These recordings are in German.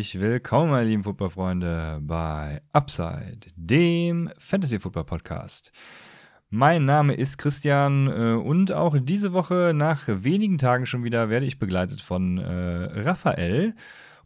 Herzlich willkommen, meine lieben Footballfreunde, bei Upside, dem Fantasy Football Podcast. Mein Name ist Christian äh, und auch diese Woche nach wenigen Tagen schon wieder werde ich begleitet von äh, Raphael.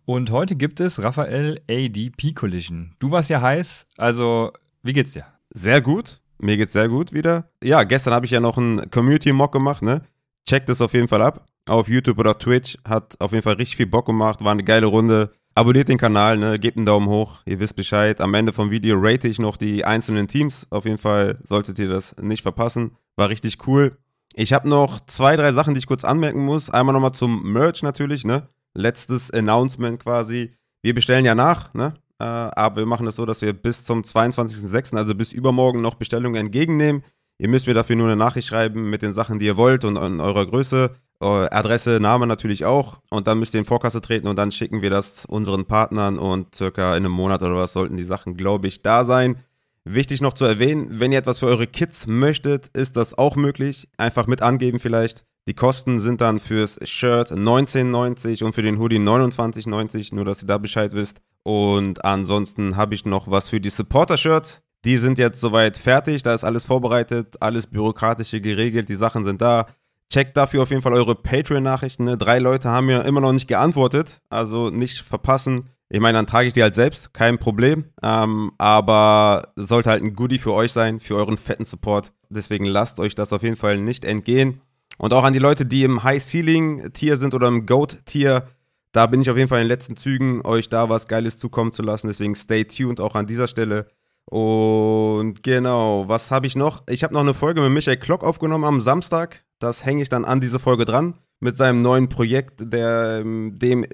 Und heute gibt es Raphael ADP Collision. Du warst ja heiß, also wie geht's dir? Sehr gut. Mir geht's sehr gut wieder. Ja, gestern habe ich ja noch einen Community-Mock gemacht, ne? Checkt es auf jeden Fall ab auf YouTube oder Twitch. Hat auf jeden Fall richtig viel Bock gemacht, war eine geile Runde. Abonniert den Kanal, ne? gebt einen Daumen hoch, ihr wisst Bescheid. Am Ende vom Video rate ich noch die einzelnen Teams. Auf jeden Fall solltet ihr das nicht verpassen. War richtig cool. Ich habe noch zwei, drei Sachen, die ich kurz anmerken muss. Einmal nochmal zum Merch natürlich, ne? Letztes Announcement quasi. Wir bestellen ja nach, ne? Äh, aber wir machen das so, dass wir bis zum 22.06., also bis übermorgen, noch Bestellungen entgegennehmen. Ihr müsst mir dafür nur eine Nachricht schreiben mit den Sachen, die ihr wollt und in eurer Größe. Adresse, Name natürlich auch. Und dann müsst ihr in Vorkasse treten und dann schicken wir das unseren Partnern und circa in einem Monat oder was sollten die Sachen, glaube ich, da sein. Wichtig noch zu erwähnen, wenn ihr etwas für eure Kids möchtet, ist das auch möglich. Einfach mit angeben vielleicht. Die Kosten sind dann fürs Shirt 19,90 und für den Hoodie 29,90, nur dass ihr da Bescheid wisst. Und ansonsten habe ich noch was für die Supporter-Shirts. Die sind jetzt soweit fertig, da ist alles vorbereitet, alles bürokratische geregelt, die Sachen sind da. Checkt dafür auf jeden Fall eure Patreon-Nachrichten. Ne? Drei Leute haben mir immer noch nicht geantwortet, also nicht verpassen. Ich meine, dann trage ich die halt selbst, kein Problem. Ähm, aber sollte halt ein Goodie für euch sein, für euren fetten Support. Deswegen lasst euch das auf jeden Fall nicht entgehen. Und auch an die Leute, die im High-Ceiling-Tier sind oder im Goat-Tier, da bin ich auf jeden Fall in den letzten Zügen, euch da was Geiles zukommen zu lassen. Deswegen stay tuned auch an dieser Stelle. Und genau, was habe ich noch? Ich habe noch eine Folge mit Michael Klock aufgenommen am Samstag. Das hänge ich dann an diese Folge dran mit seinem neuen Projekt, der, ähm, dem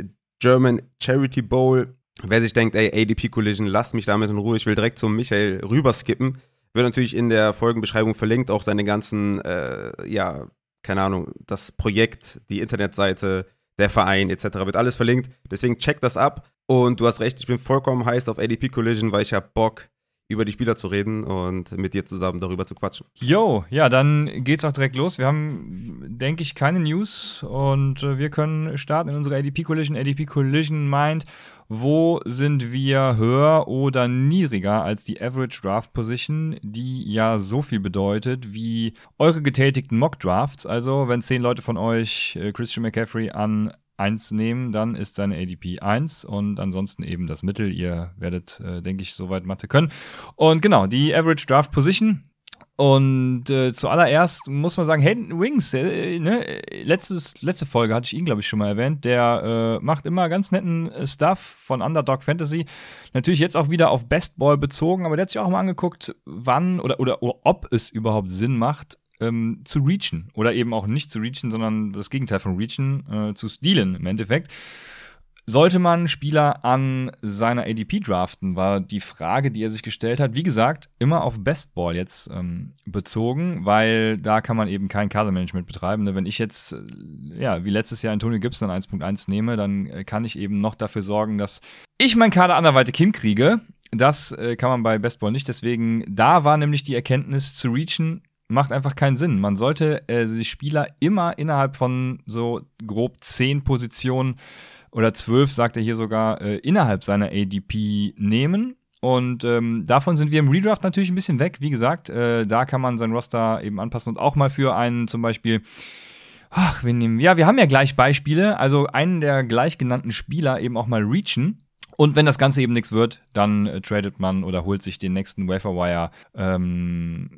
German Charity Bowl. Wer sich denkt, ey, ADP Collision, lasst mich damit in Ruhe, ich will direkt zum Michael rüberskippen. Wird natürlich in der Folgenbeschreibung verlinkt, auch seine ganzen, äh, ja, keine Ahnung, das Projekt, die Internetseite, der Verein etc. wird alles verlinkt. Deswegen check das ab. Und du hast recht, ich bin vollkommen heiß auf ADP Collision, weil ich habe Bock, über die Spieler zu reden und mit dir zusammen darüber zu quatschen. Jo, ja, dann geht's auch direkt los. Wir haben, denke ich, keine News und äh, wir können starten in unserer ADP Collision. ADP Collision meint, wo sind wir höher oder niedriger als die Average Draft Position, die ja so viel bedeutet wie eure getätigten Mock Drafts. Also, wenn zehn Leute von euch äh, Christian McCaffrey an 1 nehmen, dann ist seine ADP 1 und ansonsten eben das Mittel. Ihr werdet, äh, denke ich, soweit Mathe können. Und genau, die Average Draft Position. Und äh, zuallererst muss man sagen, Hayden Wings, äh, ne, letztes, letzte Folge hatte ich ihn, glaube ich, schon mal erwähnt, der äh, macht immer ganz netten äh, Stuff von Underdog Fantasy. Natürlich jetzt auch wieder auf Best Ball bezogen, aber der hat sich auch mal angeguckt, wann oder, oder ob es überhaupt Sinn macht, ähm, zu reachen. Oder eben auch nicht zu reachen, sondern das Gegenteil von reachen, äh, zu stealen im Endeffekt. Sollte man Spieler an seiner ADP draften, war die Frage, die er sich gestellt hat. Wie gesagt, immer auf Best Ball jetzt ähm, bezogen, weil da kann man eben kein Kadermanagement betreiben. Ne? Wenn ich jetzt, äh, ja, wie letztes Jahr Antonio Gibson 1.1 nehme, dann äh, kann ich eben noch dafür sorgen, dass ich meinen Kader anderweitig hinkriege. Das äh, kann man bei Best Ball nicht. Deswegen, da war nämlich die Erkenntnis zu reachen, macht einfach keinen Sinn. Man sollte äh, die Spieler immer innerhalb von so grob zehn Positionen oder zwölf, sagt er hier sogar, äh, innerhalb seiner ADP nehmen. Und ähm, davon sind wir im Redraft natürlich ein bisschen weg. Wie gesagt, äh, da kann man sein Roster eben anpassen und auch mal für einen zum Beispiel Ach, wir nehmen, ja, wir haben ja gleich Beispiele, also einen der gleich genannten Spieler eben auch mal reachen. Und wenn das Ganze eben nichts wird, dann äh, tradet man oder holt sich den nächsten Waferwire, ähm,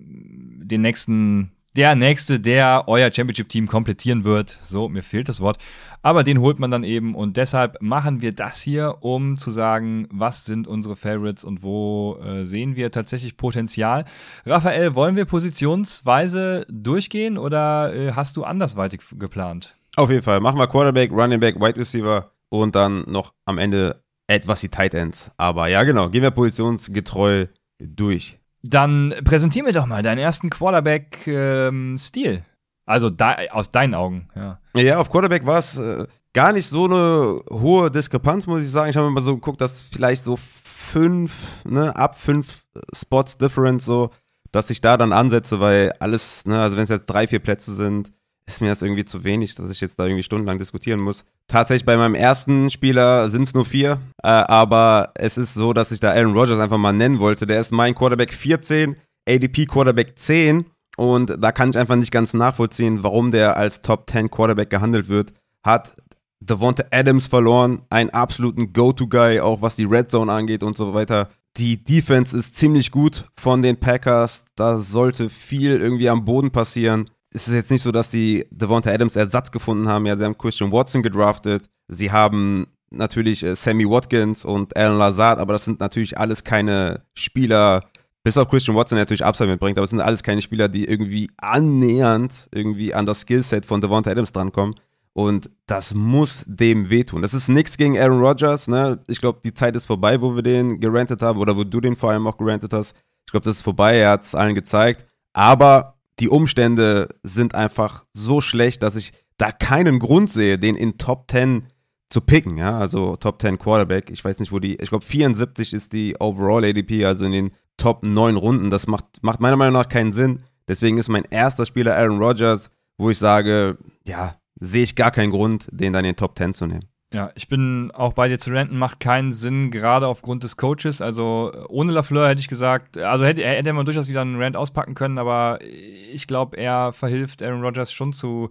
den nächsten, der nächste, der euer Championship-Team komplettieren wird. So, mir fehlt das Wort. Aber den holt man dann eben und deshalb machen wir das hier, um zu sagen, was sind unsere Favorites und wo äh, sehen wir tatsächlich Potenzial. Raphael, wollen wir positionsweise durchgehen oder äh, hast du andersweitig geplant? Auf jeden Fall. Machen wir Quarterback, Running Back, Wide Receiver und dann noch am Ende etwas die Tight Ends. Aber ja, genau, gehen wir positionsgetreu durch. Dann präsentier mir doch mal deinen ersten Quarterback-Stil. Ähm, also da, aus deinen Augen, ja. Ja, auf Quarterback war es äh, gar nicht so eine hohe Diskrepanz, muss ich sagen. Ich habe mal so geguckt, dass vielleicht so fünf, ne, ab fünf Spots Difference so, dass ich da dann ansetze, weil alles, ne, also wenn es jetzt drei, vier Plätze sind, ist mir das irgendwie zu wenig, dass ich jetzt da irgendwie stundenlang diskutieren muss. Tatsächlich bei meinem ersten Spieler sind es nur vier, äh, aber es ist so, dass ich da Aaron Rodgers einfach mal nennen wollte. Der ist mein Quarterback 14, ADP Quarterback 10 und da kann ich einfach nicht ganz nachvollziehen, warum der als Top 10 Quarterback gehandelt wird. Hat Devonta Adams verloren, einen absoluten Go-To-Guy, auch was die Red Zone angeht und so weiter. Die Defense ist ziemlich gut von den Packers. Da sollte viel irgendwie am Boden passieren. Es ist jetzt nicht so, dass die Devonta Adams Ersatz gefunden haben. Ja, sie haben Christian Watson gedraftet. Sie haben natürlich äh, Sammy Watkins und Alan Lazard, aber das sind natürlich alles keine Spieler, bis auf Christian Watson natürlich Upside mitbringt, aber es sind alles keine Spieler, die irgendwie annähernd irgendwie an das Skillset von Devonta Adams drankommen. Und das muss dem wehtun. Das ist nichts gegen Aaron Rodgers. Ne? Ich glaube, die Zeit ist vorbei, wo wir den gerantet haben oder wo du den vor allem auch gerantet hast. Ich glaube, das ist vorbei. Er hat es allen gezeigt. Aber die Umstände sind einfach so schlecht, dass ich da keinen Grund sehe, den in Top 10 zu picken. Ja? Also Top 10 Quarterback. Ich weiß nicht, wo die. Ich glaube, 74 ist die Overall ADP, also in den Top 9 Runden. Das macht, macht meiner Meinung nach keinen Sinn. Deswegen ist mein erster Spieler Aaron Rodgers, wo ich sage, ja, sehe ich gar keinen Grund, den dann in den Top 10 zu nehmen. Ja, ich bin auch bei dir zu renten, macht keinen Sinn, gerade aufgrund des Coaches. Also ohne Lafleur hätte ich gesagt, also hätte, hätte man durchaus wieder einen Rant auspacken können, aber ich glaube, er verhilft Aaron Rodgers schon zu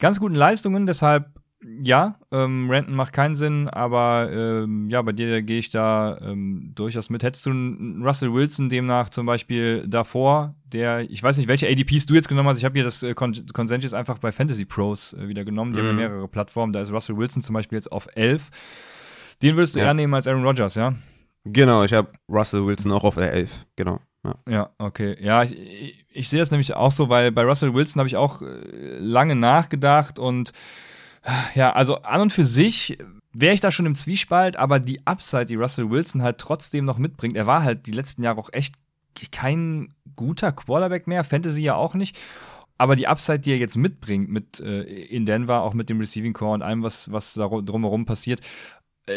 ganz guten Leistungen. Deshalb ja, ähm, Renton macht keinen Sinn, aber ähm, ja, bei dir gehe ich da ähm, durchaus mit. Hättest du einen Russell Wilson demnach zum Beispiel davor, der, ich weiß nicht, welche ADPs du jetzt genommen hast. Ich habe hier das äh, Consensus einfach bei Fantasy Pros äh, wieder genommen. Die mhm. haben mehrere Plattformen. Da ist Russell Wilson zum Beispiel jetzt auf 11. Den würdest du ja. eher nehmen als Aaron Rodgers, ja? Genau, ich habe Russell Wilson auch auf 11, genau. Ja. ja, okay. Ja, ich, ich, ich sehe das nämlich auch so, weil bei Russell Wilson habe ich auch äh, lange nachgedacht und ja, also an und für sich wäre ich da schon im Zwiespalt, aber die Upside, die Russell Wilson halt trotzdem noch mitbringt, er war halt die letzten Jahre auch echt kein guter Quarterback mehr, Fantasy ja auch nicht. Aber die Upside, die er jetzt mitbringt mit äh, in Denver, auch mit dem Receiving Core und allem, was, was da drumherum passiert,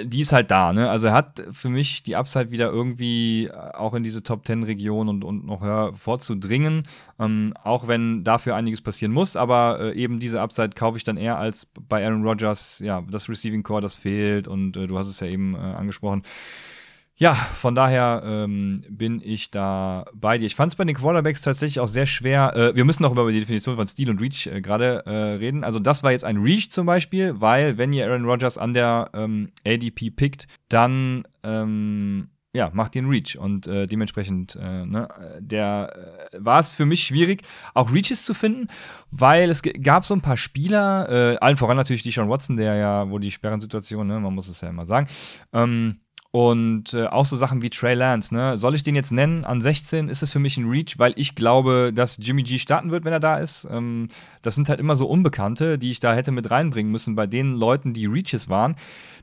die ist halt da, ne? Also er hat für mich die Upside wieder irgendwie äh, auch in diese Top 10 Region und, und noch höher vorzudringen. Ähm, auch wenn dafür einiges passieren muss, aber äh, eben diese Upside kaufe ich dann eher als bei Aaron Rodgers, ja, das Receiving Core, das fehlt und äh, du hast es ja eben äh, angesprochen. Ja, von daher ähm, bin ich da bei dir. Ich fand es bei den Quarterbacks tatsächlich auch sehr schwer. Äh, wir müssen noch über die Definition von Stil und Reach äh, gerade äh, reden. Also das war jetzt ein Reach zum Beispiel, weil wenn ihr Aaron Rodgers an der ähm, ADP pickt, dann ähm, ja, macht ihr einen Reach und äh, dementsprechend äh, ne, der äh, war es für mich schwierig, auch Reaches zu finden, weil es gab so ein paar Spieler, äh, allen voran natürlich die Sean Watson, der ja, wo die Sperrensituation, ne, man muss es ja immer sagen, ähm, und äh, auch so Sachen wie Trey Lance, ne? Soll ich den jetzt nennen an 16? Ist es für mich ein Reach, weil ich glaube, dass Jimmy G starten wird, wenn er da ist. Ähm, das sind halt immer so Unbekannte, die ich da hätte mit reinbringen müssen bei den Leuten, die Reaches waren.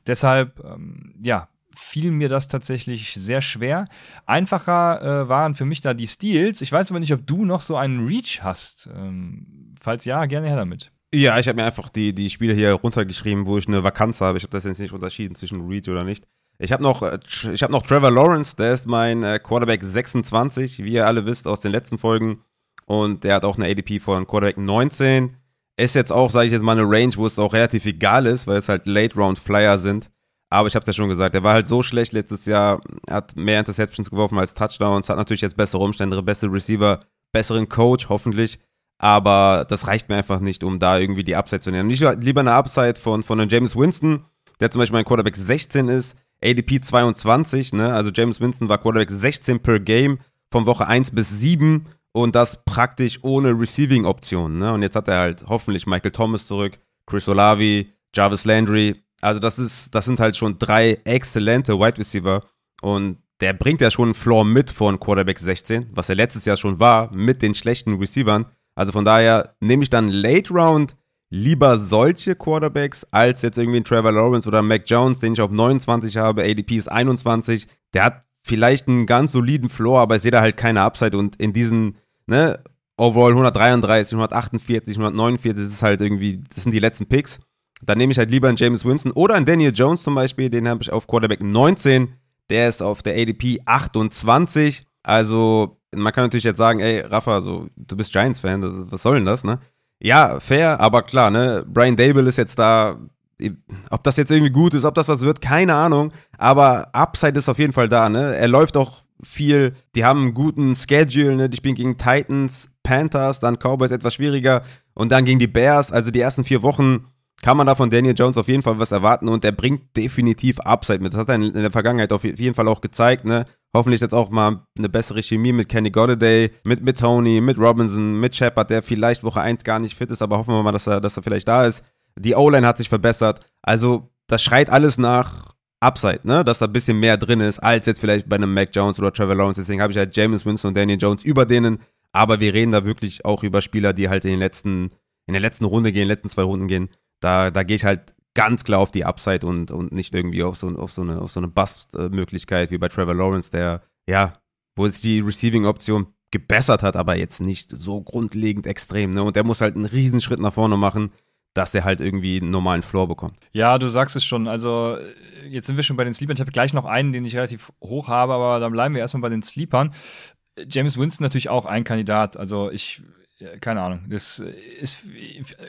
Deshalb, ähm, ja, fiel mir das tatsächlich sehr schwer. Einfacher äh, waren für mich da die Steals. Ich weiß aber nicht, ob du noch so einen Reach hast. Ähm, falls ja, gerne her damit. Ja, ich habe mir einfach die, die Spiele hier runtergeschrieben, wo ich eine Vakanz habe. Ich habe das jetzt nicht unterschieden zwischen Reach oder nicht. Ich habe noch, äh, hab noch Trevor Lawrence, der ist mein äh, Quarterback 26, wie ihr alle wisst aus den letzten Folgen. Und der hat auch eine ADP von Quarterback 19. Ist jetzt auch, sage ich jetzt mal, eine Range, wo es auch relativ egal ist, weil es halt Late-Round-Flyer sind. Aber ich habe es ja schon gesagt, der war halt so schlecht letztes Jahr, hat mehr Interceptions geworfen als Touchdowns, hat natürlich jetzt bessere Umstände, bessere Receiver, besseren Coach, hoffentlich. Aber das reicht mir einfach nicht, um da irgendwie die Upside zu nehmen. Ich lieber eine Upside von, von einem James Winston, der zum Beispiel mein Quarterback 16 ist, ADP 22, ne? Also James Winston war Quarterback 16 per Game von Woche 1 bis 7 und das praktisch ohne Receiving-Optionen, ne? Und jetzt hat er halt hoffentlich Michael Thomas zurück, Chris Olavi, Jarvis Landry. Also das ist, das sind halt schon drei exzellente Wide Receiver und der bringt ja schon einen Floor mit von Quarterback 16, was er letztes Jahr schon war, mit den schlechten Receivern. Also von daher nehme ich dann Late Round lieber solche Quarterbacks als jetzt irgendwie ein Trevor Lawrence oder Mac Jones, den ich auf 29 habe. ADP ist 21. Der hat vielleicht einen ganz soliden Floor, aber ich sehe da halt keine Upside und in diesen, ne, overall 133, 148, 149, das ist halt irgendwie, das sind die letzten Picks. Dann nehme ich halt lieber einen James Winston oder einen Daniel Jones zum Beispiel, den habe ich auf Quarterback 19. Der ist auf der ADP 28. Also, man kann natürlich jetzt sagen, ey, Rafa, so, du bist Giants-Fan, was soll denn das, ne? Ja, fair, aber klar, ne? Brian Dable ist jetzt da. Ob das jetzt irgendwie gut ist, ob das was wird, keine Ahnung. Aber Upside ist auf jeden Fall da, ne? Er läuft auch viel. Die haben einen guten Schedule, ne? Die spielen gegen Titans, Panthers, dann Cowboys etwas schwieriger und dann gegen die Bears. Also die ersten vier Wochen kann man da von Daniel Jones auf jeden Fall was erwarten und er bringt definitiv Upside mit. Das hat er in der Vergangenheit auf jeden Fall auch gezeigt, ne? Hoffentlich jetzt auch mal eine bessere Chemie mit Kenny Golladay, mit, mit Tony, mit Robinson, mit Shepard, der vielleicht Woche 1 gar nicht fit ist, aber hoffen wir mal, dass er, dass er vielleicht da ist. Die O-Line hat sich verbessert. Also, das schreit alles nach Upside, ne? Dass da ein bisschen mehr drin ist, als jetzt vielleicht bei einem Mac Jones oder Trevor Lawrence. Deswegen habe ich halt James Winston und Daniel Jones über denen. Aber wir reden da wirklich auch über Spieler, die halt in den letzten, in der letzten Runde gehen, in den letzten zwei Runden gehen. Da, da gehe ich halt ganz klar auf die Upside und, und nicht irgendwie auf so, auf so eine, auf so eine Bust-Möglichkeit wie bei Trevor Lawrence, der, ja, wo sich die Receiving-Option gebessert hat, aber jetzt nicht so grundlegend extrem. Ne? Und der muss halt einen Riesenschritt nach vorne machen, dass er halt irgendwie einen normalen Floor bekommt. Ja, du sagst es schon. Also, jetzt sind wir schon bei den Sleepern. Ich habe gleich noch einen, den ich relativ hoch habe, aber dann bleiben wir erstmal bei den Sleepern. James Winston natürlich auch ein Kandidat. Also, ich keine Ahnung. Das ist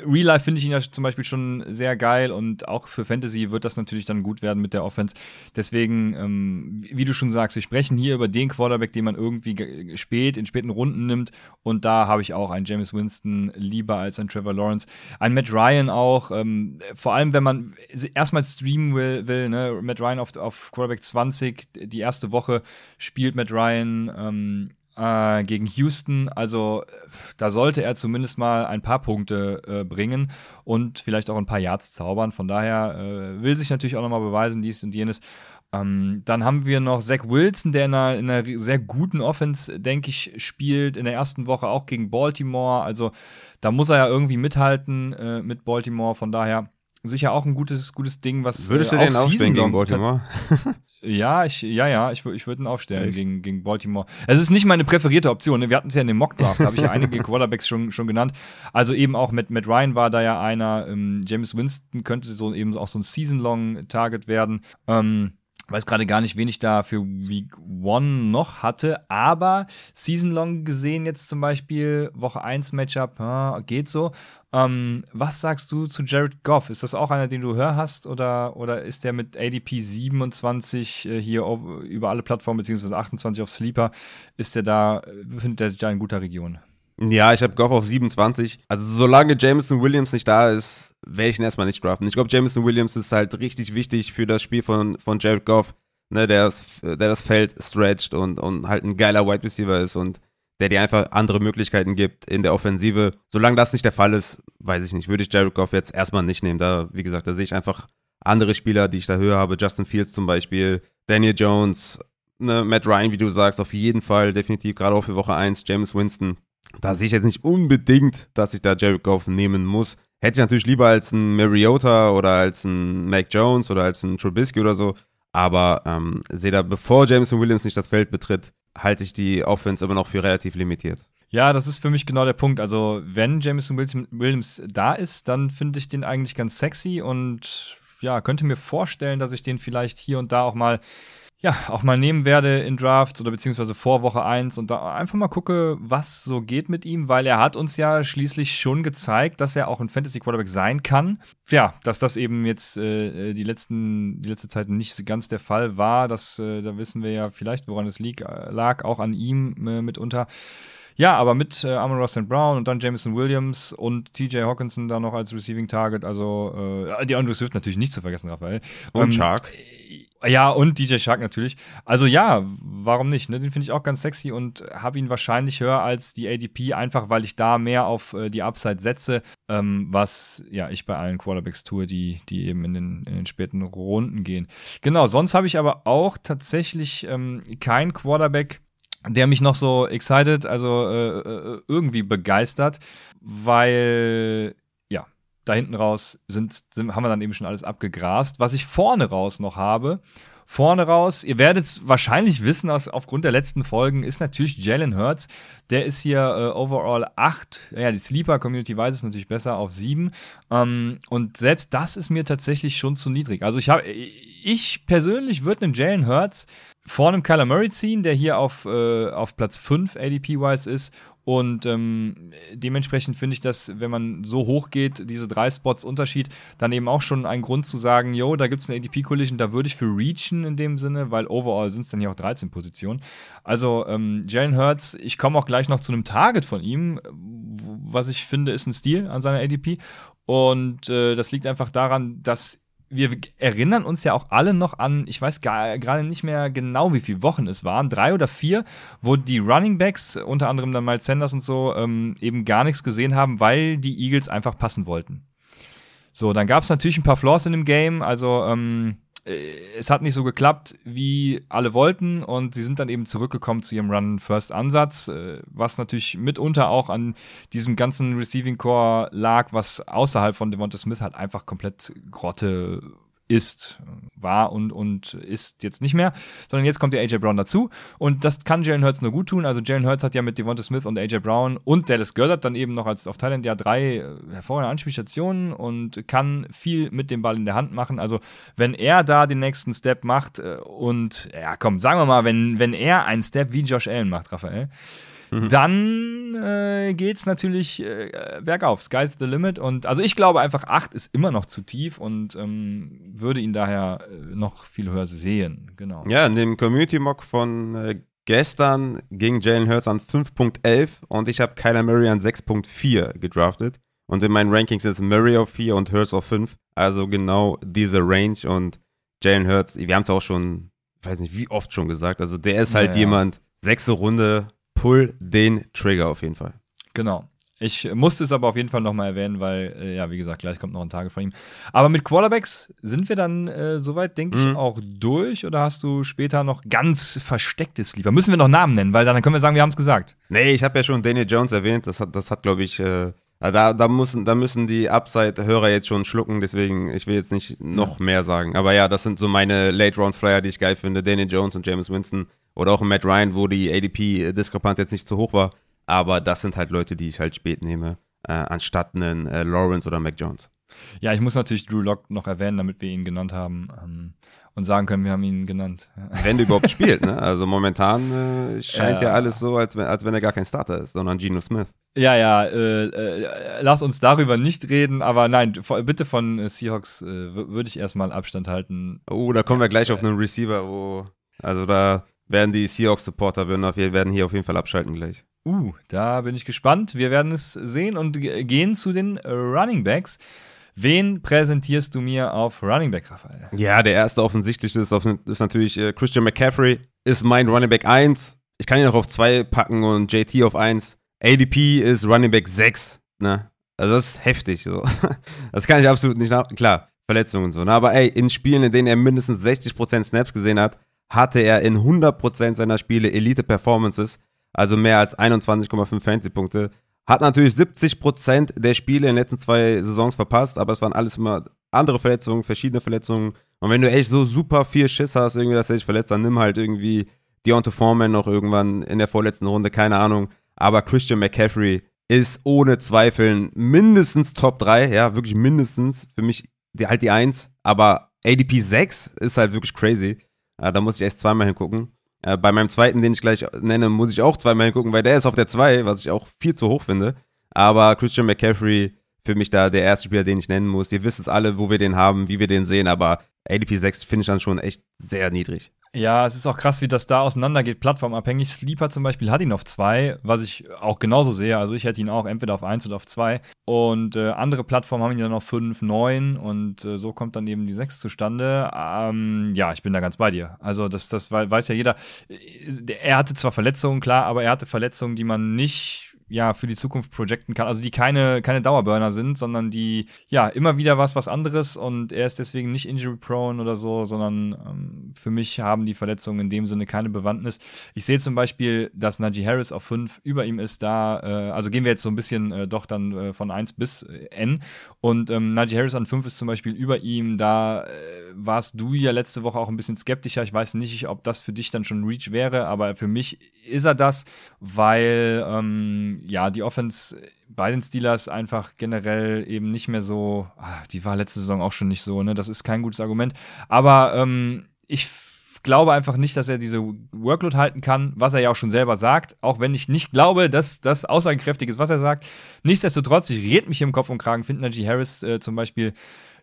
Real Life finde ich ihn ja zum Beispiel schon sehr geil und auch für Fantasy wird das natürlich dann gut werden mit der Offense. Deswegen, ähm, wie du schon sagst, wir sprechen hier über den Quarterback, den man irgendwie spät in späten Runden nimmt und da habe ich auch einen James Winston lieber als einen Trevor Lawrence, ein Matt Ryan auch. Ähm, vor allem, wenn man erstmal streamen will, will ne? Matt Ryan auf, auf Quarterback 20, die erste Woche spielt Matt Ryan. Ähm, äh, gegen Houston. Also da sollte er zumindest mal ein paar Punkte äh, bringen und vielleicht auch ein paar Yards zaubern. Von daher äh, will sich natürlich auch nochmal beweisen, dies und jenes. Ähm, dann haben wir noch Zach Wilson, der in einer, in einer sehr guten Offense, denke ich, spielt. In der ersten Woche auch gegen Baltimore. Also da muss er ja irgendwie mithalten äh, mit Baltimore. Von daher sicher auch ein gutes, gutes Ding, was. Würdest du äh, den aufstellen gegen Baltimore? Ja, ich, ja, ja, ich, ich würde ihn aufstellen gegen, gegen Baltimore. Es ist nicht meine präferierte Option. Ne? Wir hatten es ja in dem Mock-Draft, habe ich ja einige Quarterbacks schon, schon genannt. Also eben auch mit Matt Ryan war da ja einer. Ähm, James Winston könnte so eben auch so ein Season-Long-Target werden. Ähm, weiß gerade gar nicht, wen ich da für Week One noch hatte, aber Season Long gesehen jetzt zum Beispiel Woche 1 Matchup, geht so. Ähm, was sagst du zu Jared Goff? Ist das auch einer, den du hör hast oder, oder ist der mit ADP 27 äh, hier über alle Plattformen beziehungsweise 28 auf Sleeper, ist der da, befindet er sich da in guter Region? Ja, ich habe Goff auf 27. Also solange Jameson Williams nicht da ist, werde ich ihn erstmal nicht draften. Ich glaube, Jameson Williams ist halt richtig wichtig für das Spiel von, von Jared Goff, ne, der, das, der das Feld stretcht und, und halt ein geiler Wide Receiver ist und der dir einfach andere Möglichkeiten gibt in der Offensive. Solange das nicht der Fall ist, weiß ich nicht, würde ich Jared Goff jetzt erstmal nicht nehmen. Da, wie gesagt, da sehe ich einfach andere Spieler, die ich da höher habe. Justin Fields zum Beispiel, Daniel Jones, ne, Matt Ryan, wie du sagst, auf jeden Fall, definitiv, gerade auch für Woche 1, James Winston. Da sehe ich jetzt nicht unbedingt, dass ich da Jared Goff nehmen muss. Hätte ich natürlich lieber als ein Mariota oder als ein Mac Jones oder als ein Trubisky oder so. Aber ähm, sehe da, bevor Jameson Williams nicht das Feld betritt, halte ich die Offense immer noch für relativ limitiert. Ja, das ist für mich genau der Punkt. Also, wenn Jameson Williams da ist, dann finde ich den eigentlich ganz sexy und ja, könnte mir vorstellen, dass ich den vielleicht hier und da auch mal ja, auch mal nehmen werde in Drafts oder beziehungsweise vor Woche 1 und da einfach mal gucke, was so geht mit ihm, weil er hat uns ja schließlich schon gezeigt, dass er auch ein Fantasy Quarterback sein kann. Ja, dass das eben jetzt äh, die letzten die letzte Zeit nicht ganz der Fall war, das äh, da wissen wir ja vielleicht, woran es lieg, äh, lag, auch an ihm äh, mitunter. Ja, aber mit äh, Amon Ross Brown und dann Jameson Williams und TJ Hawkinson da noch als Receiving Target, also äh, die Andrew Swift natürlich nicht zu vergessen, Raphael. Und ähm, Shark. Ja, und DJ Shark natürlich. Also ja, warum nicht? Ne? Den finde ich auch ganz sexy und habe ihn wahrscheinlich höher als die ADP, einfach weil ich da mehr auf äh, die Upside setze, ähm, was ja ich bei allen Quarterbacks tue, die, die eben in den, in den späten Runden gehen. Genau, sonst habe ich aber auch tatsächlich ähm, kein Quarterback, der mich noch so excited, also äh, äh irgendwie begeistert, weil da hinten raus sind, sind, haben wir dann eben schon alles abgegrast. Was ich vorne raus noch habe, vorne raus, ihr werdet es wahrscheinlich wissen aus, aufgrund der letzten Folgen, ist natürlich Jalen Hurts. Der ist hier äh, overall 8. Ja, die Sleeper-Community weiß es natürlich besser auf 7. Ähm, und selbst das ist mir tatsächlich schon zu niedrig. Also ich habe, ich persönlich würde einen Jalen Hurts vor einem Kyler Murray ziehen, der hier auf, äh, auf Platz 5 ADP-wise ist Und ähm, dementsprechend finde ich das, wenn man so hoch geht, diese drei Spots Unterschied, dann eben auch schon ein Grund zu sagen, yo, da gibt es eine ADP-Collision, da würde ich für reachen in dem Sinne, weil overall sind es dann hier auch 13 Positionen. Also ähm, Jalen Hurts, ich komme auch gleich noch zu einem Target von ihm, was ich finde, ist ein Stil an seiner ADP. Und äh, das liegt einfach daran, dass wir erinnern uns ja auch alle noch an, ich weiß gerade nicht mehr genau, wie viele Wochen es waren, drei oder vier, wo die Running Backs, unter anderem dann Miles Sanders und so, ähm, eben gar nichts gesehen haben, weil die Eagles einfach passen wollten. So, dann gab es natürlich ein paar Flaws in dem Game, also ähm, äh, es hat nicht so geklappt, wie alle wollten und sie sind dann eben zurückgekommen zu ihrem Run-First-Ansatz, äh, was natürlich mitunter auch an diesem ganzen Receiving-Core lag, was außerhalb von Devonta Smith halt einfach komplett Grotte ist, war und, und ist jetzt nicht mehr, sondern jetzt kommt der AJ Brown dazu und das kann Jalen Hurts nur gut tun. Also Jalen Hurts hat ja mit Devonta Smith und AJ Brown und Dallas Goddard dann eben noch als auf Thailand ja drei äh, hervorragende Anspielstationen und kann viel mit dem Ball in der Hand machen. Also wenn er da den nächsten Step macht äh, und ja komm, sagen wir mal, wenn, wenn er einen Step wie Josh Allen macht, Raphael, Mhm. Dann äh, geht es natürlich äh, bergauf. Sky's the limit. Und also ich glaube einfach, 8 ist immer noch zu tief und ähm, würde ihn daher äh, noch viel höher sehen. Genau. Ja, in dem Community-Mock von äh, gestern ging Jalen Hurts an 5.11 und ich habe Kyler Murray an 6.4 gedraftet. Und in meinen Rankings ist Murray auf 4 und Hurts auf 5. Also genau diese Range und Jalen Hurts, wir haben es auch schon, ich weiß nicht wie oft schon gesagt, also der ist halt ja, jemand, sechste Runde, pull den Trigger auf jeden Fall. Genau. Ich musste es aber auf jeden Fall nochmal erwähnen, weil, äh, ja, wie gesagt, gleich kommt noch ein Tage von ihm. Aber mit Quarterbacks sind wir dann äh, soweit, denke ich, mhm. auch durch. Oder hast du später noch ganz verstecktes lieber? Müssen wir noch Namen nennen, weil dann können wir sagen, wir haben es gesagt. Nee, ich habe ja schon Daniel Jones erwähnt. Das hat, das hat glaube ich, äh, da, da, müssen, da müssen die Upside-Hörer jetzt schon schlucken. Deswegen, ich will jetzt nicht noch ja. mehr sagen. Aber ja, das sind so meine Late-Round-Flyer, die ich geil finde. Daniel Jones und James Winston oder auch Matt Ryan, wo die ADP-Diskrepanz jetzt nicht zu hoch war. Aber das sind halt Leute, die ich halt spät nehme, äh, anstatt einen äh, Lawrence oder Mac Jones. Ja, ich muss natürlich Drew Lock noch erwähnen, damit wir ihn genannt haben ähm, und sagen können, wir haben ihn genannt. Wenn der überhaupt spielt, ne? Also momentan äh, scheint ja. ja. alles so, als wenn, als wenn er gar kein Starter ist, sondern Geno Smith. Ja, ja, äh, äh, lass uns darüber nicht reden, aber nein, bitte von äh, Seahawks äh, würde ich erstmal Abstand halten. Oh, da kommen wir gleich auf einen Receiver, wo, also da werden die Seahawks-Supporter werden hier auf jeden Fall abschalten gleich. Uh, da bin ich gespannt. Wir werden es sehen und gehen zu den Running Backs. Wen präsentierst du mir auf Running Back, Raphael? Ja, der erste offensichtliche ist, ist natürlich äh, Christian McCaffrey, ist mein Running Back 1. Ich kann ihn auch auf 2 packen und JT auf 1. ADP ist Running Back 6. Ne? Also das ist heftig. So. Das kann ich absolut nicht nach. Klar, Verletzungen und so. Ne? Aber ey, in Spielen, in denen er mindestens 60% Snaps gesehen hat, hatte er in 100% seiner Spiele Elite-Performances, also mehr als 21,5 Fantasy-Punkte. Hat natürlich 70% der Spiele in den letzten zwei Saisons verpasst, aber es waren alles immer andere Verletzungen, verschiedene Verletzungen. Und wenn du echt so super viel Schiss hast, irgendwie, dass er sich verletzt, dann nimm halt irgendwie Deontay Foreman noch irgendwann in der vorletzten Runde, keine Ahnung. Aber Christian McCaffrey ist ohne Zweifeln mindestens Top 3, ja, wirklich mindestens. Für mich halt die 1, aber ADP 6 ist halt wirklich crazy. Äh, da muss ich erst zweimal hingucken. Äh, bei meinem zweiten, den ich gleich nenne, muss ich auch zweimal hingucken, weil der ist auf der 2, was ich auch viel zu hoch finde. Aber Christian McCaffrey für mich da der erste Spieler, den ich nennen muss. Ihr wisst es alle, wo wir den haben, wie wir den sehen, aber ADP 6 finde ich dann schon echt sehr niedrig. Ja, es ist auch krass, wie das da auseinandergeht, plattformabhängig. Sleeper zum Beispiel hat ihn auf zwei, was ich auch genauso sehe. Also ich hätte ihn auch entweder auf eins oder auf zwei. Und äh, andere Plattformen haben ihn dann auf fünf, neun und äh, so kommt dann eben die sechs zustande. Ähm, ja, ich bin da ganz bei dir. Also das, das weiß ja jeder. Er hatte zwar Verletzungen, klar, aber er hatte Verletzungen, die man nicht ja, für die Zukunft projecten kann. Also die keine, keine Dauerburner sind, sondern die, ja, immer wieder was, was anderes und er ist deswegen nicht injury-prone oder so, sondern ähm, für mich haben die Verletzungen in dem Sinne keine Bewandtnis. Ich sehe zum Beispiel, dass Najee Harris auf 5 über ihm ist da, äh, also gehen wir jetzt so ein bisschen äh, doch dann äh, von 1 bis äh, N und ähm, Najee Harris an 5 ist zum Beispiel über ihm, da äh, warst du ja letzte Woche auch ein bisschen skeptischer. Ich weiß nicht, ob das für dich dann schon Reach wäre, aber für mich ist er das, weil ähm, ja, die Offense bei den Steelers einfach generell eben nicht mehr so, ach, die war letzte Saison auch schon nicht so, ne? Das ist kein gutes Argument. Aber ähm, ich glaube einfach nicht, dass er diese Workload halten kann, was er ja auch schon selber sagt, auch wenn ich nicht glaube, dass das aussagekräftig ist, was er sagt. Nichtsdestotrotz, ich red mich hier im Kopf und Kragen, finden Najee Harris äh, zum Beispiel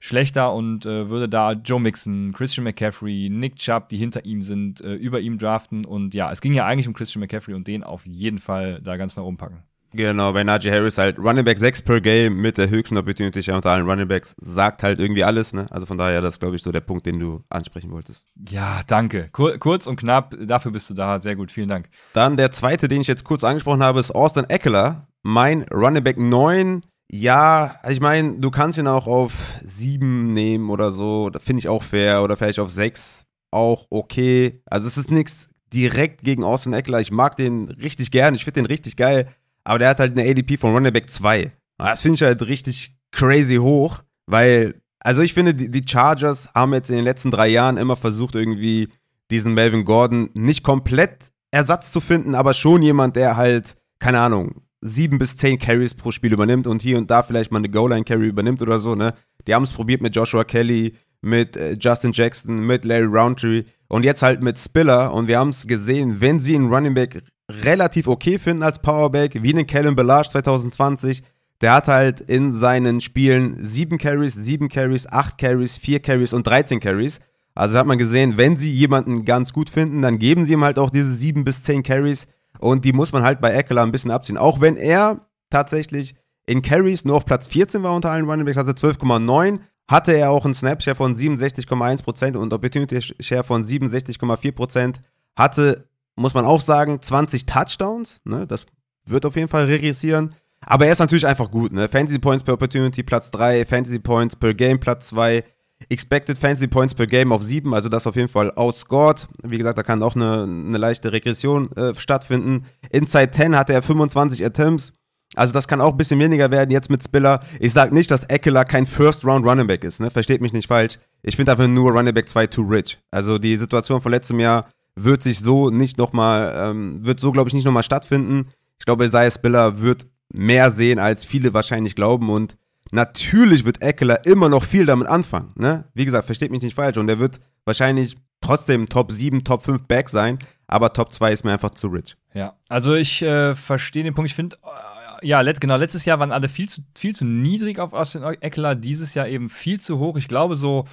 schlechter und äh, würde da Joe Mixon, Christian McCaffrey, Nick Chubb, die hinter ihm sind, äh, über ihm draften. Und ja, es ging ja eigentlich um Christian McCaffrey und den auf jeden Fall da ganz nach oben packen. Genau, bei Najee Harris halt Running Back 6 per Game mit der höchsten Opportunity unter allen Running Backs sagt halt irgendwie alles, ne? Also von daher, das ist, glaube ich, so der Punkt, den du ansprechen wolltest. Ja, danke. Kur kurz und knapp, dafür bist du da. Sehr gut, vielen Dank. Dann der zweite, den ich jetzt kurz angesprochen habe, ist Austin Eckler, mein Running Back 9. Ja, ich meine, du kannst ihn auch auf 7 nehmen oder so, das finde ich auch fair, oder vielleicht auf 6 auch okay. Also es ist nichts direkt gegen Austin Eckler. Ich mag den richtig gern, ich finde den richtig geil aber der hat halt eine ADP von Running Back 2. Das finde ich halt richtig crazy hoch, weil, also ich finde, die Chargers haben jetzt in den letzten drei Jahren immer versucht, irgendwie diesen Melvin Gordon nicht komplett Ersatz zu finden, aber schon jemand, der halt, keine Ahnung, sieben bis zehn Carries pro Spiel übernimmt und hier und da vielleicht mal eine Goal-Line-Carry übernimmt oder so, ne? Die haben es probiert mit Joshua Kelly, mit äh, Justin Jackson, mit Larry Roundtree und jetzt halt mit Spiller und wir haben es gesehen, wenn sie einen Running Back relativ okay finden als Powerback, wie den Kellen Belage 2020. Der hat halt in seinen Spielen 7 Carries, 7 Carries, 8 Carries, 4 Carries und 13 Carries. Also hat man gesehen, wenn sie jemanden ganz gut finden, dann geben sie ihm halt auch diese 7 bis 10 Carries. Und die muss man halt bei Eckler ein bisschen abziehen. Auch wenn er tatsächlich in Carries nur auf Platz 14 war unter allen Running Backs, hatte 12,9, hatte er auch einen Snapshare von 67,1% und Opportunity Share von 67,4%, hatte muss man auch sagen, 20 Touchdowns. Ne? Das wird auf jeden Fall regressieren. Aber er ist natürlich einfach gut. Ne? Fantasy Points per Opportunity Platz 3, Fantasy Points per Game Platz 2, Expected Fantasy Points per Game auf 7, also das auf jeden Fall outscored. Wie gesagt, da kann auch eine, eine leichte Regression äh, stattfinden. Inside 10 hatte er 25 Attempts. Also das kann auch ein bisschen weniger werden jetzt mit Spiller. Ich sage nicht, dass Eckler kein First-Round Running Back ist, ne? Versteht mich nicht falsch. Ich finde einfach nur Running Back 2 too rich. Also die Situation von letztem Jahr wird sich so nicht nochmal, ähm, wird so, glaube ich, nicht nochmal stattfinden. Ich glaube, Isaiah Spiller wird mehr sehen, als viele wahrscheinlich glauben und natürlich wird Eckler immer noch viel damit anfangen. Ne? Wie gesagt, versteht mich nicht falsch und er wird wahrscheinlich trotzdem Top 7, Top 5 Back sein, aber Top 2 ist mir einfach zu rich. Ja, also ich äh, verstehe den Punkt. Ich finde, äh, ja, let, genau, letztes Jahr waren alle viel zu, viel zu niedrig auf Austin Eckler, dieses Jahr eben viel zu hoch. Ich glaube, so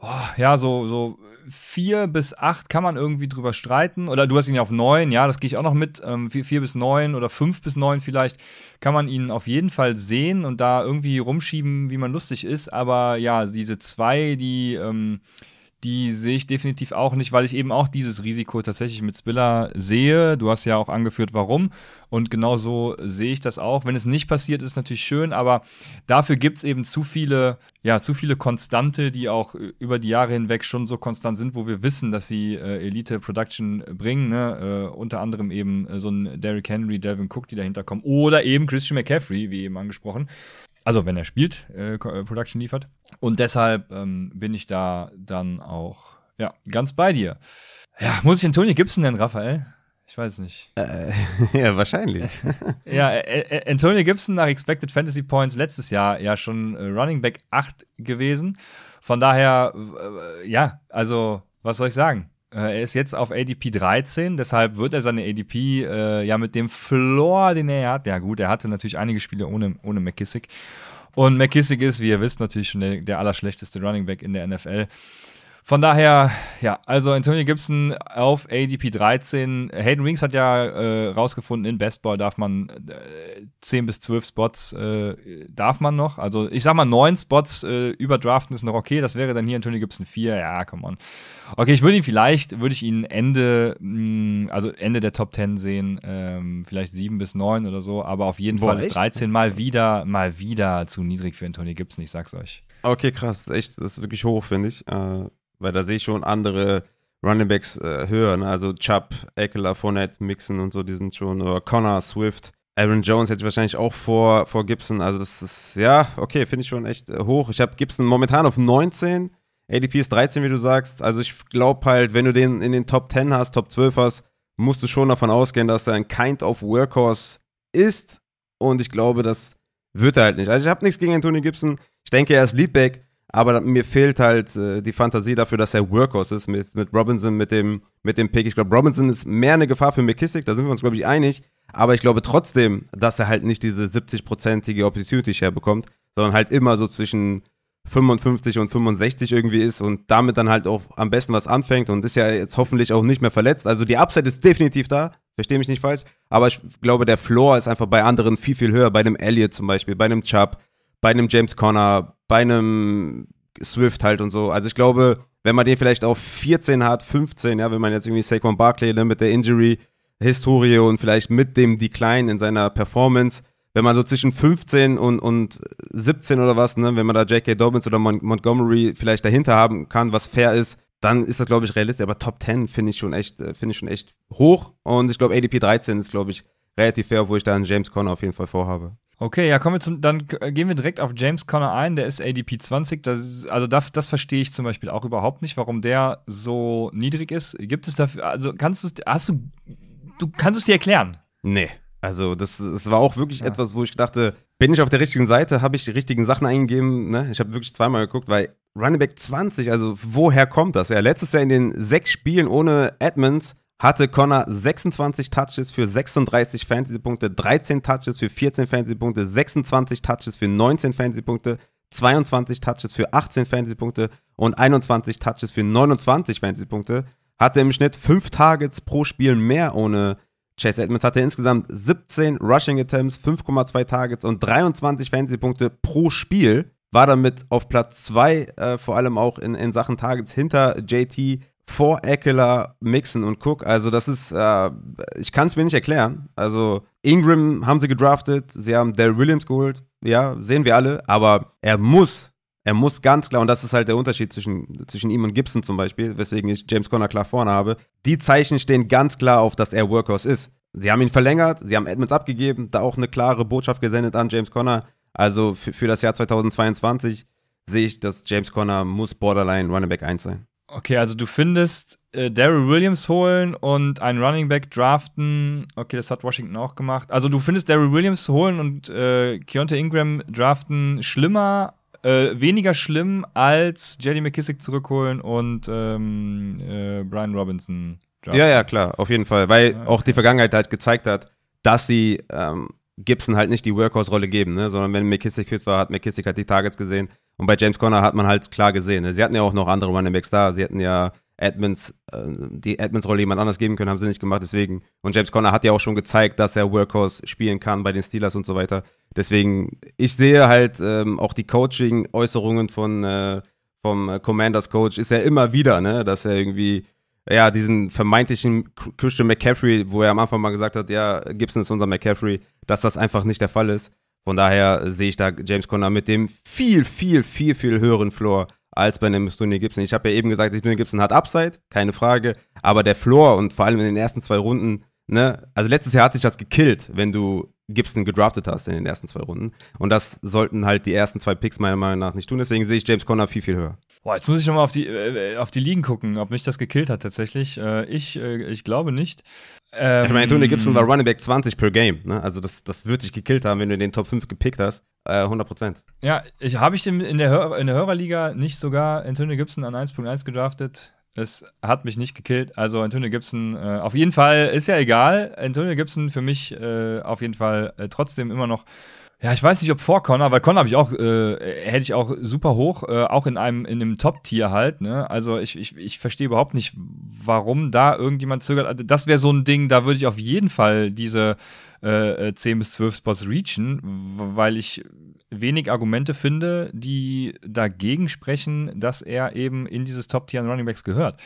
oh, ja, so, so vier bis acht kann man irgendwie drüber streiten. Oder du hast ihn ja auf neun, ja, das gehe ich auch noch mit. Ähm, vier, vier bis neun oder fünf bis neun vielleicht kann man ihn auf jeden Fall sehen und da irgendwie rumschieben, wie man lustig ist. Aber ja, diese zwei, die ähm, die sehe ich definitiv auch nicht, weil ich eben auch dieses Risiko tatsächlich mit Spiller sehe. Du hast ja auch angeführt, warum. Und genau so sehe ich das auch. Wenn es nicht passiert, ist natürlich schön, aber dafür gibt es eben zu viele, ja, zu viele Konstante, die auch über die Jahre hinweg schon so konstant sind, wo wir wissen, dass sie äh, Elite Production bringen. Ne? Äh, unter anderem eben äh, so ein Derrick Henry, Delvin Cook, die dahinter kommen. Oder eben Christian McCaffrey, wie eben angesprochen. Also wenn er spielt, äh, äh, Production liefert. Und deshalb ähm, bin ich da dann auch ja, ganz bei dir. Ja, muss ich Antonio Gibson denn, Raphael? Ich weiß nicht. Äh, ja, wahrscheinlich. ja, äh, äh, Antonio Gibson nach Expected Fantasy Points letztes Jahr ja schon äh, Running Back 8 gewesen. Von daher, ja, also, was soll ich sagen? Äh, er ist jetzt auf ADP 13, deshalb wird er seine ADP äh, ja mit dem Floor, den er hat. Ja, gut, er hatte natürlich einige Spiele ohne, ohne McKissick. Und McKissick ist, wie ihr wisst, natürlich schon der, der allerschlechteste Running Back in der NFL. Von daher, ja, also Antonio Gibson auf ADP 13. Hayden Wings hat ja äh, rausgefunden, in Bestball darf man äh, 10 bis 12 Spots äh, darf man noch. Also ich sag mal, 9 Spots äh, überdraften ist noch okay. Das wäre dann hier Antonio Gibson 4. Ja, come on. Okay, ich würde ihn vielleicht, würde ich ihn Ende, mh, mm, also Ende der Top 10 sehen. Ähm, vielleicht 7 bis 9 oder so. Aber auf jeden Boah, Fall ist 13 mal wieder, mal wieder zu niedrig für Antonio Gibson. Ich sag's euch. Okay, krass. Echt, das ist wirklich hoch, finde ich. Äh weil da sehe ich schon andere Runningbacks äh, höher. Ne? Also Chubb, Eckler, Fournette, Mixon und so, die sind schon, oder Connor, Swift. Aaron Jones hätte ich wahrscheinlich auch vor, vor Gibson. Also das ist, ja, okay, finde ich schon echt äh, hoch. Ich habe Gibson momentan auf 19. ADP ist 13, wie du sagst. Also ich glaube halt, wenn du den in den Top 10 hast, Top 12 hast, musst du schon davon ausgehen, dass er ein Kind of Workhorse ist. Und ich glaube, das wird er halt nicht. Also ich habe nichts gegen Anthony Gibson. Ich denke, er ist Leadback. Aber mir fehlt halt äh, die Fantasie dafür, dass er Workhorse ist mit, mit Robinson, mit dem, mit dem Pick. Ich glaube, Robinson ist mehr eine Gefahr für McKissick, da sind wir uns, glaube ich, einig. Aber ich glaube trotzdem, dass er halt nicht diese 70-prozentige Opportunity Share bekommt, sondern halt immer so zwischen 55 und 65 irgendwie ist und damit dann halt auch am besten was anfängt und ist ja jetzt hoffentlich auch nicht mehr verletzt. Also die Upside ist definitiv da, verstehe mich nicht falsch, aber ich glaube, der Floor ist einfach bei anderen viel, viel höher, bei einem Elliott zum Beispiel, bei einem Chubb, bei einem James Conner, bei einem Swift halt und so. Also ich glaube, wenn man den vielleicht auf 14 hat, 15, ja, wenn man jetzt irgendwie Saquon Barkley ne, mit der Injury-Historie und vielleicht mit dem Decline in seiner Performance, wenn man so zwischen 15 und, und 17 oder was, ne, wenn man da J.K. Dobbins oder Mon Montgomery vielleicht dahinter haben kann, was fair ist, dann ist das, glaube ich, realistisch. Aber Top 10 finde ich schon echt, äh, finde ich schon echt hoch. Und ich glaube, ADP 13 ist, glaube ich, relativ fair, wo ich da einen James Conner auf jeden Fall vorhabe. Okay, ja, kommen wir zum, dann gehen wir direkt auf James Conner ein, der ist ADP 20. Das also das, das verstehe ich zum Beispiel auch überhaupt nicht, warum der so niedrig ist. Gibt es dafür, also kannst du, hast du, du kannst es dir erklären? Nee. Also, das, das war auch wirklich ja. etwas, wo ich dachte, bin ich auf der richtigen Seite, habe ich die richtigen Sachen eingegeben, ne? Ich habe wirklich zweimal geguckt, weil Running Back 20, also woher kommt das? Ja, letztes Jahr in den sechs Spielen ohne Edmonds hatte Connor 26 Touches für 36 Fantasy-Punkte, 13 Touches für 14 Fantasy-Punkte, 26 Touches für 19 Fantasy-Punkte, 22 Touches für 18 Fantasy-Punkte und 21 Touches für 29 Fantasy-Punkte. Hatte im Schnitt 5 Targets pro Spiel mehr ohne Chase Edmonds. Hatte insgesamt 17 Rushing Attempts, 5,2 Targets und 23 Fantasy-Punkte pro Spiel. War damit auf Platz 2, äh, vor allem auch in, in Sachen Targets hinter JT vor Eckler, Mixon und Cook. Also das ist, äh, ich kann es mir nicht erklären. Also Ingram haben sie gedraftet, sie haben Daryl Williams geholt, ja, sehen wir alle, aber er muss, er muss ganz klar, und das ist halt der Unterschied zwischen, zwischen ihm und Gibson zum Beispiel, weswegen ich James Conner klar vorne habe, die Zeichen stehen ganz klar auf, dass er Workhorse ist. Sie haben ihn verlängert, sie haben Edmonds abgegeben, da auch eine klare Botschaft gesendet an James Conner. Also für, für das Jahr 2022 sehe ich, dass James Conner muss Borderline Running Back 1 sein. Okay, also du findest äh, Daryl Williams holen und einen Running Back draften. Okay, das hat Washington auch gemacht. Also du findest Daryl Williams holen und äh, Keontae Ingram draften schlimmer, äh, weniger schlimm als JD McKissick zurückholen und ähm, äh, Brian Robinson draften. Ja, ja, klar, auf jeden Fall. Weil okay. auch die Vergangenheit halt gezeigt hat, dass sie ähm, Gibson halt nicht die Workhorse-Rolle geben, ne? sondern wenn McKissick fit war, hat McKissick halt die Targets gesehen. Und bei James Conner hat man halt klar gesehen. Ne? Sie hatten ja auch noch andere Running Backs da. Sie hatten ja Edmonds, äh, die Edmonds-Rolle jemand anders geben können, haben sie nicht gemacht, deswegen. Und James Conner hat ja auch schon gezeigt, dass er Workhorse spielen kann bei den Steelers und so weiter. Deswegen, ich sehe halt ähm, auch die Coaching-Äußerungen von äh, vom Commanders Coach ist ja immer wieder, ne, dass er irgendwie ja, diesen vermeintlichen Christian McCaffrey, wo er am Anfang mal gesagt hat, ja, Gibson ist unser McCaffrey, dass das einfach nicht der Fall ist. Von daher sehe ich da James Conner mit dem viel, viel, viel, viel höheren Floor als bei einem Stoney Gibson. Ich habe ja eben gesagt, Stoney Gibson hat Upside, keine Frage, aber der Floor und vor allem in den ersten zwei Runden, ne, also letztes Jahr hat sich das gekillt, wenn du Gibson gedraftet hast in den ersten zwei Runden. Und das sollten halt die ersten zwei Picks meiner Meinung nach nicht tun. Deswegen sehe ich James Conner viel, viel höher. Boah, jetzt muss ich nochmal auf die, äh, auf die Ligen gucken, ob mich das gekillt hat tatsächlich. Äh, ich, äh, ich glaube nicht. Ähm, ich meine, Tony Gibson war Running Back 20 per Game. Ne? Also das, das würde dich gekillt haben, wenn du den Top 5 gepickt hast. 100 Prozent. Ja, ich, habe ich den in der, Hör in der Hörerliga nicht sogar Antonio Gibson an 1.1 gedraftet? Es hat mich nicht gekillt. Also Antonio Gibson, äh, auf jeden Fall, ist ja egal. Antonio Gibson für mich äh, auf jeden Fall äh, trotzdem immer noch ja, ich weiß nicht, ob vor Connor, weil Connor habe ich auch, äh, hätte ich auch super hoch, äh, auch in einem, in einem Top-Tier halt, ne? Also ich, ich, ich verstehe überhaupt nicht, warum da irgendjemand zögert. Also das wäre so ein Ding, da würde ich auf jeden Fall diese äh, 10 äh, bis 12 Spots reachen, weil ich wenig Argumente finde, die dagegen sprechen, dass er eben in dieses Top-Tier an Running Backs gehört.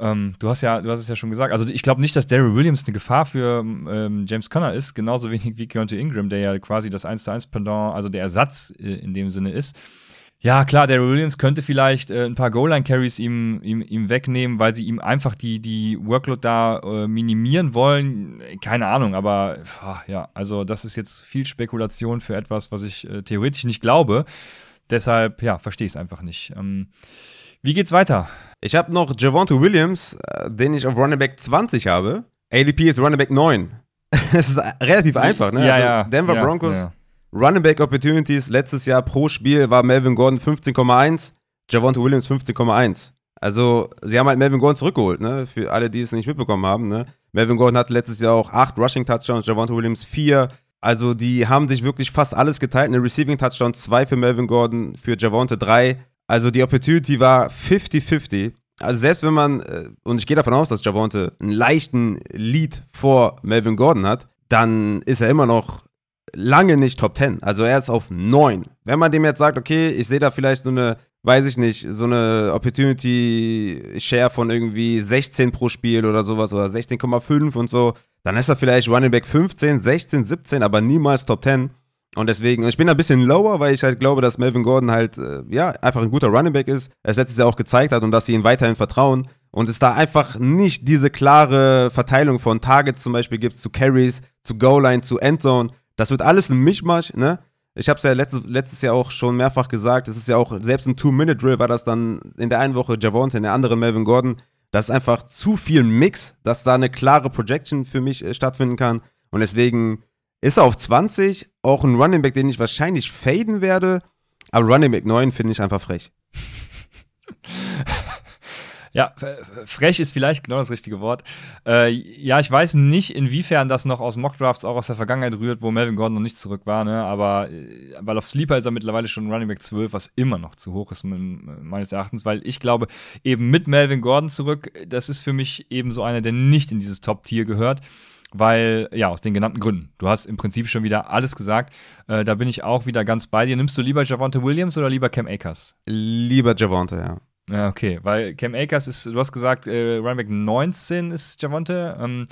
Ähm, du hast ja, du hast es ja schon gesagt. Also ich glaube nicht, dass Daryl Williams eine Gefahr für ähm, James Conner ist, genauso wenig wie Keontae Ingram, der ja quasi das 1 zu 1 Pendant, also der Ersatz äh, in dem Sinne ist. Ja, klar, Daryl Williams könnte vielleicht äh, ein paar Goal-Line-Carries ihm, ihm, ihm wegnehmen, weil sie ihm einfach die, die Workload da äh, minimieren wollen. Keine Ahnung, aber oh, ja, also das ist jetzt viel Spekulation für etwas, was ich äh, theoretisch nicht glaube. Deshalb, ja, verstehe ich es einfach nicht. Ähm, wie geht's weiter? Ich habe noch Javonte Williams, äh, den ich auf Running Back 20 habe. ADP ist Running Back 9. Es ist relativ einfach, ne? Ja, also ja. Denver ja, Broncos, ja. Running Back Opportunities letztes Jahr pro Spiel war Melvin Gordon 15,1, Javonte Williams 15,1. Also, sie haben halt Melvin Gordon zurückgeholt, ne? Für alle, die es nicht mitbekommen haben, ne? Melvin Gordon hatte letztes Jahr auch 8 Rushing Touchdowns, Javonte Williams 4. Also, die haben sich wirklich fast alles geteilt. Eine Receiving Touchdown 2 für Melvin Gordon, für Javonte 3. Also, die Opportunity war 50-50. Also, selbst wenn man, äh, und ich gehe davon aus, dass Javonte einen leichten Lead vor Melvin Gordon hat, dann ist er immer noch lange nicht Top 10. Also er ist auf 9. Wenn man dem jetzt sagt, okay, ich sehe da vielleicht so eine, weiß ich nicht, so eine Opportunity Share von irgendwie 16 pro Spiel oder sowas oder 16,5 und so, dann ist er vielleicht Running Back 15, 16, 17, aber niemals Top 10. Und deswegen, ich bin ein bisschen lower, weil ich halt glaube, dass Melvin Gordon halt, äh, ja, einfach ein guter Running Back ist. Er es letztes Jahr auch gezeigt hat und dass sie ihm weiterhin vertrauen. Und es da einfach nicht diese klare Verteilung von Targets zum Beispiel gibt zu Carries, zu Goal-Line, zu Endzone. Das wird alles ein Mischmasch, ne? Ich habe es ja letztes, letztes Jahr auch schon mehrfach gesagt. Es ist ja auch, selbst im Two-Minute-Drill war das dann in der einen Woche Javonte, in der anderen Melvin Gordon. Das ist einfach zu viel Mix, dass da eine klare Projection für mich äh, stattfinden kann. Und deswegen ist er auf 20, auch ein Running Back, den ich wahrscheinlich faden werde. Aber Running Back 9 finde ich einfach frech. Ja, frech ist vielleicht genau das richtige Wort. Äh, ja, ich weiß nicht, inwiefern das noch aus Mockdrafts auch aus der Vergangenheit rührt, wo Melvin Gordon noch nicht zurück war, ne? aber äh, weil auf Sleeper ist er mittlerweile schon Running Back 12, was immer noch zu hoch ist meines Erachtens, weil ich glaube, eben mit Melvin Gordon zurück, das ist für mich eben so einer, der nicht in dieses Top-Tier gehört weil, ja, aus den genannten Gründen. Du hast im Prinzip schon wieder alles gesagt. Äh, da bin ich auch wieder ganz bei dir. Nimmst du lieber Javante Williams oder lieber Cam Akers? Lieber Javante, ja. Ja, okay, weil Cam Akers ist, du hast gesagt, äh, Running 19 ist Javante. Ähm,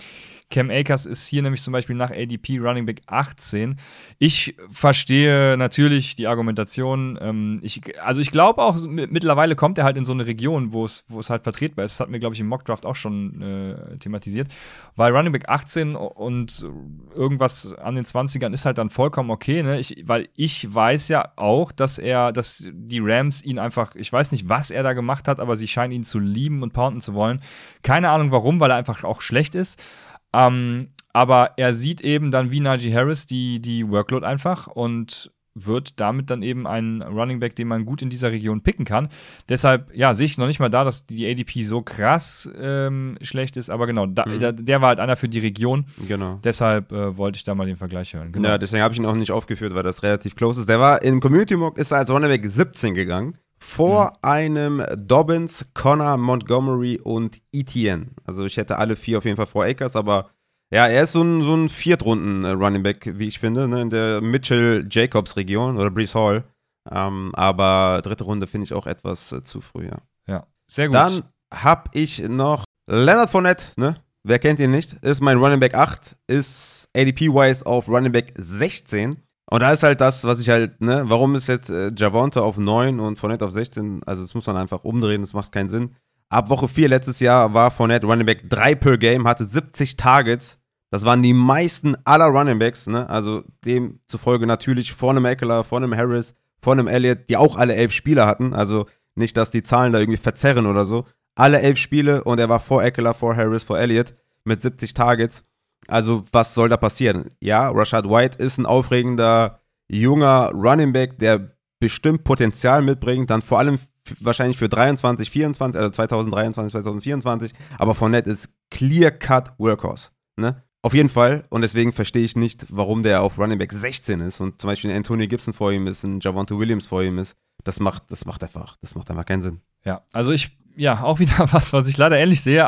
Cam Akers ist hier nämlich zum Beispiel nach ADP Running Back 18. Ich verstehe natürlich die Argumentation. Ähm, ich, also ich glaube auch, mittlerweile kommt er halt in so eine Region, wo es, halt vertretbar ist. Das hat mir, glaube ich, im Mockdraft auch schon äh, thematisiert. Weil Running Back 18 und irgendwas an den 20ern ist halt dann vollkommen okay, ne? Ich, weil ich weiß ja auch, dass er, dass die Rams ihn einfach, ich weiß nicht, was er da gemacht hat, aber sie scheinen ihn zu lieben und pounden zu wollen. Keine Ahnung warum, weil er einfach auch schlecht ist. Ähm, aber er sieht eben dann wie Najee Harris die, die Workload einfach und wird damit dann eben ein Running Back, den man gut in dieser Region picken kann. Deshalb, ja, sehe ich noch nicht mal da, dass die ADP so krass ähm, schlecht ist, aber genau, da, mhm. der, der, war halt einer für die Region. Genau. Deshalb äh, wollte ich da mal den Vergleich hören. Genau. Ja, deswegen habe ich ihn auch nicht aufgeführt, weil das relativ close ist. Der war im Community Mock, ist er als Running Back 17 gegangen. Vor mhm. einem Dobbins, Connor, Montgomery und Etienne. Also ich hätte alle vier auf jeden Fall vor Akers, aber ja, er ist so ein, so ein Viertrunden-Running Back, wie ich finde, ne, in der Mitchell-Jacobs-Region oder Brees Hall. Ähm, aber dritte Runde finde ich auch etwas äh, zu früh, ja. Ja, sehr gut. Dann habe ich noch Leonard Fournette, ne? Wer kennt ihn nicht? Ist mein Running Back 8, ist ADP-wise auf Running Back 16. Und da ist halt das, was ich halt, ne, warum ist jetzt äh, Javonte auf 9 und Fournette auf 16? Also, das muss man einfach umdrehen, das macht keinen Sinn. Ab Woche 4 letztes Jahr war Fournette Running Back 3 per Game, hatte 70 Targets. Das waren die meisten aller Running Backs, ne? Also demzufolge natürlich vor einem Eckler, vor einem Harris, vor einem Elliott, die auch alle elf Spieler hatten. Also nicht, dass die Zahlen da irgendwie verzerren oder so. Alle elf Spiele und er war vor Eckler, vor Harris, vor Elliott mit 70 Targets. Also, was soll da passieren? Ja, Rashad White ist ein aufregender, junger Running Back, der bestimmt Potenzial mitbringt, dann vor allem wahrscheinlich für 23, 24, also 2023, 2024, aber Fournette ist clear-cut Workhorse. Ne? Auf jeden Fall. Und deswegen verstehe ich nicht, warum der auf Running Back 16 ist und zum Beispiel ein Anthony Gibson vor ihm ist, ein Javonte Williams vor ihm ist. Das macht, das macht einfach, das macht einfach keinen Sinn. Ja, also ich ja, auch wieder was, was ich leider ähnlich sehe.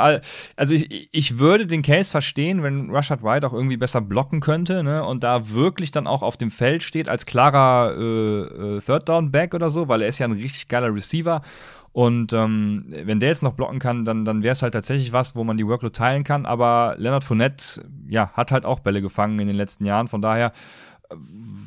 Also ich, ich würde den Case verstehen, wenn Rashad White auch irgendwie besser blocken könnte ne, und da wirklich dann auch auf dem Feld steht als klarer äh, äh, Third Down Back oder so, weil er ist ja ein richtig geiler Receiver. Und ähm, wenn der jetzt noch blocken kann, dann, dann wäre es halt tatsächlich was, wo man die Workload teilen kann. Aber Leonard Fournette, ja, hat halt auch Bälle gefangen in den letzten Jahren. Von daher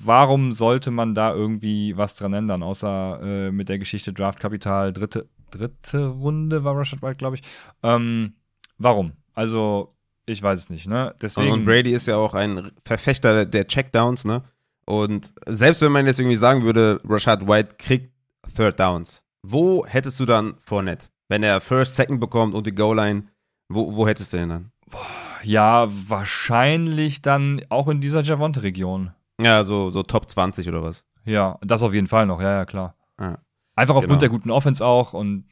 warum sollte man da irgendwie was dran ändern, außer äh, mit der Geschichte Draftkapital, dritte, dritte Runde war Rashad White, glaube ich. Ähm, warum? Also, ich weiß es nicht, ne? Deswegen, und Brady ist ja auch ein Verfechter der Checkdowns, ne? Und selbst wenn man jetzt irgendwie sagen würde, Rashad White kriegt Third Downs, wo hättest du dann Fournette? Wenn er First, Second bekommt und die Goal-Line, wo, wo hättest du den dann? Ja, wahrscheinlich dann auch in dieser Javonte-Region. Ja, so, so Top 20 oder was. Ja, das auf jeden Fall noch, ja, ja, klar. Ja. Einfach aufgrund Genau. der guten Offense auch und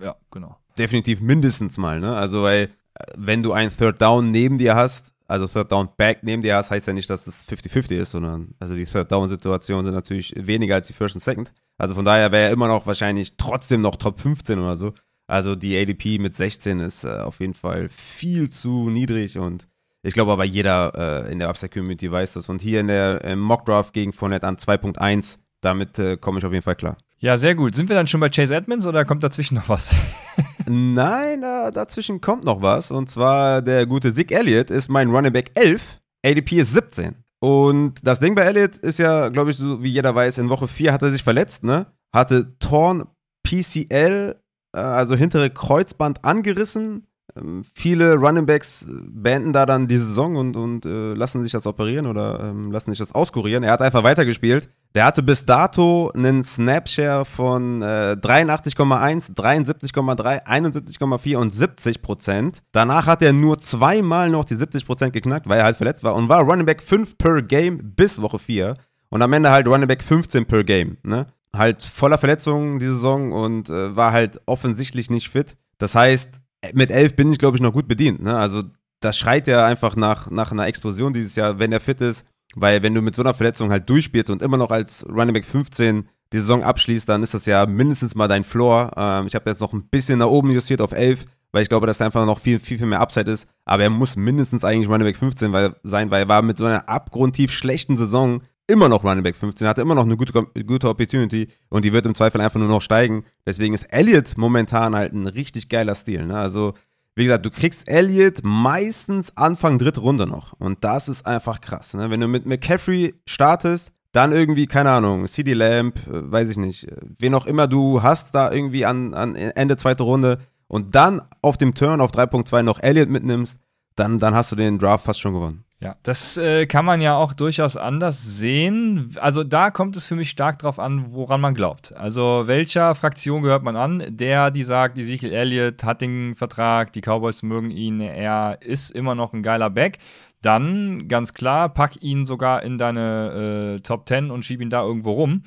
ja, genau. Definitiv mindestens mal, ne? Also, weil, äh, wenn du einen Third Down neben dir hast, also Third Down Back neben dir hast, heißt ja nicht, dass es 50-50 ist, sondern, also die Third Down Situationen sind natürlich weniger als die First und Second. Also von daher wäre er immer noch wahrscheinlich trotzdem noch Top 15 oder so. Also die ADP mit 16 ist äh, auf jeden Fall viel zu niedrig und ich glaube aber jeder äh, in der Upside-Community weiß das. Und hier in der Mock-Draft gegen Fournette an 2.1, damit äh, komme ich auf jeden Fall klar. Ja, sehr gut. Sind wir dann schon bei Chase Edmonds oder kommt dazwischen noch was? Nein, äh, dazwischen kommt noch was. Und zwar der gute Zig Elliott ist mein Running Back 11. ADP ist 17. Und das Ding bei Elliott ist ja, glaube ich, so wie jeder weiß, in Woche 4 hat er sich verletzt, ne? Hatte Torn PCL, äh, also hintere Kreuzband angerissen. Ähm, viele Running Backs äh, beenden da dann die Saison und, und äh, lassen sich das operieren oder ähm, lassen sich das auskurieren. Er hat einfach weitergespielt. Der hatte bis dato einen Snapshare von äh, 83,1, 73,3, 71,4 und 70 Prozent. Danach hat er nur zweimal noch die 70 Prozent geknackt, weil er halt verletzt war und war Running Back 5 per Game bis Woche 4. Und am Ende halt Running Back 15 per Game. Ne? Halt voller Verletzungen die Saison und äh, war halt offensichtlich nicht fit. Das heißt, mit 11 bin ich, glaube ich, noch gut bedient. Ne? Also das schreit ja einfach nach, nach einer Explosion dieses Jahr, wenn er fit ist. Weil wenn du mit so einer Verletzung halt durchspielst und immer noch als Running Back 15 die Saison abschließt, dann ist das ja mindestens mal dein Floor. Ähm, ich habe jetzt noch ein bisschen nach oben justiert auf 11, weil ich glaube, dass da einfach noch viel, viel, viel mehr Upside ist. Aber er muss mindestens eigentlich Running Back 15 weil, sein, weil er war mit so einer abgrundtief schlechten Saison immer noch Running Back 15, hatte immer noch eine gute, gute Opportunity und die wird im Zweifel einfach nur noch steigen. Deswegen ist Elliott momentan halt ein richtig geiler Stil. Ne? Also, wie gesagt, du kriegst Elliott meistens Anfang dritte Runde noch. Und das ist einfach krass. Ne? Wenn du mit McCaffrey startest, dann irgendwie, keine Ahnung, CD Lamp, äh, weiß ich nicht, äh, wen auch immer du hast da irgendwie an, an Ende zweite Runde und dann auf dem Turn auf 3.2 noch Elliott mitnimmst, dann, dann hast du den Draft fast schon gewonnen. Ja, das äh, kann man ja auch durchaus anders sehen. Also da kommt es für mich stark drauf an, woran man glaubt. Also welcher Fraktion gehört man an? Der, die sagt, Ezekiel Elliott hat den Vertrag, die Cowboys mögen ihn, er ist immer noch ein geiler Back. Dann ganz klar, pack ihn sogar in deine äh, Top 10 und schieb ihn da irgendwo rum.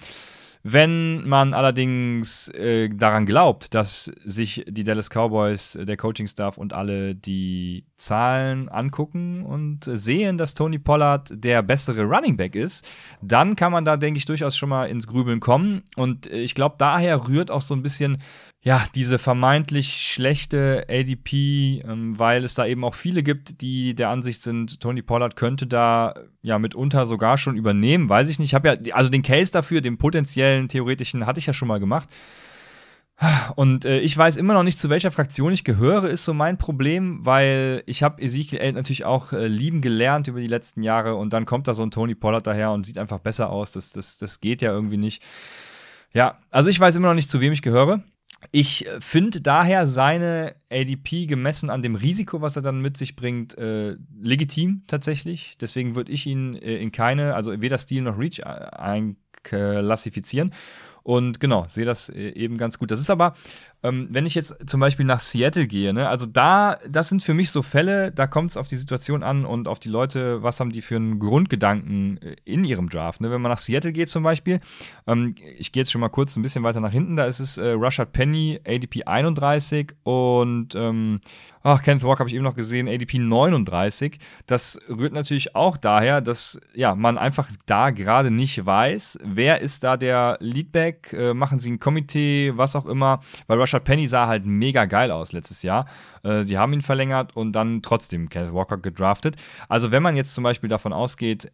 Wenn man allerdings äh, daran glaubt, dass sich die Dallas Cowboys, äh, der Coaching-Staff und alle die Zahlen angucken und sehen, dass Tony Pollard der bessere Running Back ist, dann kann man da, denke ich, durchaus schon mal ins Grübeln kommen. Und äh, ich glaube, daher rührt auch so ein bisschen ja, diese vermeintlich schlechte ADP, ähm, weil es da eben auch viele gibt, die der Ansicht sind, Tony Pollard könnte da ja mitunter sogar schon übernehmen, weiß ich nicht. Ich habe ja, also den Case dafür, den potenziellen, theoretischen, hatte ich ja schon mal gemacht. Und äh, ich weiß immer noch nicht, zu welcher Fraktion ich gehöre, ist so mein Problem, weil ich habe Ezekiel natürlich auch äh, lieben gelernt über die letzten Jahre und dann kommt da so ein Tony Pollard daher und sieht einfach besser aus. Das, das, das geht ja irgendwie nicht. Ja, also ich weiß immer noch nicht, zu wem ich gehöre. Ich finde daher seine ADP gemessen an dem Risiko, was er dann mit sich bringt, äh, legitim tatsächlich. Deswegen würde ich ihn äh, in keine, also weder Stil noch Reach einklassifizieren. Und genau, sehe das äh, eben ganz gut. Das ist aber, ähm, wenn ich jetzt zum Beispiel nach Seattle gehe, ne, also da, das sind für mich so Fälle, da kommt es auf die Situation an und auf die Leute, was haben die für einen Grundgedanken äh, in ihrem Draft. Ne? Wenn man nach Seattle geht zum Beispiel, ähm, ich gehe jetzt schon mal kurz ein bisschen weiter nach hinten, da ist es äh, Rashad Penny, ADP 31 und ähm, ach, Kenneth Walker habe ich eben noch gesehen, ADP 39. Das rührt natürlich auch daher, dass ja, man einfach da gerade nicht weiß, wer ist da der Leadback, äh, machen sie ein Komitee, was auch immer, weil Rashad Penny sah halt mega geil aus letztes Jahr. Äh, sie haben ihn verlängert und dann trotzdem Kenneth Walker gedraftet. Also wenn man jetzt zum Beispiel davon ausgeht,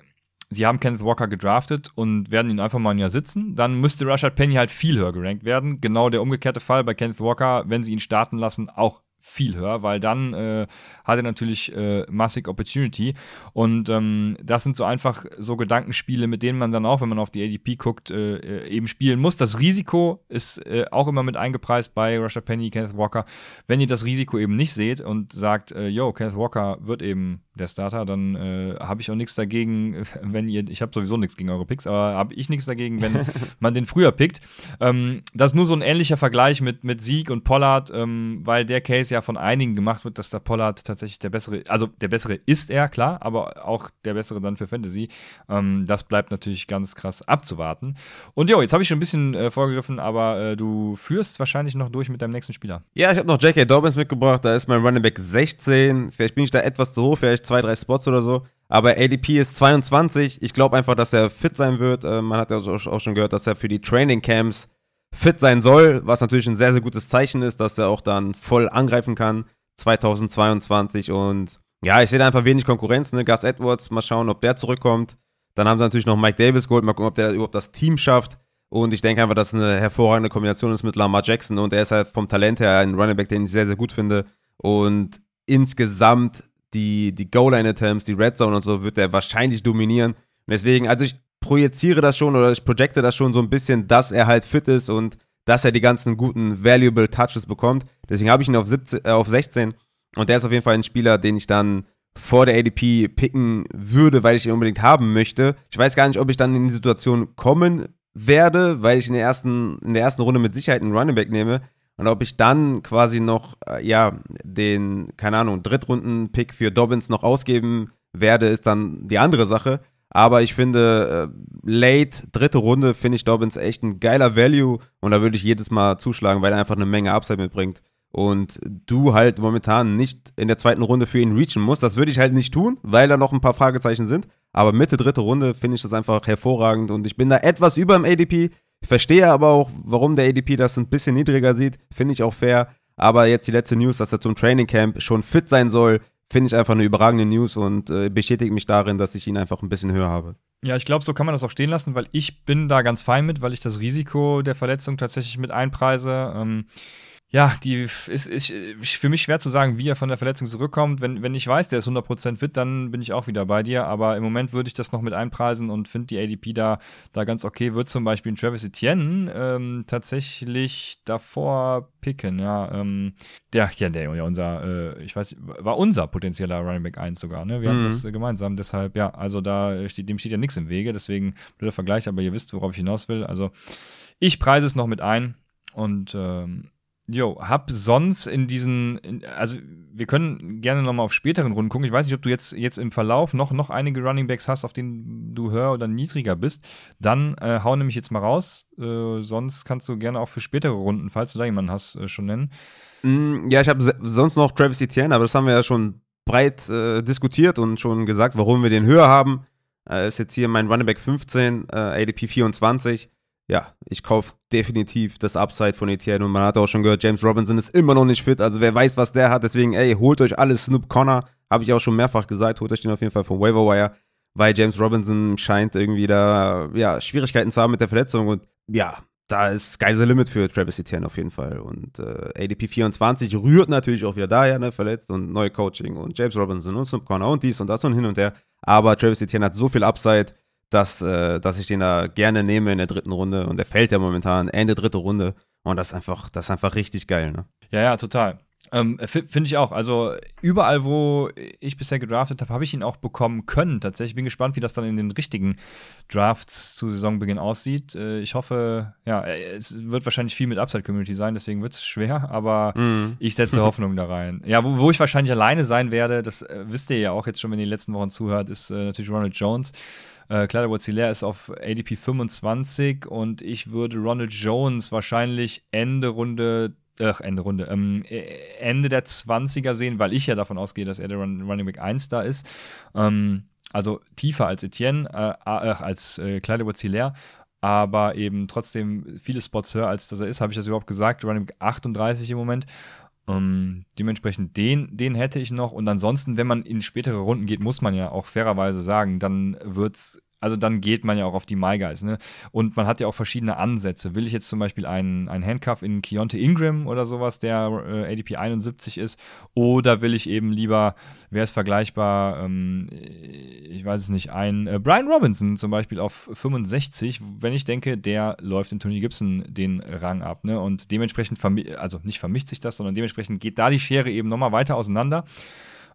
sie haben Kenneth Walker gedraftet und werden ihn einfach mal ein Jahr sitzen, dann müsste Rashad Penny halt viel höher gerankt werden. Genau der umgekehrte Fall bei Kenneth Walker, wenn sie ihn starten lassen, auch viel höher, weil dann äh, hat er natürlich äh, massig Opportunity. Und ähm, das sind so einfach so Gedankenspiele, mit denen man dann auch, wenn man auf die ADP guckt, äh, eben spielen muss. Das Risiko ist äh, auch immer mit eingepreist bei Russia Penny, Kenneth Walker. Wenn ihr das Risiko eben nicht seht und sagt, äh, yo, Kenneth Walker wird eben der Starter, dann äh, habe ich auch nichts dagegen, wenn ihr, ich habe sowieso nichts gegen eure Picks, aber habe ich nichts dagegen, wenn man den früher pickt. Ähm, das ist nur so ein ähnlicher Vergleich mit, mit Sieg und Pollard, ähm, weil der Case ja von einigen gemacht wird, dass der Pollard tatsächlich der bessere, also der bessere ist er, klar, aber auch der bessere dann für Fantasy. Ähm, das bleibt natürlich ganz krass abzuwarten. Und jo, jetzt habe ich schon ein bisschen äh, vorgegriffen, aber äh, du führst wahrscheinlich noch durch mit deinem nächsten Spieler. Ja, ich habe noch J.K. Dobbins mitgebracht, da ist mein Running Back 16. Vielleicht bin ich da etwas zu hoch, vielleicht zwei, drei Spots oder so. Aber ADP ist 22. Ich glaube einfach, dass er fit sein wird. Äh, man hat ja auch schon gehört, dass er für die Training Camps fit sein soll, was natürlich ein sehr, sehr gutes Zeichen ist, dass er auch dann voll angreifen kann 2022. Und ja, ich sehe da einfach wenig Konkurrenz. Ne? Gus Edwards, mal schauen, ob der zurückkommt. Dann haben sie natürlich noch Mike Davis geholt, mal gucken, ob der überhaupt das Team schafft. Und ich denke einfach, dass eine hervorragende Kombination ist mit Lamar Jackson. Und er ist halt vom Talent her ein Running Back, den ich sehr, sehr gut finde. Und insgesamt die, die Goal-Line-Attempts, die Red Zone und so, wird er wahrscheinlich dominieren. Und deswegen, also ich projiziere das schon oder ich projecte das schon so ein bisschen, dass er halt fit ist und dass er die ganzen guten Valuable Touches bekommt. Deswegen habe ich ihn auf, 17, äh, auf 16 und der ist auf jeden Fall ein Spieler, den ich dann vor der ADP picken würde, weil ich ihn unbedingt haben möchte. Ich weiß gar nicht, ob ich dann in die Situation kommen werde, weil ich in der ersten, in der ersten Runde mit Sicherheit einen Running Back nehme. Und ob ich dann quasi noch, äh, ja, den, keine Ahnung, Drittrunden-Pick für Dobbins noch ausgeben werde, ist dann die andere Sache. Aber ich finde, äh, late, dritte Runde, finde ich Dobbins echt ein geiler Value und da würde ich jedes Mal zuschlagen, weil er einfach eine Menge Upside mitbringt. Und du halt momentan nicht in der zweiten Runde für ihn reachen musst. Das würde ich halt nicht tun, weil da noch ein paar Fragezeichen sind. Aber Mitte, dritte Runde finde ich das einfach hervorragend und ich bin da etwas über dem ADP. Ich verstehe aber auch, warum der ADP das ein bisschen niedriger sieht. Finde ich auch fair. Aber jetzt die letzte News, dass er zum Training Camp schon fit sein soll, finde ich einfach eine überragende News und äh, bestätigt mich darin, dass ich ihn einfach ein bisschen höher habe. Ja, ich glaube, so kann man das auch stehen lassen, weil ich bin da ganz fein mit, weil ich das Risiko der Verletzung tatsächlich mit einpreise. Ähm, ja, die ist, ist, für mich schwer zu sagen, wie er von der Verletzung zurückkommt. Wenn, wenn ich weiß, der ist 100% fit, dann bin ich auch wieder bei dir. Aber im Moment würde ich das noch mit einpreisen und finde die ADP da, da ganz okay. Wird zum Beispiel ein Travis Etienne ähm, tatsächlich davor picken. Ja, ähm, der, ja, der, ja, unser, äh, ich weiß, war unser potenzieller Running Back 1 sogar. Ne? Wir mhm. haben das äh, gemeinsam. Deshalb, ja, also da steht, dem steht ja nichts im Wege. Deswegen blöder Vergleich, aber ihr wisst, worauf ich hinaus will. Also ich preise es noch mit ein und ähm, Jo, hab sonst in diesen, also wir können gerne nochmal auf späteren Runden gucken. Ich weiß nicht, ob du jetzt, jetzt im Verlauf noch, noch einige Running Backs hast, auf denen du höher oder niedriger bist. Dann äh, hau nämlich jetzt mal raus. Äh, sonst kannst du gerne auch für spätere Runden, falls du da jemanden hast, äh, schon nennen. Mm, ja, ich habe sonst noch Travis Etienne, aber das haben wir ja schon breit äh, diskutiert und schon gesagt, warum wir den höher haben. Äh, ist jetzt hier mein Running Back 15, äh, ADP 24 ja, ich kaufe definitiv das Upside von Etienne. Und man hat auch schon gehört, James Robinson ist immer noch nicht fit, also wer weiß, was der hat, deswegen, ey, holt euch alles Snoop Connor, habe ich auch schon mehrfach gesagt, holt euch den auf jeden Fall vom Waiver Wire, weil James Robinson scheint irgendwie da, ja, Schwierigkeiten zu haben mit der Verletzung. Und ja, da ist Sky's the Limit für Travis Etienne auf jeden Fall. Und äh, ADP 24 rührt natürlich auch wieder daher, ne, verletzt und neue Coaching und James Robinson und Snoop Connor und dies und das und hin und her, aber Travis Etienne hat so viel Upside, dass, äh, dass ich den da gerne nehme in der dritten Runde. Und der fällt ja momentan Ende dritte Runde. Und das ist einfach, das ist einfach richtig geil, ne? Ja, ja, total. Ähm, Finde ich auch. Also überall, wo ich bisher gedraftet habe, habe ich ihn auch bekommen können. Tatsächlich bin gespannt, wie das dann in den richtigen Drafts zu Saisonbeginn aussieht. Äh, ich hoffe, ja, es wird wahrscheinlich viel mit Upside Community sein, deswegen wird es schwer, aber mm. ich setze Hoffnung da rein. Ja, wo, wo, ich wahrscheinlich alleine sein werde, das äh, wisst ihr ja auch jetzt schon, wenn ihr die letzten Wochen zuhört, ist äh, natürlich Ronald Jones. Äh, Clyde Wozziler ist auf ADP 25 und ich würde Ronald Jones wahrscheinlich Ende Runde Ach, Ende Runde, ähm, äh, Ende der 20er sehen, weil ich ja davon ausgehe, dass er der Run Running Back 1 da ist. Ähm, also tiefer als Etienne, äh, äh, als äh, Clyde Wozziler aber eben trotzdem viele Spots höher, als dass er ist. Habe ich das überhaupt gesagt? Running Back 38 im Moment. Ähm, dementsprechend den, den hätte ich noch. Und ansonsten, wenn man in spätere Runden geht, muss man ja auch fairerweise sagen, dann wird es also dann geht man ja auch auf die My Guys, ne? Und man hat ja auch verschiedene Ansätze. Will ich jetzt zum Beispiel einen, einen Handcuff in Keonte Ingram oder sowas, der äh, ADP 71 ist, oder will ich eben lieber, wer ist vergleichbar, ähm, ich weiß es nicht, ein äh, Brian Robinson zum Beispiel auf 65, wenn ich denke, der läuft in Tony Gibson den Rang ab, ne? Und dementsprechend, also nicht vermischt sich das, sondern dementsprechend geht da die Schere eben nochmal weiter auseinander.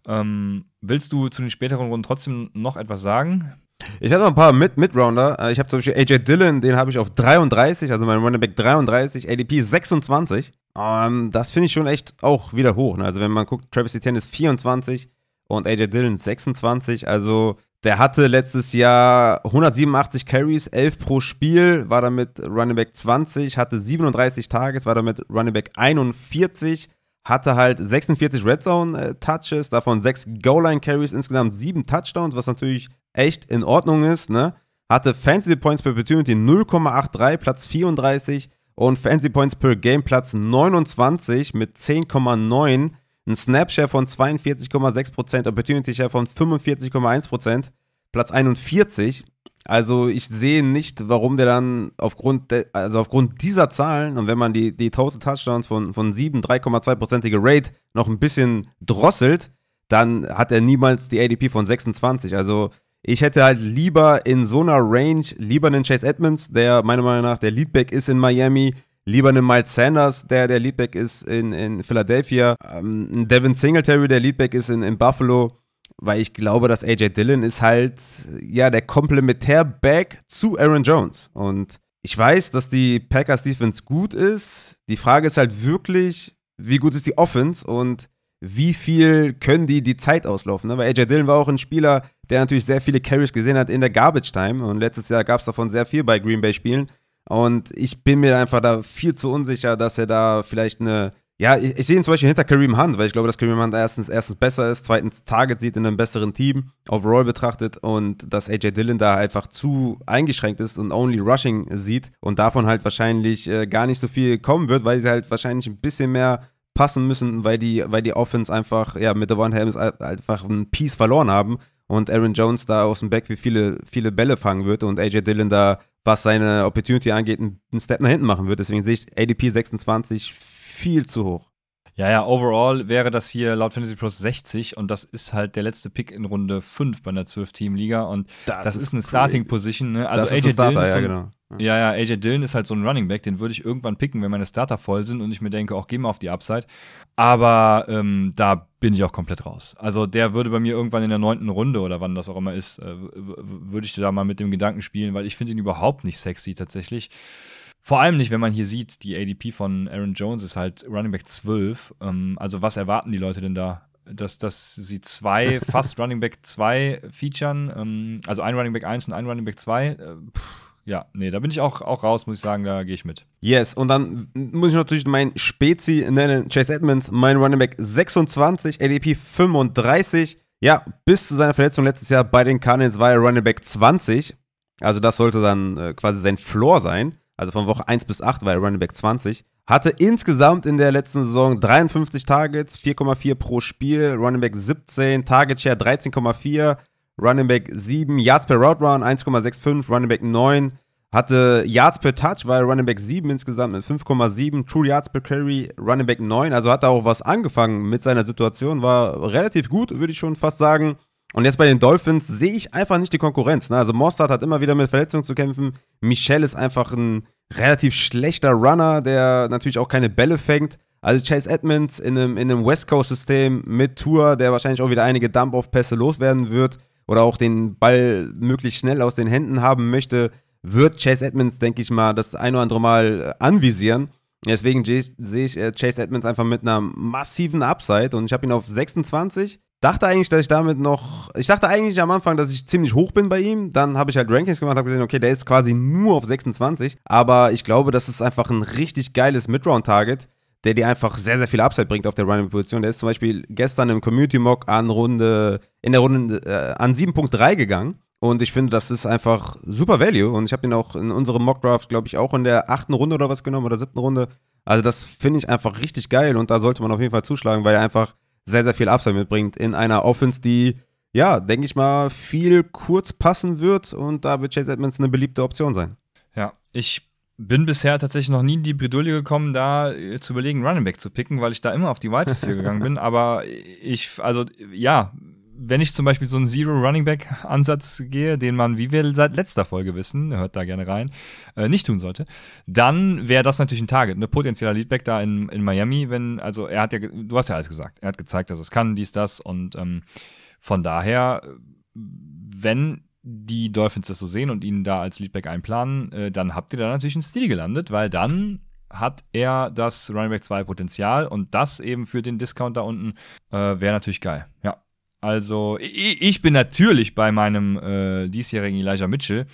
Ähm, willst du zu den späteren Runden trotzdem noch etwas sagen? Ich hatte noch ein paar Mid Midrounder. Äh, ich habe zum Beispiel AJ Dillon, den habe ich auf 33, also mein Running Back 33, ADP 26. Um, das finde ich schon echt auch wieder hoch. Ne? Also wenn man guckt, Travis Etienne ist 24 und AJ Dillon 26. Also der hatte letztes Jahr 187 Carries, 11 pro Spiel, war damit Running Back 20, hatte 37 Tages, war damit Running Back 41 hatte halt 46 Red Zone äh, Touches, davon 6 Goal Line Carries, insgesamt 7 Touchdowns, was natürlich echt in Ordnung ist, ne? Hatte Fantasy Points per Opportunity 0,83, Platz 34 und Fantasy Points per Game Platz 29 mit 10,9, ein Snapshare von 42,6%, Opportunity Share von 45,1%, Platz 41 also ich sehe nicht, warum der dann aufgrund, de, also aufgrund dieser Zahlen und wenn man die, die Total Touchdowns von, von 7, 3,2%ige Rate noch ein bisschen drosselt, dann hat er niemals die ADP von 26. Also ich hätte halt lieber in so einer Range lieber einen Chase Edmonds, der meiner Meinung nach der Leadback ist in Miami, lieber einen Miles Sanders, der der Leadback ist in, in Philadelphia, ähm, einen Devin Singletary, der Leadback ist in, in Buffalo weil ich glaube, dass AJ Dillon ist halt ja der Komplementär-Back zu Aaron Jones. Und ich weiß, dass die Packers Defense gut ist. Die Frage ist halt wirklich, wie gut ist die Offense und wie viel können die die Zeit auslaufen. Ne? Weil AJ Dillon war auch ein Spieler, der natürlich sehr viele Carries gesehen hat in der Garbage Time. Und letztes Jahr gab es davon sehr viel bei Green Bay Spielen. Und ich bin mir einfach da viel zu unsicher, dass er da vielleicht eine ja, ich, ich sehe ihn zum Beispiel hinter Kareem Hunt, weil ich glaube, dass Kareem Hunt erstens, erstens besser ist, zweitens Target sieht in einem besseren Team, overall betrachtet und dass AJ Dillon da einfach zu eingeschränkt ist und only Rushing sieht und davon halt wahrscheinlich äh, gar nicht so viel kommen wird, weil sie halt wahrscheinlich ein bisschen mehr passen müssen, weil die, weil die Offense einfach, ja, mit Devon Helms einfach ein Piece verloren haben und Aaron Jones da aus dem Backfield viele, viele Bälle fangen wird und AJ Dillon da, was seine Opportunity angeht, einen Step nach hinten machen wird. Deswegen sehe ich ADP 26 viel zu hoch. Ja, ja, overall wäre das hier laut Fantasy Pros 60 und das ist halt der letzte Pick in Runde 5 bei einer 12-Team-Liga und das, das ist, ist, eine Starting-Position. Ne? Also AJ Starter, Dillon ist so, ja, genau. Ja, ja, AJ Dillon ist halt so ein Running Back, den würde ich irgendwann picken, wenn meine Starter voll sind und ich mir denke, auch geh mal auf die Upside. Aber ähm, da bin ich auch komplett raus. Also der würde bei mir irgendwann in der neunten Runde oder wann das auch immer ist, äh, würde ich da mal mit dem Gedanken spielen, weil ich finde ihn überhaupt nicht sexy tatsächlich. Vor allem nicht, wenn man hier sieht, die ADP von Aaron Jones ist halt Running Back 12. Ähm, also was erwarten die Leute denn da? Dass, dass sie zwei, fast Running Back 2 featuren, ähm, also ein Running Back 1 und ein Running Back 2. Äh, ja, nee, da bin ich auch, auch raus, muss ich sagen, da gehe ich mit. Yes, und dann muss ich natürlich mein Spezi nennen, Chase Edmonds, mein Running Back 26, ADP 35. Ja, bis zu seiner Verletzung letztes Jahr bei den Cardinals war er Running Back 20. Also das sollte dann äh, quasi sein Floor sein also von Woche 1 bis 8 war er Running Back 20. Hatte insgesamt in der letzten Saison 53 Targets, 4,4 pro Spiel, Running Back 17, Target Share 13,4, Running Back 7, Yards per Route Run 1,65, Running Back 9, hatte Yards per Touch, war Running Back 7 insgesamt mit 5,7, True Yards per Carry, Running Back 9, also hat er auch was angefangen mit seiner Situation, war relativ gut, würde ich schon fast sagen. Und jetzt bei den Dolphins sehe ich einfach nicht die Konkurrenz. Ne? Also Mossad hat immer wieder mit Verletzungen zu kämpfen. Michel ist einfach ein relativ schlechter Runner, der natürlich auch keine Bälle fängt. Also Chase Edmonds in einem, in einem West Coast-System mit Tour, der wahrscheinlich auch wieder einige Dump-Off-Pässe loswerden wird oder auch den Ball möglichst schnell aus den Händen haben möchte, wird Chase Edmonds, denke ich mal, das ein oder andere Mal anvisieren. Deswegen sehe ich äh, Chase Edmonds einfach mit einer massiven Upside und ich habe ihn auf 26 dachte eigentlich, dass ich damit noch. Ich dachte eigentlich am Anfang, dass ich ziemlich hoch bin bei ihm. Dann habe ich halt Rankings gemacht, habe gesehen, okay, der ist quasi nur auf 26. Aber ich glaube, das ist einfach ein richtig geiles Midround-Target, der dir einfach sehr, sehr viel Upside bringt auf der Running-Position. Der ist zum Beispiel gestern im Community-Mock an Runde, in der Runde äh, an 7.3 gegangen. Und ich finde, das ist einfach super Value. Und ich habe den auch in unserem Mock-Draft, glaube ich, auch in der achten Runde oder was genommen oder siebten Runde. Also das finde ich einfach richtig geil und da sollte man auf jeden Fall zuschlagen, weil er einfach sehr, sehr viel Upside mitbringt in einer Offense, die, ja, denke ich mal, viel kurz passen wird und da wird Chase Edmonds eine beliebte Option sein. Ja, ich bin bisher tatsächlich noch nie in die Bredouille gekommen, da äh, zu überlegen, Running Back zu picken, weil ich da immer auf die Wide Receiver gegangen bin. Aber ich, also ja, wenn ich zum Beispiel so einen Zero Running Back Ansatz gehe, den man, wie wir seit letzter Folge wissen, hört da gerne rein, äh, nicht tun sollte, dann wäre das natürlich ein Target, ein ne, potenzieller Leadback da in, in Miami, wenn, also er hat ja, du hast ja alles gesagt, er hat gezeigt, dass es kann, dies, das und ähm, von daher, wenn die Dolphins das so sehen und ihn da als Leadback einplanen, äh, dann habt ihr da natürlich einen Stil gelandet, weil dann hat er das Running Back 2 Potenzial und das eben für den Discount da unten äh, wäre natürlich geil. Ja. Also, ich, ich, bin natürlich bei meinem äh, diesjährigen Elijah Mitchell.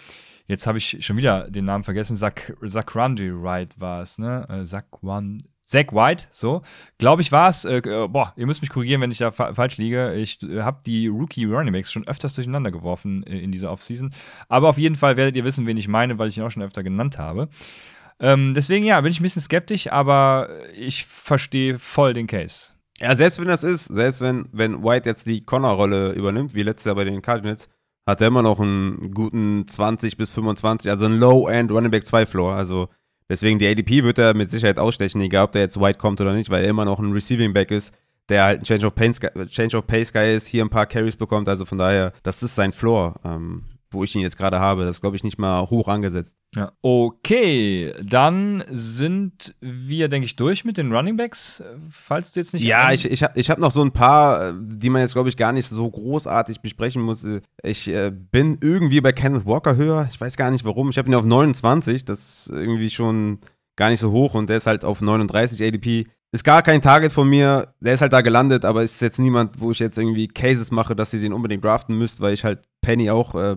Jetzt habe ich schon wieder den Namen vergessen. Zach, Zach Rundy Wright war es, ne? Zach, One, Zach White, so. Glaube ich war es. Äh, äh, boah, ihr müsst mich korrigieren, wenn ich da fa falsch liege. Ich äh, habe die Rookie Running Backs schon öfters durcheinander geworfen äh, in dieser Offseason. Aber auf jeden Fall werdet ihr wissen, wen ich meine, weil ich ihn auch schon öfter genannt habe. Ähm, deswegen, ja, bin ich ein bisschen skeptisch, aber ich verstehe voll den Case. Ja, selbst wenn das ist, selbst wenn, wenn White jetzt die Connor-Rolle übernimmt, wie letztes Jahr bei den Cardinals, hat er immer noch einen guten 20 bis 25, also ein Low-End Running Back 2 Floor. Also deswegen die ADP wird er mit Sicherheit ausstechen, egal ob der jetzt White kommt oder nicht, weil er immer noch ein Receiving Back ist, der halt ein Change of Pace, Change of Pace Guy ist, hier ein paar Carries bekommt. Also von daher, das ist sein Floor. Ähm, wo ich ihn jetzt gerade habe. Das glaube ich, nicht mal hoch angesetzt. Ja. Okay, dann sind wir, denke ich, durch mit den Running Backs, falls du jetzt nicht. Ja, ich, ich habe ich hab noch so ein paar, die man jetzt, glaube ich, gar nicht so großartig besprechen muss. Ich äh, bin irgendwie bei Kenneth Walker höher. Ich weiß gar nicht warum. Ich habe ihn auf 29. Das ist irgendwie schon gar nicht so hoch und der ist halt auf 39 ADP. Ist gar kein Target von mir. Der ist halt da gelandet, aber ist jetzt niemand, wo ich jetzt irgendwie Cases mache, dass ihr den unbedingt draften müsst, weil ich halt Penny auch äh,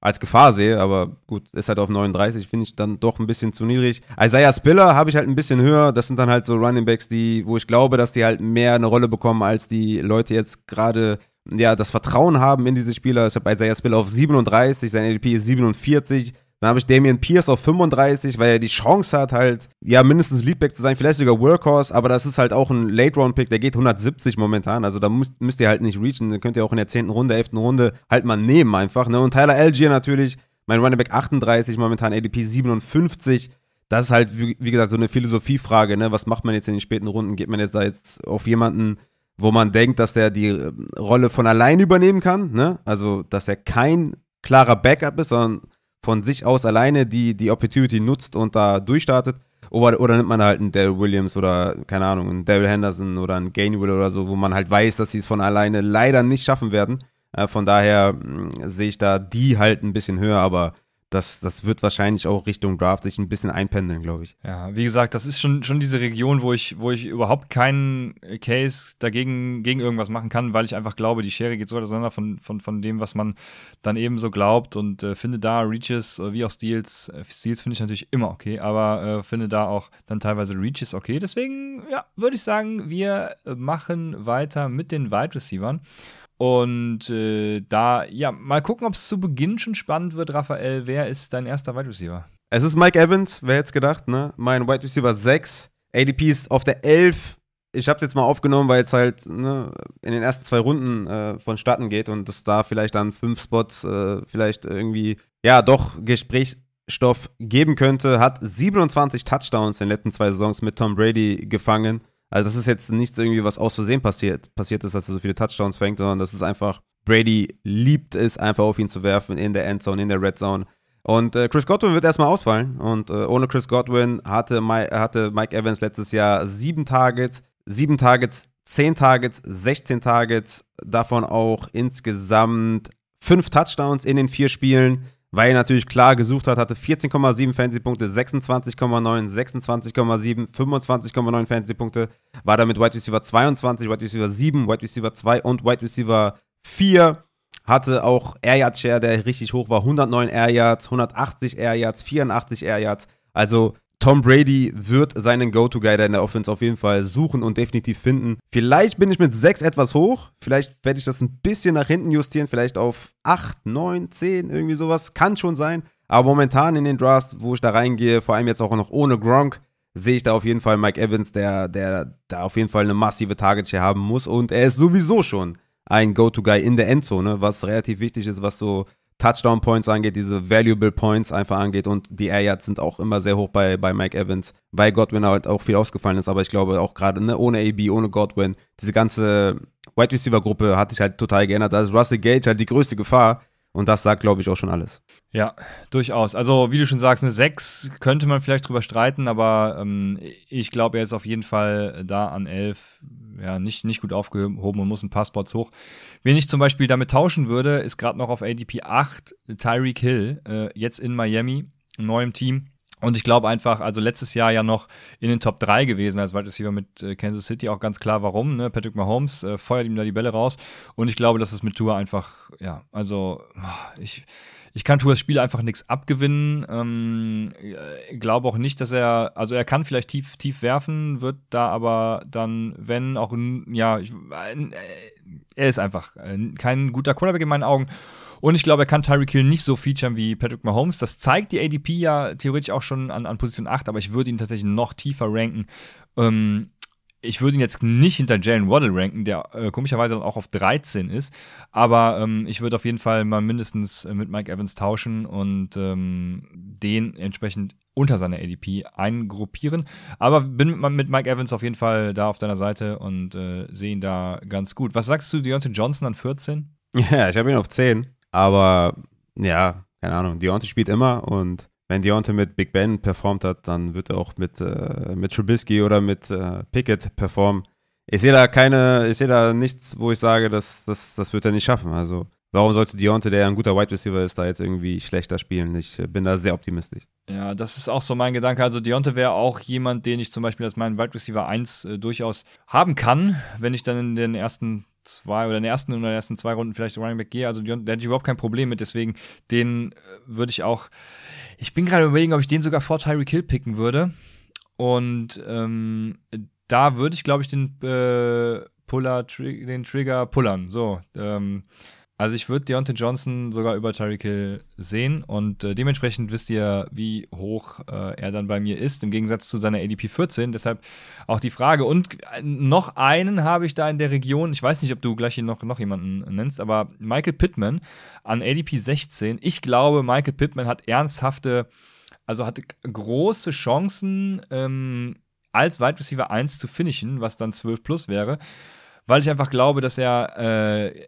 als Gefahr sehe, aber gut, ist halt auf 39, finde ich dann doch ein bisschen zu niedrig. Isaiah Spiller habe ich halt ein bisschen höher. Das sind dann halt so Running Backs, die, wo ich glaube, dass die halt mehr eine Rolle bekommen, als die Leute jetzt gerade ja, das Vertrauen haben in diese Spieler. Ich habe Isaiah Spiller auf 37, sein ADP ist 47. Dann habe ich Damian Pierce auf 35, weil er die Chance hat, halt, ja, mindestens Leadback zu sein, vielleicht sogar Workhorse, aber das ist halt auch ein Late-Round-Pick, der geht 170 momentan, also da müsst, müsst ihr halt nicht reachen, dann könnt ihr auch in der 10. Runde, 11. Runde halt mal nehmen einfach, ne? Und Tyler Algier natürlich, mein Running Back 38, momentan ADP 57. Das ist halt, wie, wie gesagt, so eine Philosophiefrage, ne? Was macht man jetzt in den späten Runden? Geht man jetzt da jetzt auf jemanden, wo man denkt, dass der die äh, Rolle von allein übernehmen kann, ne? Also, dass er kein klarer Backup ist, sondern von sich aus alleine die, die Opportunity nutzt und da durchstartet. Oder, oder nimmt man halt einen Daryl Williams oder, keine Ahnung, einen Daryl Henderson oder einen Gainwell oder so, wo man halt weiß, dass sie es von alleine leider nicht schaffen werden. Äh, von daher mh, sehe ich da die halt ein bisschen höher, aber das, das wird wahrscheinlich auch Richtung Draft sich ein bisschen einpendeln, glaube ich. Ja, wie gesagt, das ist schon, schon diese Region, wo ich, wo ich überhaupt keinen Case dagegen gegen irgendwas machen kann, weil ich einfach glaube, die Schere geht so auseinander von, von, von dem, was man dann eben so glaubt und äh, finde da Reaches äh, wie auch Steals. Äh, Steals finde ich natürlich immer okay, aber äh, finde da auch dann teilweise Reaches okay. Deswegen, ja, würde ich sagen, wir machen weiter mit den Wide Receivers. Und äh, da, ja, mal gucken, ob es zu Beginn schon spannend wird, Raphael. Wer ist dein erster Wide Receiver? Es ist Mike Evans, wer hätte gedacht, ne? Mein Wide Receiver 6. ADP ist auf der 11. Ich habe es jetzt mal aufgenommen, weil es halt ne, in den ersten zwei Runden äh, vonstatten geht und es da vielleicht an fünf Spots äh, vielleicht irgendwie, ja, doch Gesprächsstoff geben könnte. Hat 27 Touchdowns in den letzten zwei Saisons mit Tom Brady gefangen. Also das ist jetzt nichts irgendwie, was aus Versehen passiert, passiert ist, dass er so viele Touchdowns fängt, sondern das ist einfach, Brady liebt es einfach auf ihn zu werfen in der Endzone, in der Red Zone. Und äh, Chris Godwin wird erstmal ausfallen. Und äh, ohne Chris Godwin hatte, My, hatte Mike Evans letztes Jahr sieben Targets, sieben Targets, zehn Targets, 16 Targets, davon auch insgesamt fünf Touchdowns in den vier Spielen weil er natürlich klar gesucht hat, hatte 14,7 Fantasy-Punkte, 26,9, 26,7, 25,9 Fantasy-Punkte, war damit Wide Receiver 22, Wide Receiver 7, Wide Receiver 2 und Wide Receiver 4. Hatte auch Air Yard Share, der richtig hoch war, 109 Air Yards, 180 Air Yards, 84 Air Yards. Also Tom Brady wird seinen Go-To-Guy in der Offense auf jeden Fall suchen und definitiv finden. Vielleicht bin ich mit 6 etwas hoch. Vielleicht werde ich das ein bisschen nach hinten justieren. Vielleicht auf 8, 9, 10, irgendwie sowas. Kann schon sein. Aber momentan in den Drafts, wo ich da reingehe, vor allem jetzt auch noch ohne Gronk, sehe ich da auf jeden Fall Mike Evans, der, der da auf jeden Fall eine massive Target-Share haben muss. Und er ist sowieso schon ein Go-To-Guy in der Endzone, was relativ wichtig ist, was so Touchdown Points angeht, diese Valuable Points einfach angeht und die Air Yards sind auch immer sehr hoch bei, bei Mike Evans, weil Godwin halt auch viel ausgefallen ist, aber ich glaube auch gerade ne, ohne AB, ohne Godwin, diese ganze Wide Receiver Gruppe hat sich halt total geändert. Da ist Russell Gage halt die größte Gefahr Und das sagt, glaube ich, auch schon alles. Ja, durchaus. Also, wie du schon sagst, eine 6 könnte man vielleicht drüber streiten, aber ähm, ich glaube, er ist auf jeden Fall da an 11 ja, nicht, nicht gut aufgehoben und muss ein paar Spots hoch. Wen ich zum Beispiel damit tauschen würde, ist gerade noch auf ADP 8 Tyreek Hill, äh, jetzt in Miami, neuem Team. Und ich glaube einfach, also letztes Jahr ja noch in den Top 3 gewesen als Wide Receiver mit äh, Kansas City, auch ganz klar warum. Ne? Patrick Mahomes äh, feuert ihm da die Bälle raus. Und ich glaube, dass es mit Tour einfach, ja, also ich, ich kann Tours Spiel einfach nichts abgewinnen. Ähm, glaube auch nicht, dass er, also er kann vielleicht tief, tief werfen, wird da aber dann, wenn auch, ja, ich, äh, er ist einfach äh, kein guter Quarterback in meinen Augen. Und ich glaube, er kann Tyreek Hill nicht so featuren wie Patrick Mahomes. Das zeigt die ADP ja theoretisch auch schon an, an Position 8, aber ich würde ihn tatsächlich noch tiefer ranken. Ähm, ich würde ihn jetzt nicht hinter Jalen Waddle ranken, der äh, komischerweise dann auch auf 13 ist. Aber ähm, ich würde auf jeden Fall mal mindestens äh, mit Mike Evans tauschen und ähm, den entsprechend unter seiner ADP eingruppieren. Aber bin mit Mike Evans auf jeden Fall da auf deiner Seite und äh, sehe ihn da ganz gut. Was sagst du, Deontay Johnson an 14? Ja, ich habe ihn auf 10. Aber ja, keine Ahnung, Deontay spielt immer und wenn Deontay mit Big Ben performt hat, dann wird er auch mit, äh, mit Trubisky oder mit äh, Pickett performen. Ich sehe da keine, ich sehe da nichts, wo ich sage, das, das, das wird er nicht schaffen. Also warum sollte Deontay, der ein guter Wide Receiver ist, da jetzt irgendwie schlechter spielen? Ich bin da sehr optimistisch. Ja, das ist auch so mein Gedanke. Also Deontay wäre auch jemand, den ich zum Beispiel als meinen Wide Receiver 1 äh, durchaus haben kann, wenn ich dann in den ersten zwei oder in den ersten oder ersten zwei Runden vielleicht Running Back gehe. Also da hätte ich überhaupt kein Problem mit. Deswegen den äh, würde ich auch. Ich bin gerade überlegen, ob ich den sogar vor Tyreek Hill picken würde. Und ähm, da würde ich, glaube ich, den äh, Puller, den Trigger pullern. So. Ähm, also ich würde Deontay Johnson sogar über Tyreek Hill sehen und äh, dementsprechend wisst ihr, wie hoch äh, er dann bei mir ist, im Gegensatz zu seiner ADP 14. Deshalb auch die Frage. Und äh, noch einen habe ich da in der Region, ich weiß nicht, ob du gleich hier noch, noch jemanden nennst, aber Michael Pittman an ADP 16. Ich glaube, Michael Pittman hat ernsthafte, also hatte große Chancen, ähm, als Wide Receiver 1 zu finishen, was dann 12 plus wäre weil ich einfach glaube, dass er äh,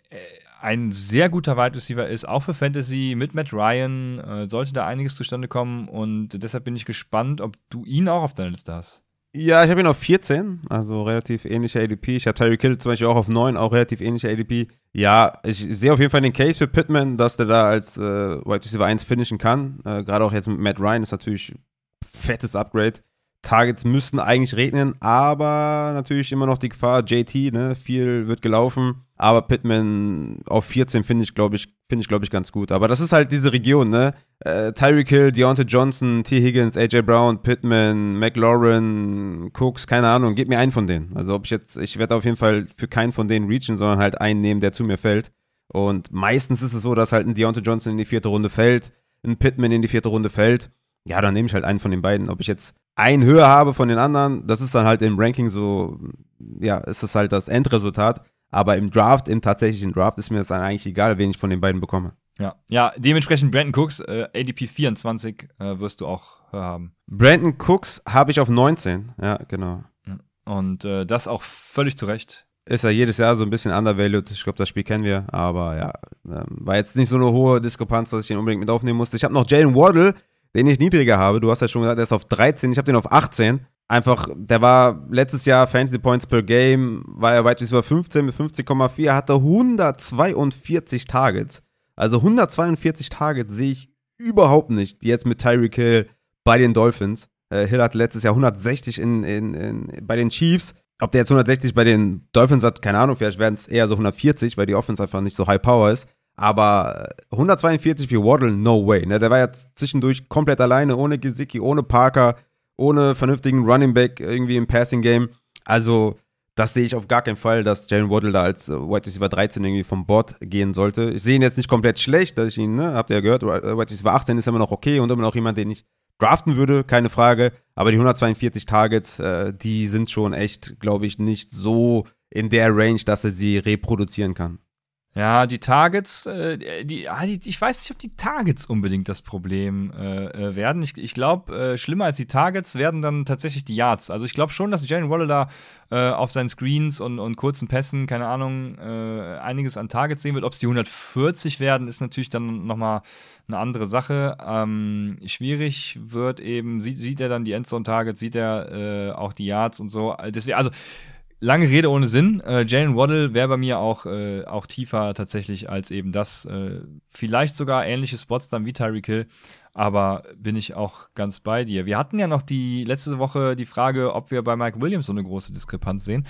ein sehr guter Wide Receiver ist, auch für Fantasy mit Matt Ryan. Äh, sollte da einiges zustande kommen und deshalb bin ich gespannt, ob du ihn auch auf deiner Liste hast. Ja, ich habe ihn auf 14, also relativ ähnlicher ADP. Ich habe Tyreek Hill zum Beispiel auch auf 9, auch relativ ähnlicher ADP. Ja, ich sehe auf jeden Fall den Case für Pittman, dass der da als äh, Wide Receiver 1 finishen kann. Äh, Gerade auch jetzt mit Matt Ryan ist natürlich fettes Upgrade. Targets müssten eigentlich regnen, aber natürlich immer noch die Gefahr, JT, ne, viel wird gelaufen, aber Pittman auf 14 finde ich, glaube ich, finde ich, glaube ich, ganz gut. Aber das ist halt diese Region, ne? Äh, Tyreek Hill, Deontay Johnson, T. Higgins, AJ Brown, Pittman, McLaurin, Cooks, keine Ahnung, gib mir einen von denen. Also ob ich jetzt, ich werde auf jeden Fall für keinen von denen reachen, sondern halt einen nehmen, der zu mir fällt. Und meistens ist es so, dass halt ein Deontay Johnson in die vierte Runde fällt, ein Pittman in die vierte Runde fällt. Ja, dann nehme ich halt einen von den beiden. Ob ich jetzt einen höher habe von den anderen, das ist dann halt im Ranking so, ja, ist das halt das Endresultat. Aber im Draft, im tatsächlichen Draft, ist mir das dann eigentlich egal, wen ich von den beiden bekomme. Ja, ja dementsprechend Brandon Cooks, äh, ADP 24 äh, wirst du auch haben. Brandon Cooks habe ich auf 19, ja, genau. Und äh, das auch völlig zu Recht. Ist ja jedes Jahr so ein bisschen undervalued. Ich glaube, das Spiel kennen wir. Aber ja, ähm, war jetzt nicht so eine hohe Diskrepanz, dass ich ihn unbedingt mit aufnehmen musste. Ich habe noch Jalen Waddle, den ich niedriger habe. Du hast ja schon gesagt, er ist auf 13. Ich habe den auf 18. Einfach, der war letztes Jahr Fantasy Points per Game, war er weit über 15 mit 50,4, hatte 142 Targets. Also 142 Targets sehe ich überhaupt nicht jetzt mit Tyreek Hill bei den Dolphins. Äh, Hill hatte letztes Jahr 160 in, in, in, bei den Chiefs. Ob der jetzt 160 bei den Dolphins hat, keine Ahnung, vielleicht werden es eher so 140, weil die Offense einfach nicht so high power ist. Aber 142 für Waddle, no way. Ne? Der war jetzt zwischendurch komplett alleine, ohne Gesicki, ohne Parker, ohne vernünftigen Running Back irgendwie im Passing Game. Also, das sehe ich auf gar keinen Fall, dass Jalen Waddle da als äh, White Receiver 13 irgendwie vom Board gehen sollte. Ich sehe ihn jetzt nicht komplett schlecht, dass ich ihn, ne, habt ihr ja gehört, äh, White Receiver 18 ist immer noch okay und immer noch jemand, den ich draften würde, keine Frage. Aber die 142 Targets, äh, die sind schon echt, glaube ich, nicht so in der Range, dass er sie reproduzieren kann. Ja, die Targets, äh, ah, die, ich weiß nicht, ob die Targets unbedingt das Problem äh, äh werden. Ich, ich glaube, äh, schlimmer als die Targets werden dann tatsächlich die Yards. Also ich glaube schon, dass Jalen Waller da äh, auf seinen Screens und, und kurzen Pässen, keine Ahnung, äh, einiges an Targets sehen wird. Ob es die 140 werden, ist natürlich dann nochmal eine andere Sache. Ähm, schwierig wird eben, sieht, sieht er dann die Endzone-Targets, sieht er auch die Yards und so. Deswegen, also lange Rede ohne Sinn. Äh, Jalen Waddle wäre bei mir auch, äh, auch tiefer tatsächlich als eben das. Äh, vielleicht sogar ähnliche Spots dann wie Tyreek Hill. Aber bin ich auch ganz bei dir. Wir hatten ja noch die letzte Woche die Frage, ob wir bei Mike Williams so eine große Diskrepanz sehen.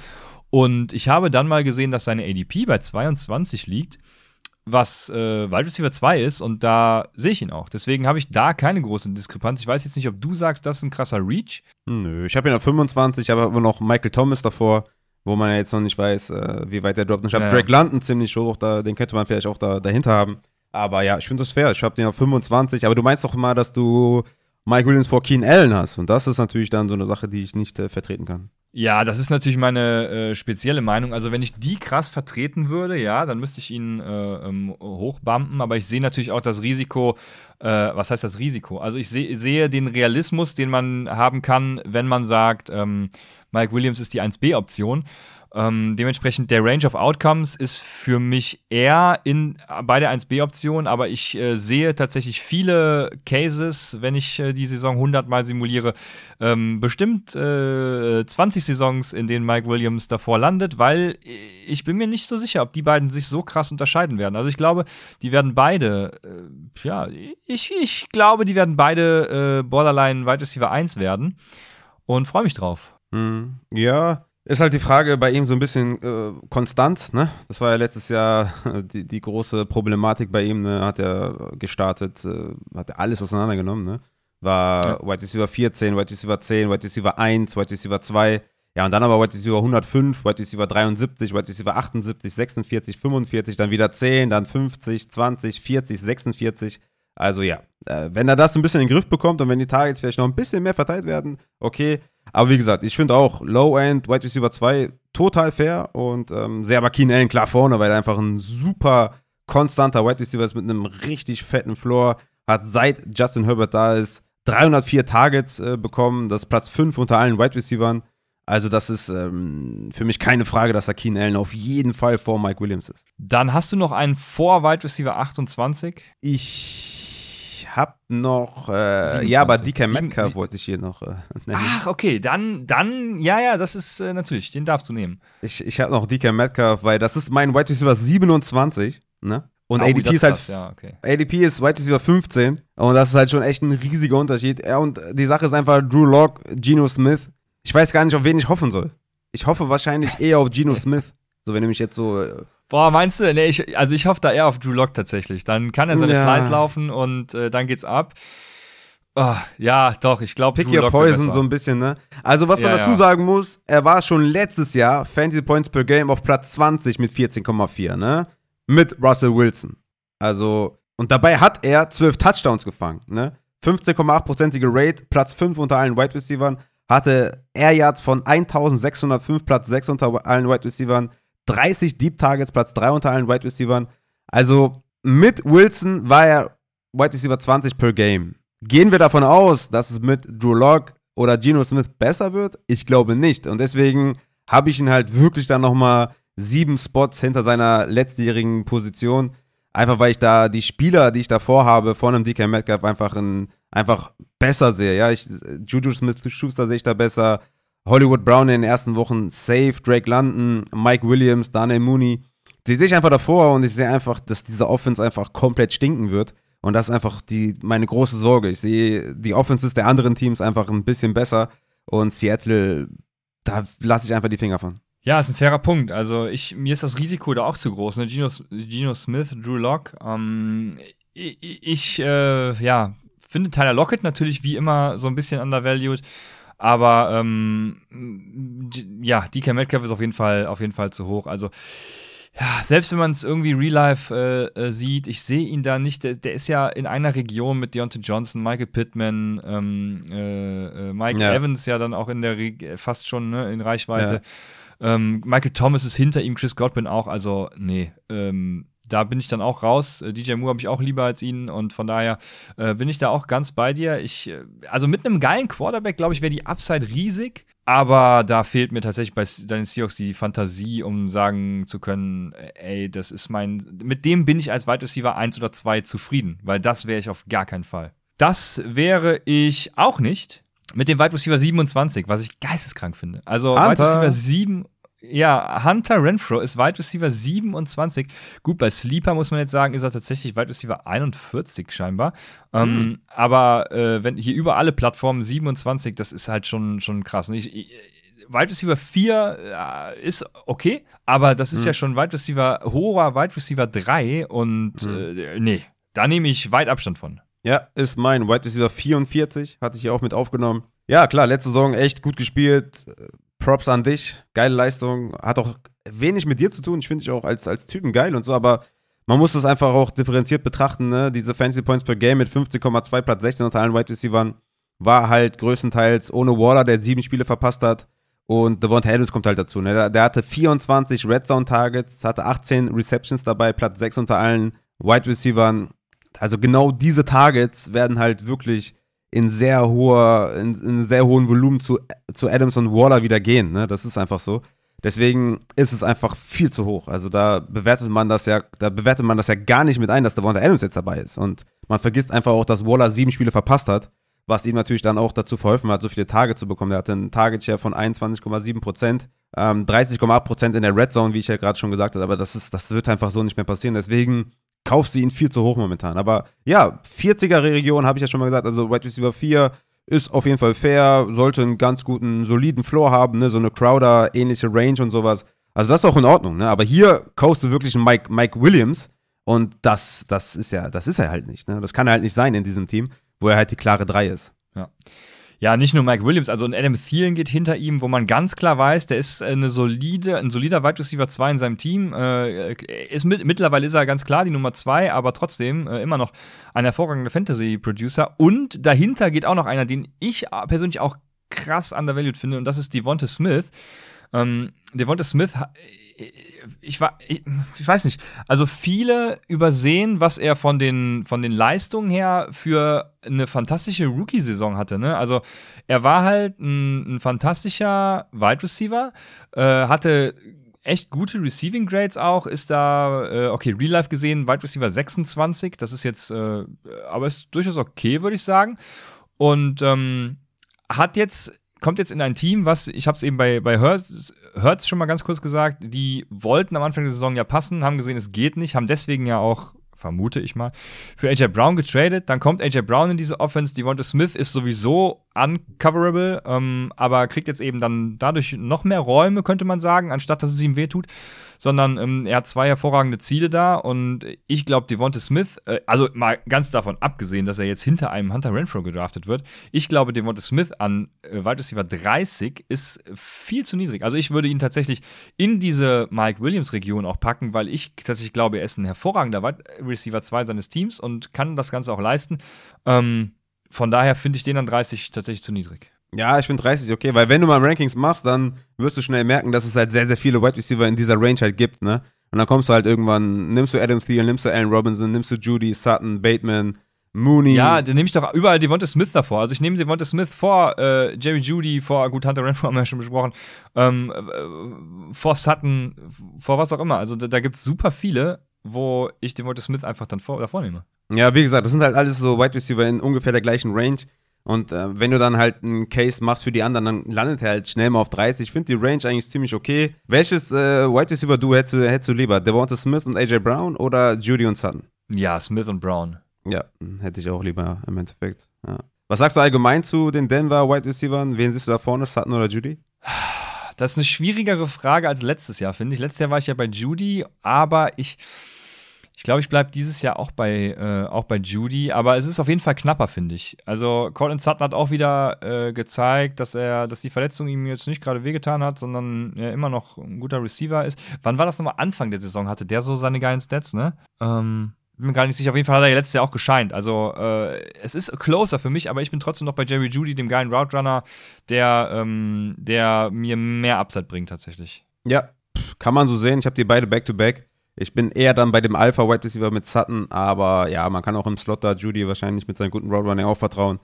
Und ich habe dann mal gesehen, dass seine ADP bei 22 liegt, was äh, Wide Receiver 2 ist. Und da sehe ich ihn auch. Deswegen habe ich da keine große Diskrepanz. Ich weiß jetzt nicht, ob du sagst, das ist ein krasser Reach. Nö, ich habe ihn auf 25, aber noch Michael Thomas davor wo man ja jetzt noch nicht weiß, äh, wie weit der droppt. Ich habe ja. Drake London ziemlich hoch, da, den könnte man vielleicht auch da, dahinter haben. Aber ja, ich finde das fair. Ich habe den auf 25, aber du meinst doch mal, dass du Mike Williams vor Keen Allen hast. Und das ist natürlich dann so eine Sache, die ich nicht äh, vertreten kann. Ja, das ist natürlich meine äh, spezielle Meinung. Also, wenn ich die krass vertreten würde, ja, dann müsste ich ihn äh, ähm, hochbumpen. Aber ich sehe natürlich auch das Risiko. Äh, was heißt das Risiko? Also, ich seh, sehe den Realismus, den man haben kann, wenn man sagt, ähm, Mike Williams ist die 1B-Option. Ähm, dementsprechend der Range of Outcomes ist für mich eher in, bei der 1B-Option, aber ich äh, sehe tatsächlich viele Cases, wenn ich äh, die Saison 100 Mal simuliere, ähm, bestimmt äh, 20 Saisons, in denen Mike Williams davor landet, weil ich bin mir nicht so sicher, ob die beiden sich so krass unterscheiden werden. Also ich glaube, die werden beide, äh, ja, ich, ich glaube, die werden beide äh, Borderline Wide Receiver 1 werden und freue mich drauf. Mhm. Ja, ist halt die Frage bei ihm so ein bisschen äh, konstant, ne? Das war ja letztes Jahr die, die große Problematik bei ihm, ne? Hat er gestartet, äh, hat er alles auseinandergenommen, ne? War ja. White Receiver 14, White Receiver 10, White Receiver 1, White Receiver 2. Ja, und dann aber White Receiver 105, White Receiver 73, White Receiver 78, 46, 45, dann wieder 10, dann 50, 20, 40, 46. Also ja, äh, wenn er das ein bisschen in den Griff bekommt und wenn die Targets vielleicht noch ein bisschen mehr verteilt werden, okay. Aber wie gesagt, ich finde auch Low-End, Wide Receiver 2 total fair und ähm, sehr aber Keen Allen klar vorne, weil er einfach ein super konstanter Wide Receiver ist mit einem richtig fetten Floor. Hat seit Justin Herbert da ist 304 Targets äh, bekommen, das ist Platz 5 unter allen Wide Receivers. Also, das ist ähm, für mich keine Frage, dass da Keen Allen auf jeden Fall vor Mike Williams ist. Dann hast du noch einen vor Wide Receiver 28? Ich habe noch, äh, ja, aber DK Metcalf wollte ich hier noch äh, nennen. Ach, okay, dann, dann, ja, ja, das ist äh, natürlich, den darfst du nehmen. Ich, ich habe noch DK Metcalf, weil das ist mein Wide Receiver 27, ne? Und oh, ADP ist halt, krass, ja, okay. ADP ist Wide Receiver 15 und das ist halt schon echt ein riesiger Unterschied. Ja, und die Sache ist einfach Drew Lock, Geno Smith. Ich weiß gar nicht, auf wen ich hoffen soll. Ich hoffe wahrscheinlich eher auf Geno Smith. So, wenn du mich jetzt so äh, Boah, meinst du? Nee, ich, also ich hoffe da eher auf Drew Lock tatsächlich. Dann kann er seine ja. Flies laufen und äh, dann geht's ab. Oh, ja, doch, ich glaube, Pick Your Poison so ein bisschen, ne? Also, was man ja, dazu ja. sagen muss, er war schon letztes Jahr Fantasy Points per Game auf Platz 20 mit 14,4, ne? Mit Russell Wilson. Also, und dabei hat er 12 Touchdowns gefangen, ne? 15,8%ige Rate, Platz 5 unter allen Wide Receivers, hatte Air Yards von 1605, Platz 6 unter allen Wide Receivers, 30 Deep Targets, Platz 3 unter allen Wide Receivers. Also mit Wilson war er Wide Receiver 20 per Game. Gehen wir davon aus, dass es mit Drew Lock oder Geno Smith besser wird? Ich glaube nicht. Und deswegen habe ich ihn halt wirklich dann nochmal sieben Spots hinter seiner letztjährigen Position. Einfach weil ich da die Spieler, die ich davor habe, vor einem DK Metcalf einfach, in, einfach besser sehe. Ja, ich, Juju Smith-Schuster sehe ich da besser. Hollywood Brown in den ersten Wochen safe, Drake London, Mike Williams, Daniel Mooney. Die sehe ich einfach davor und ich sehe einfach, dass diese Offense einfach komplett stinken wird. Und das ist einfach die, meine große Sorge. Ich sehe die Offenses der anderen Teams einfach ein bisschen besser. Und Seattle, da lasse ich einfach die Finger von. Ja, ist ein fairer Punkt. Also ich, mir ist das Risiko da auch zu groß. Ne? Geno, Geno Smith, Drew Lock. Ähm, ich, ich äh, ja, finde Tyler Lockett natürlich wie immer so ein bisschen undervalued. Aber ähm, ja, DK Metcalf ist auf jeden Fall, auf jeden Fall zu hoch. Also ja, selbst wenn man es irgendwie real life äh, äh, sieht, ich sehe ihn da nicht. Der, der, ist ja in einer Region mit Deontay Johnson, Michael Pittman, ähm, äh, äh Mike ja. Evans ja dann auch in der Re fast schon ne, in Reichweite. Ja. Ähm, Michael Thomas ist hinter ihm, Chris Godwin auch. Also nee, ähm, da bin ich dann auch raus. Äh, DJ Moore habe ich auch lieber als ihn und von daher äh, bin ich da auch ganz bei dir. Ich, äh, also mit einem geilen Quarterback, glaube ich, wäre die Upside riesig. Aber da fehlt mir tatsächlich bei den Seahawks die Fantasie, um sagen zu können, ey, das ist mein, mit dem bin ich als Wide Receiver 1 oder 2 zufrieden, weil das wäre ich auf gar keinen Fall. Das wäre ich auch nicht mit dem Wide Receiver 27, was ich geisteskrank finde. Also Hunter. Wide Receiver 7 ja, Hunter Renfro ist Wide Receiver 27. Gut, bei Sleeper muss man jetzt sagen, ist er tatsächlich Wide Receiver 41 scheinbar. Mhm. Ähm, aber äh, wenn hier über alle Plattformen 27, das ist halt schon, schon krass. Ich, ich, Wide Receiver 4 äh, ist okay, aber das ist mhm. ja schon Wide Receiver, hoher Wide Receiver 3 und mhm. äh, nee, da nehme ich weit Abstand von. Ja, ist mein Wide Receiver 44, hatte ich hier auch mit aufgenommen. Ja, klar, letzte Saison echt gut gespielt Props an dich. Geile Leistung. Hat auch wenig mit dir zu tun. Ich finde dich auch als, als Typen geil und so, aber man muss das einfach auch differenziert betrachten. Ne? Diese Fancy Points per Game mit 15,2 Platz 16 unter allen Wide Receivers war halt größtenteils ohne Waller, der sieben Spiele verpasst hat. Und Devonta Adams kommt halt dazu. Ne? Der, der, hatte 24 Red Zone Targets, hatte 18 Receptions dabei, Platz 6 unter allen Wide Receivers. Also genau diese Targets werden halt wirklich in sehr hoher, in, in sehr hohen Volumen zu, zu Adams und Waller wieder gehen. Ne? Das ist einfach so. Deswegen ist es einfach viel zu hoch. Also da bewertet man das ja, da bewertet man das ja gar nicht mit ein, dass der Wanda Adams jetzt dabei ist. Und man vergisst einfach auch, dass Waller sieben Spiele verpasst hat, was ihm natürlich dann auch dazu verholfen hat, so viele Tage zu bekommen. Er hatte einen Target Share von 21,7 Prozent, ähm, 30,8 Prozent in der Red Zone, wie ich ja gerade schon gesagt habe. Aber das ist, das wird einfach so nicht mehr passieren. Deswegen kaufst du ihn viel zu hoch momentan. Aber ja, 40er-Region habe ich ja schon mal gesagt, also Wide Receiver 4 ist auf jeden Fall fair, sollte einen ganz guten, soliden Floor haben, ne? so eine Crowder-ähnliche Range und sowas. Also das ist auch in Ordnung, ne? Aber hier kaufst du wirklich einen Mike, Mike Williams und das, das ist ja, das ist er halt nicht, ne? Das kann er halt nicht sein in diesem Team, wo er halt die klare 3 ist. Ja ja, nicht nur Mike Williams, also Adam Thielen geht hinter ihm, wo man ganz klar weiß, der ist eine solide, ein solider Wide Receiver 2 in seinem Team. Äh, ist mit, mittlerweile ist er ganz klar die Nummer 2, aber trotzdem äh, immer noch ein hervorragender Fantasy-Producer. Und dahinter geht auch noch einer, den ich persönlich auch krass undervalued finde, und das ist Devonta Smith. Ähm, Devonta Smith ich, ich, ich, weiß nicht, also viele übersehen, was er von den, von den Leistungen her für eine fantastische Rookie-Saison hatte. Ne? Also er war halt ein, ein fantastischer Wide Receiver, äh, hatte echt gute Receiving Grades auch, ist da, äh, okay, Real Life gesehen, Wide Receiver 26, das ist jetzt, äh, aber ist durchaus okay, würde ich sagen. Und ähm, hat jetzt kommt jetzt in ein Team, was, ich habe es eben bei, bei Hertz, Hertz schon mal ganz kurz gesagt, die wollten am Anfang der Saison ja passen, haben gesehen, es geht nicht, haben deswegen ja auch vermute ich mal, für AJ Brown getradet. Dann kommt AJ Brown in diese Offense. Devonta Smith ist sowieso uncoverable, ähm, aber kriegt jetzt eben dann dadurch noch mehr Räume, könnte man sagen, anstatt dass es ihm wehtut sondern ähm, er hat zwei hervorragende Ziele da und ich glaube, Devonta Smith, äh, also mal ganz davon abgesehen, dass er jetzt hinter einem Hunter Renfro gedraftet wird, ich glaube, Devonta Smith an äh, Wide Receiver 30 ist viel zu niedrig. Also ich würde ihn tatsächlich in diese Mike Williams Region auch packen, weil ich tatsächlich glaube, er ist ein hervorragender Wide Receiver 2 seines Teams und kann das Ganze auch leisten. Ähm, von daher finde ich den an 30 tatsächlich zu niedrig. Ja, ich finde 30 okay, weil wenn du mal Rankings machst, dann wirst du schnell merken, dass es halt sehr, sehr viele Wide Receiver in dieser Range halt gibt, ne? Und dann kommst du halt irgendwann, nimmst du Adam Thielen, nimmst du Allen Robinson, nimmst du Judy, Sutton, Bateman, Mooney. Ja, dann nehme ich doch überall Devonta Smith davor. Also ich nehme Devonta Smith vor äh, Jerry Judy, vor, gut, Hunter Renfro haben wir ja schon besprochen, ähm, äh, vor Sutton, vor was auch immer. Also da, da gibt es super viele, wo ich Devonta Smith einfach dann vor, davor nehme. Ja, wie gesagt, das sind halt alles so Wide Receiver in ungefähr der gleichen Range. Und äh, wenn du dann halt einen Case machst für die anderen, dann landet er halt schnell mal auf 30. Ich finde die Range eigentlich ziemlich okay. Welches äh, Wide Receiver du hättest, hättest du lieber? Devonta Smith und AJ Brown oder Judy und Sutton? Ja, Smith und Brown. Ja, hätte ich auch lieber im Endeffekt. Ja. Was sagst du allgemein zu den Denver Wide Receivers? Wen siehst du da vorne, Sutton oder Judy? Das ist eine schwierigere Frage als letztes Jahr, finde ich. Letztes Jahr war ich ja bei Judy, aber ich ich glaube, ich bleibe dieses Jahr auch bei, äh, auch bei Judy, aber es ist auf jeden Fall knapper, finde ich. Also Colin Sutton hat auch wieder äh, gezeigt, dass er, dass die Verletzung ihm jetzt nicht gerade wehgetan hat, sondern er immer noch ein guter Receiver ist. Wann war das nochmal? Anfang der Saison hatte der so seine geilen Stats, ne? Ähm, bin mir gar nicht sicher. Auf jeden Fall hat er letztes Jahr auch gescheint. Also äh, es ist closer für mich, aber ich bin trotzdem noch bei Jerry Judy, dem geilen Route Runner, der, ähm, der mir mehr Upside bringt tatsächlich. Ja, kann man so sehen. Ich habe die beide back to back. Ich bin eher dann bei dem Alpha Wide Receiver mit Sutton, aber ja, man kann auch im Slot da Judy wahrscheinlich mit seinem guten Roadrunning auch vertrauen.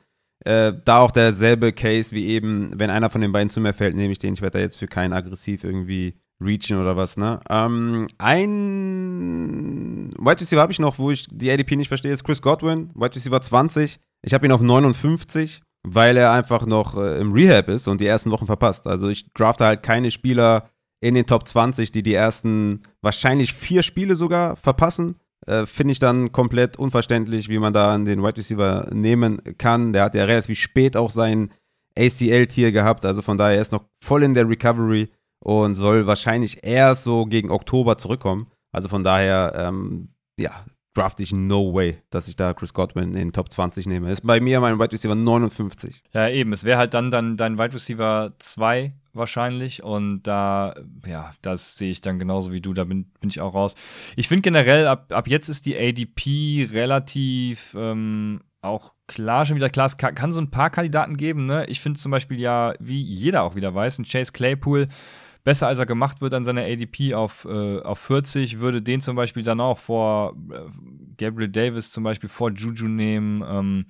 Äh, da auch derselbe Case wie eben, wenn einer von den beiden zu mir fällt, nehme ich den. Ich werde da jetzt für keinen aggressiv irgendwie reachen oder was, ne? Ähm, ein Wide Receiver habe ich noch, wo ich die ADP nicht verstehe, ist Chris Godwin, Wide Receiver 20. Ich habe ihn auf 59, weil er einfach noch äh, im Rehab ist und die ersten Wochen verpasst. Also ich drafte halt keine Spieler in den Top 20, die die ersten wahrscheinlich vier Spiele sogar verpassen. Äh, Finde ich dann komplett unverständlich, wie man da den Wide Receiver nehmen kann. Der hat ja relativ spät auch sein ACL-Tier gehabt, also von daher ist noch voll in der Recovery und soll wahrscheinlich erst so gegen Oktober zurückkommen. Also von daher, ähm, ja, draft ich no way, dass ich da Chris Godwin in den Top 20 nehme. Ist bei mir mein Wide Receiver 59. Ja, eben. Es wäre halt dann, dann dein Wide Receiver 2 wahrscheinlich. Und da, ja, das sehe ich dann genauso wie du. Da bin, bin ich auch raus. Ich finde generell, ab, ab jetzt ist die ADP relativ ähm, auch klar, schon wieder klar. Es kann, kann so ein paar Kandidaten geben. Ne? Ich finde zum Beispiel ja, wie jeder auch wieder weiß, ein Chase Claypool besser als er gemacht wird an seiner ADP auf, äh, auf 40, würde den zum Beispiel dann auch vor äh, Gabriel Davis zum Beispiel vor Juju nehmen, ähm,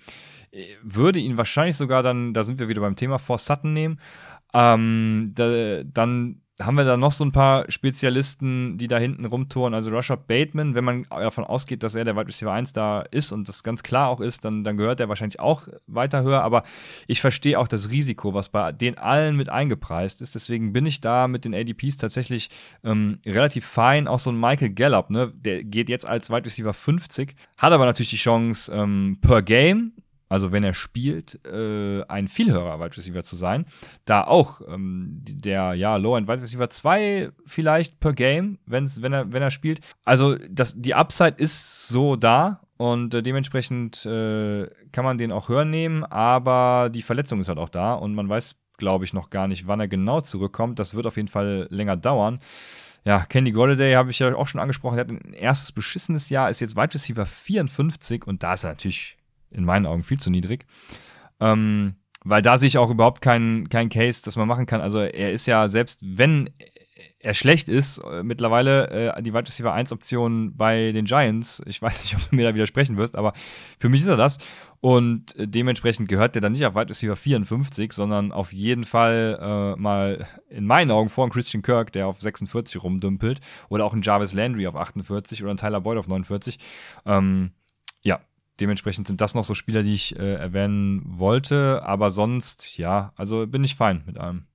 würde ihn wahrscheinlich sogar dann, da sind wir wieder beim Thema, vor Sutton nehmen. Ähm, da, dann haben wir da noch so ein paar Spezialisten, die da hinten rumtouren. Also Rashad Bateman, wenn man davon ausgeht, dass er der Wide Receiver 1 da ist und das ganz klar auch ist, dann, dann gehört er wahrscheinlich auch weiter höher. Aber ich verstehe auch das Risiko, was bei den allen mit eingepreist ist. Deswegen bin ich da mit den ADPs tatsächlich ähm, relativ fein. Auch so ein Michael Gallup, ne, der geht jetzt als Wide Receiver 50, hat aber natürlich die Chance, ähm, per Game also wenn er spielt, äh, ein viel höherer Wide Receiver zu sein. Da auch ähm, der ja, Low-End Wide Receiver 2 vielleicht per Game, wenn's, wenn, er, wenn er spielt. Also das, die Upside ist so da und äh, dementsprechend äh, kann man den auch höher nehmen, aber die Verletzung ist halt auch da und man weiß, glaube ich, noch gar nicht, wann er genau zurückkommt. Das wird auf jeden Fall länger dauern. Ja, Candy Golladay habe ich ja auch schon angesprochen. Er hat ein erstes beschissenes Jahr, ist jetzt Wide Receiver 54 und da ist er natürlich in meinen Augen viel zu niedrig. Ähm, weil da sehe ich auch überhaupt keinen kein Case, das man machen kann. Also er ist ja, selbst wenn er schlecht ist, äh, mittlerweile äh, die Wide Receiver 1 Option bei den Giants. Ich weiß nicht, ob du mir da widersprechen wirst, aber für mich ist er das. Und äh, dementsprechend gehört der dann nicht auf Wide Receiver 54, sondern auf jeden Fall äh, mal in meinen Augen vor einem Christian Kirk, der auf 46 rumdümpelt. Oder auch ein Jarvis Landry auf 48 oder ein Tyler Boyd auf 49. Ähm, ja, dementsprechend sind das noch so Spieler, die ich äh, erwähnen wollte. Aber sonst, ja, also bin ich fein mit allem.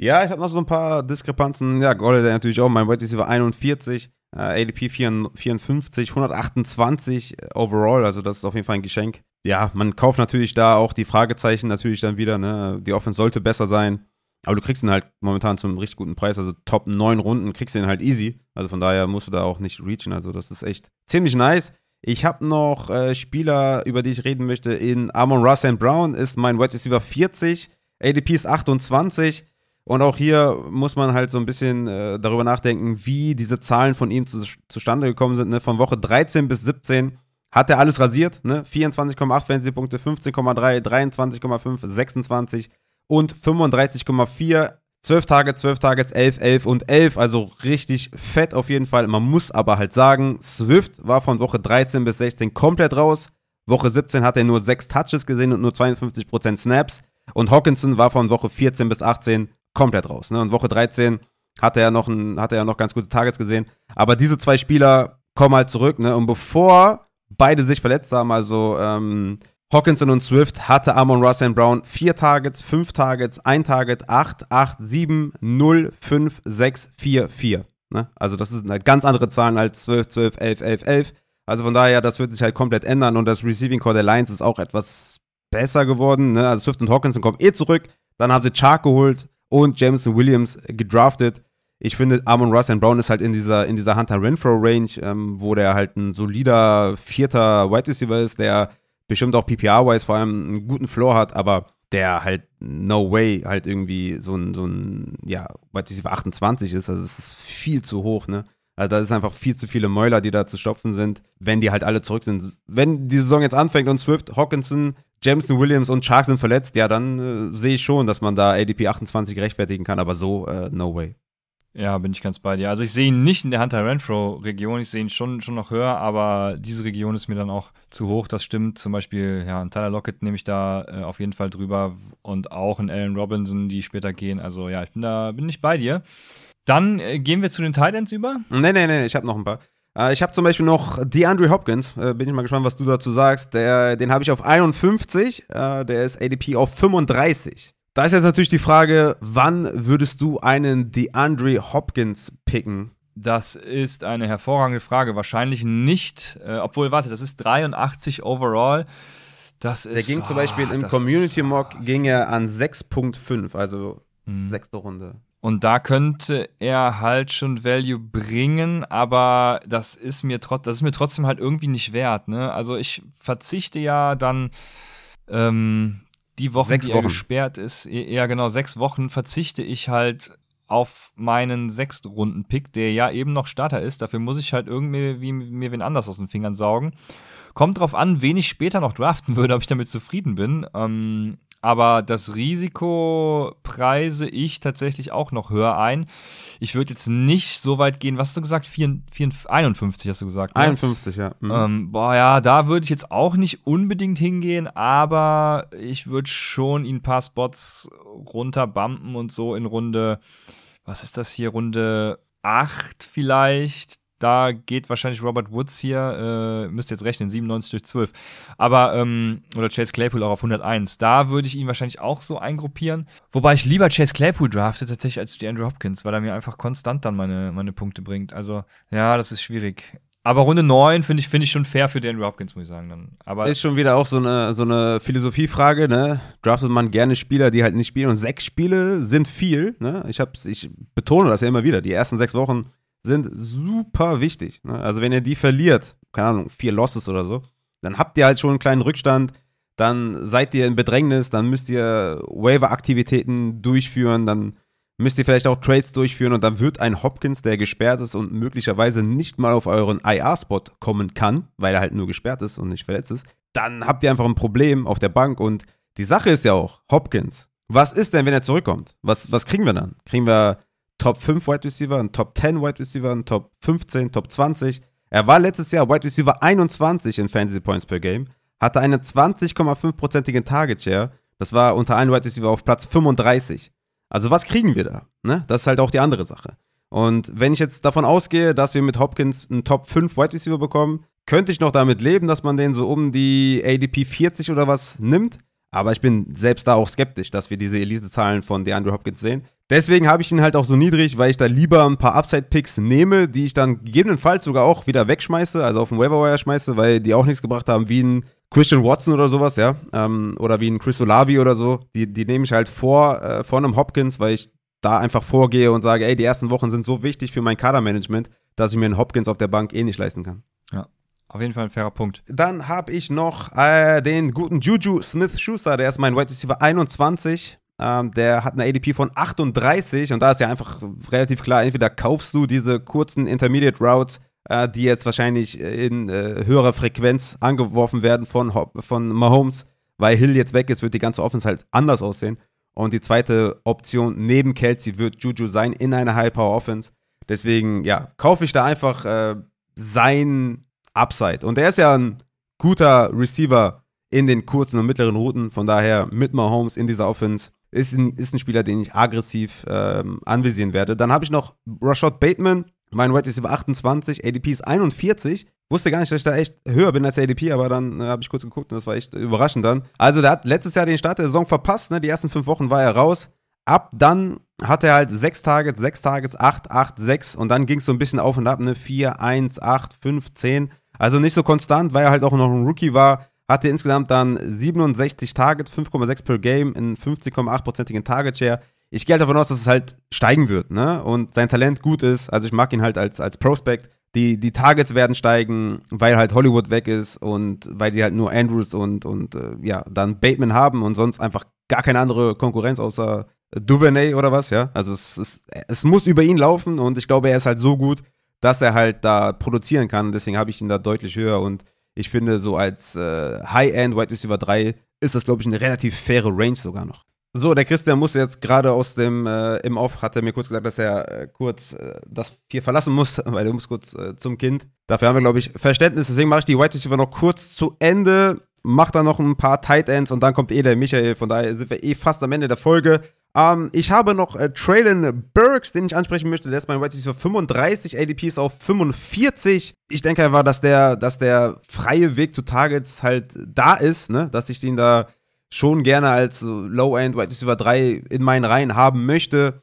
Ja, ich habe noch so ein paar Diskrepanzen. Ja, Golladay natürlich auch. Mein Wide Receiver 41, äh, ADP 54, 128 overall. Also das ist auf jeden Fall ein Geschenk. Ja, man kauft natürlich da auch die Fragezeichen natürlich dann wieder. Ne? Die Offense sollte besser sein. Aber du kriegst ihn halt momentan zum richtig guten Preis. Also Top 9 Runden kriegst du ihn halt easy. Also von daher musst du da auch nicht reachen. Also das ist echt ziemlich nice. Ich habe noch äh, Spieler, über die ich reden möchte. In Amon Russell Brown ist mein Wide Receiver 40, ADP ist 28. Und auch hier muss man halt so ein bisschen äh, darüber nachdenken, wie diese Zahlen von ihm zu, zustande gekommen sind. Ne? Von Woche 13 bis 17 hat er alles rasiert. Ne? 24,8 Fantasy-Punkte, 15,3, 23,5, 26 und 35,4 12 Tage, 12 Tage, 11, 11 und 11. Also richtig fett auf jeden Fall. Man muss aber halt sagen, Swift war von Woche 13 bis 16 komplett raus. Woche 17 hat er nur 6 Touches gesehen und nur 52% Snaps. Und Hawkinson war von Woche 14 bis 18 komplett raus. Ne? Und Woche 13 hat er, noch ein, hat er noch ganz gute Targets gesehen. Aber diese zwei Spieler kommen halt zurück. Ne? Und bevor beide sich verletzt haben, also ähm, Hawkinson und Swift hatte Amon Russell Brown vier Targets, fünf Targets, ein Target, 8, 8, 7, 0, 5, 6, 4, 4. Ne? Also das sind halt ganz andere Zahlen als 12, 12, 11, 11, 11. Also von daher, das wird sich halt komplett ändern und das Receiving Core der Lions ist auch etwas besser geworden. Ne? Also Swift und Hawkinson kommen eh zurück. Dann haben sie Chark geholt und Jameson Williams gedraftet. Ich finde, Amon Russell Brown ist halt in dieser, in dieser Hunter Renfro Range, ähm, wo der halt ein solider vierter Wide Receiver ist, der bestimmt auch PPR-wise vor allem einen guten Floor hat, aber der halt no way halt irgendwie so ein, so ein, ja, weiß ich, 28 ist, also es ist viel zu hoch, ne? Also da ist einfach viel zu viele Mäuler, die da zu stopfen sind, wenn die halt alle zurück sind. Wenn die Saison jetzt anfängt und Swift, Hawkinson, Jameson Williams und Shark sind verletzt, ja, dann äh, sehe ich schon, dass man da ADP 28 rechtfertigen kann, aber so, äh, no way. Ja, bin ich ganz bei dir. Also ich sehe ihn nicht in der Hunter Renfro-Region, ich sehe ihn schon, schon noch höher, aber diese Region ist mir dann auch zu hoch, das stimmt. Zum Beispiel, ja, ein Tyler Lockett nehme ich da äh, auf jeden Fall drüber und auch in Allen Robinson, die später gehen. Also ja, ich bin da, bin nicht bei dir. Dann äh, gehen wir zu den Titans über. Nee, nee, nee, ich habe noch ein paar. Äh, ich habe zum Beispiel noch DeAndre Hopkins. Äh, bin ich mal gespannt, was du dazu sagst. Der, den habe ich auf 51. Äh, der ist ADP auf 35. Da ist jetzt natürlich die Frage, wann würdest du einen DeAndre Hopkins picken? Das ist eine hervorragende Frage. Wahrscheinlich nicht, äh, obwohl, warte, das ist 83 overall. Das ist, Der ging zum Beispiel oh, im Community Mock ging er an 6.5, also mh. sechste Runde. Und da könnte er halt schon Value bringen, aber das ist mir, trot das ist mir trotzdem halt irgendwie nicht wert. Ne? Also ich verzichte ja dann ähm, die Wochen, sechs die Wochen. er gesperrt ist, ja genau, sechs Wochen verzichte ich halt auf meinen Sechstrunden-Pick, der ja eben noch Starter ist. Dafür muss ich halt irgendwie wie, mir wen anders aus den Fingern saugen. Kommt drauf an, wen ich später noch draften würde, ob ich damit zufrieden bin. Ähm, aber das Risiko preise ich tatsächlich auch noch höher ein. Ich würde jetzt nicht so weit gehen, was hast du gesagt? 4, 4, 51 hast du gesagt. Ne? 51, ja. Mhm. Ähm, boah, ja, da würde ich jetzt auch nicht unbedingt hingehen, aber ich würde schon ihn ein paar Spots runterbumpen und so in Runde, was ist das hier, Runde 8 vielleicht, da geht wahrscheinlich Robert Woods hier, äh, müsst jetzt rechnen, 97 durch 12. Aber, ähm, oder Chase Claypool auch auf 101. Da würde ich ihn wahrscheinlich auch so eingruppieren. Wobei ich lieber Chase Claypool drafte tatsächlich als die Andrew Hopkins, weil er mir einfach konstant dann meine, meine Punkte bringt. Also, ja, das ist schwierig. Aber Runde 9 finde ich, find ich schon fair für Andrew Hopkins, muss ich sagen. Dann. Aber ist schon wieder auch so eine, so eine Philosophiefrage, ne? Draftet man gerne Spieler, die halt nicht spielen. Und sechs Spiele sind viel, ne? Ich, hab's, ich betone das ja immer wieder. Die ersten sechs Wochen sind super wichtig. Ne? Also wenn ihr die verliert, keine Ahnung, vier Losses oder so, dann habt ihr halt schon einen kleinen Rückstand, dann seid ihr in Bedrängnis, dann müsst ihr Waiver-Aktivitäten durchführen, dann müsst ihr vielleicht auch Trades durchführen und dann wird ein Hopkins, der gesperrt ist und möglicherweise nicht mal auf euren IR-Spot kommen kann, weil er halt nur gesperrt ist und nicht verletzt ist, dann habt ihr einfach ein Problem auf der Bank und die Sache ist ja auch, Hopkins, was ist denn, wenn er zurückkommt? Was, was kriegen wir dann? Kriegen wir Top 5 Wide Receiver, ein Top 10 Wide Receiver, ein Top 15, Top 20. Er war letztes Jahr Wide Receiver 21 in Fantasy Points per Game, hatte eine 20,5%igen Target Share. Das war unter allen Wide Receiver auf Platz 35. Also was kriegen wir da? Ne? Das ist halt auch die andere Sache. Und wenn ich jetzt davon ausgehe, dass wir mit Hopkins einen Top 5 Wide Receiver bekommen, könnte ich noch damit leben, dass man den so um die ADP 40 oder was nimmt. Aber ich bin selbst da auch skeptisch, dass wir diese Elite-Zahlen von DeAndre Hopkins sehen. Deswegen habe ich ihn halt auch so niedrig, weil ich da lieber ein paar Upside-Picks nehme, die ich dann gegebenenfalls sogar auch wieder wegschmeiße, also auf den Waiver schmeiße, weil die auch nichts gebracht haben, wie ein Christian Watson oder sowas, ja, ähm, oder wie ein Chris Olavi oder so. Die, die nehme ich halt vor, äh, vor einem Hopkins, weil ich da einfach vorgehe und sage, ey, die ersten Wochen sind so wichtig für mein Kadermanagement, dass ich mir einen Hopkins auf der Bank eh nicht leisten kann. Ja, auf jeden Fall ein fairer Punkt. Dann habe ich noch äh, den guten Juju Smith-Schuster, der ist mein Wide Receiver 21. Ähm, der hat eine ADP von 38 und da ist ja einfach relativ klar, entweder kaufst du diese kurzen Intermediate Routes, äh, die jetzt wahrscheinlich in äh, höherer Frequenz angeworfen werden von, von Mahomes, weil Hill jetzt weg ist, wird die ganze Offense halt anders aussehen. Und die zweite Option neben Kelsey wird Juju sein in einer High-Power-Offense. Deswegen, ja, kaufe ich da einfach äh, sein Upside. Und er ist ja ein guter Receiver in den kurzen und mittleren Routen. Von daher mit Mahomes in dieser Offense ist ein, ist ein Spieler, den ich aggressiv ähm, anvisieren werde. Dann habe ich noch Rashad Bateman, mein Wide Receiver 28, ADP ist 41. Wusste gar nicht, dass ich da echt höher bin als ADP, aber dann äh, habe ich kurz geguckt und das war echt überraschend dann. Also, der hat letztes Jahr den Start der Saison verpasst, ne? Die ersten fünf Wochen war er raus. Ab dann hat er halt sechs Targets, sechs Targets, acht, acht, sechs und dann ging es so ein bisschen auf und ab, ne? Vier, eins, acht, fünf, zehn. Also nicht so konstant, weil er halt auch noch ein Rookie war hatte insgesamt dann 67 Targets, 5,6 per Game in 50,8%igen Target Share. Ich gehe halt davon aus, dass es halt steigen wird, ne? Und sein Talent gut ist. Also ich mag ihn halt als, als Prospect. Die, die Targets werden steigen, weil halt Hollywood weg ist und weil die halt nur Andrews und, und äh, ja, dann Bateman haben und sonst einfach gar keine andere Konkurrenz außer Duvernay oder was, ja. Also es, es, es muss über ihn laufen und ich glaube, er ist halt so gut, dass er halt da produzieren kann. Deswegen habe ich ihn da deutlich höher und ich finde, so als äh, High-End Wide Receiver 3 ist das, glaube ich, eine relativ faire Range sogar noch. So, der Christian muss jetzt gerade aus dem, äh, im Off, hat er mir kurz gesagt, dass er äh, kurz äh, das hier verlassen muss, weil er muss kurz äh, zum Kind. Dafür haben wir, glaube ich, Verständnis. Deswegen mache ich die White Receiver noch kurz zu Ende, mache dann noch ein paar Tight Ends und dann kommt eh der Michael. Von daher sind wir eh fast am Ende der Folge. Ähm, ich habe noch äh, Traylon Burks, den ich ansprechen möchte. Der ist mein White Receiver 35, ADP ist auf 45. Ich denke einfach, dass der, dass der freie Weg zu Targets halt da ist, ne? dass ich den da schon gerne als Low-End Wide Receiver 3 in meinen Reihen haben möchte,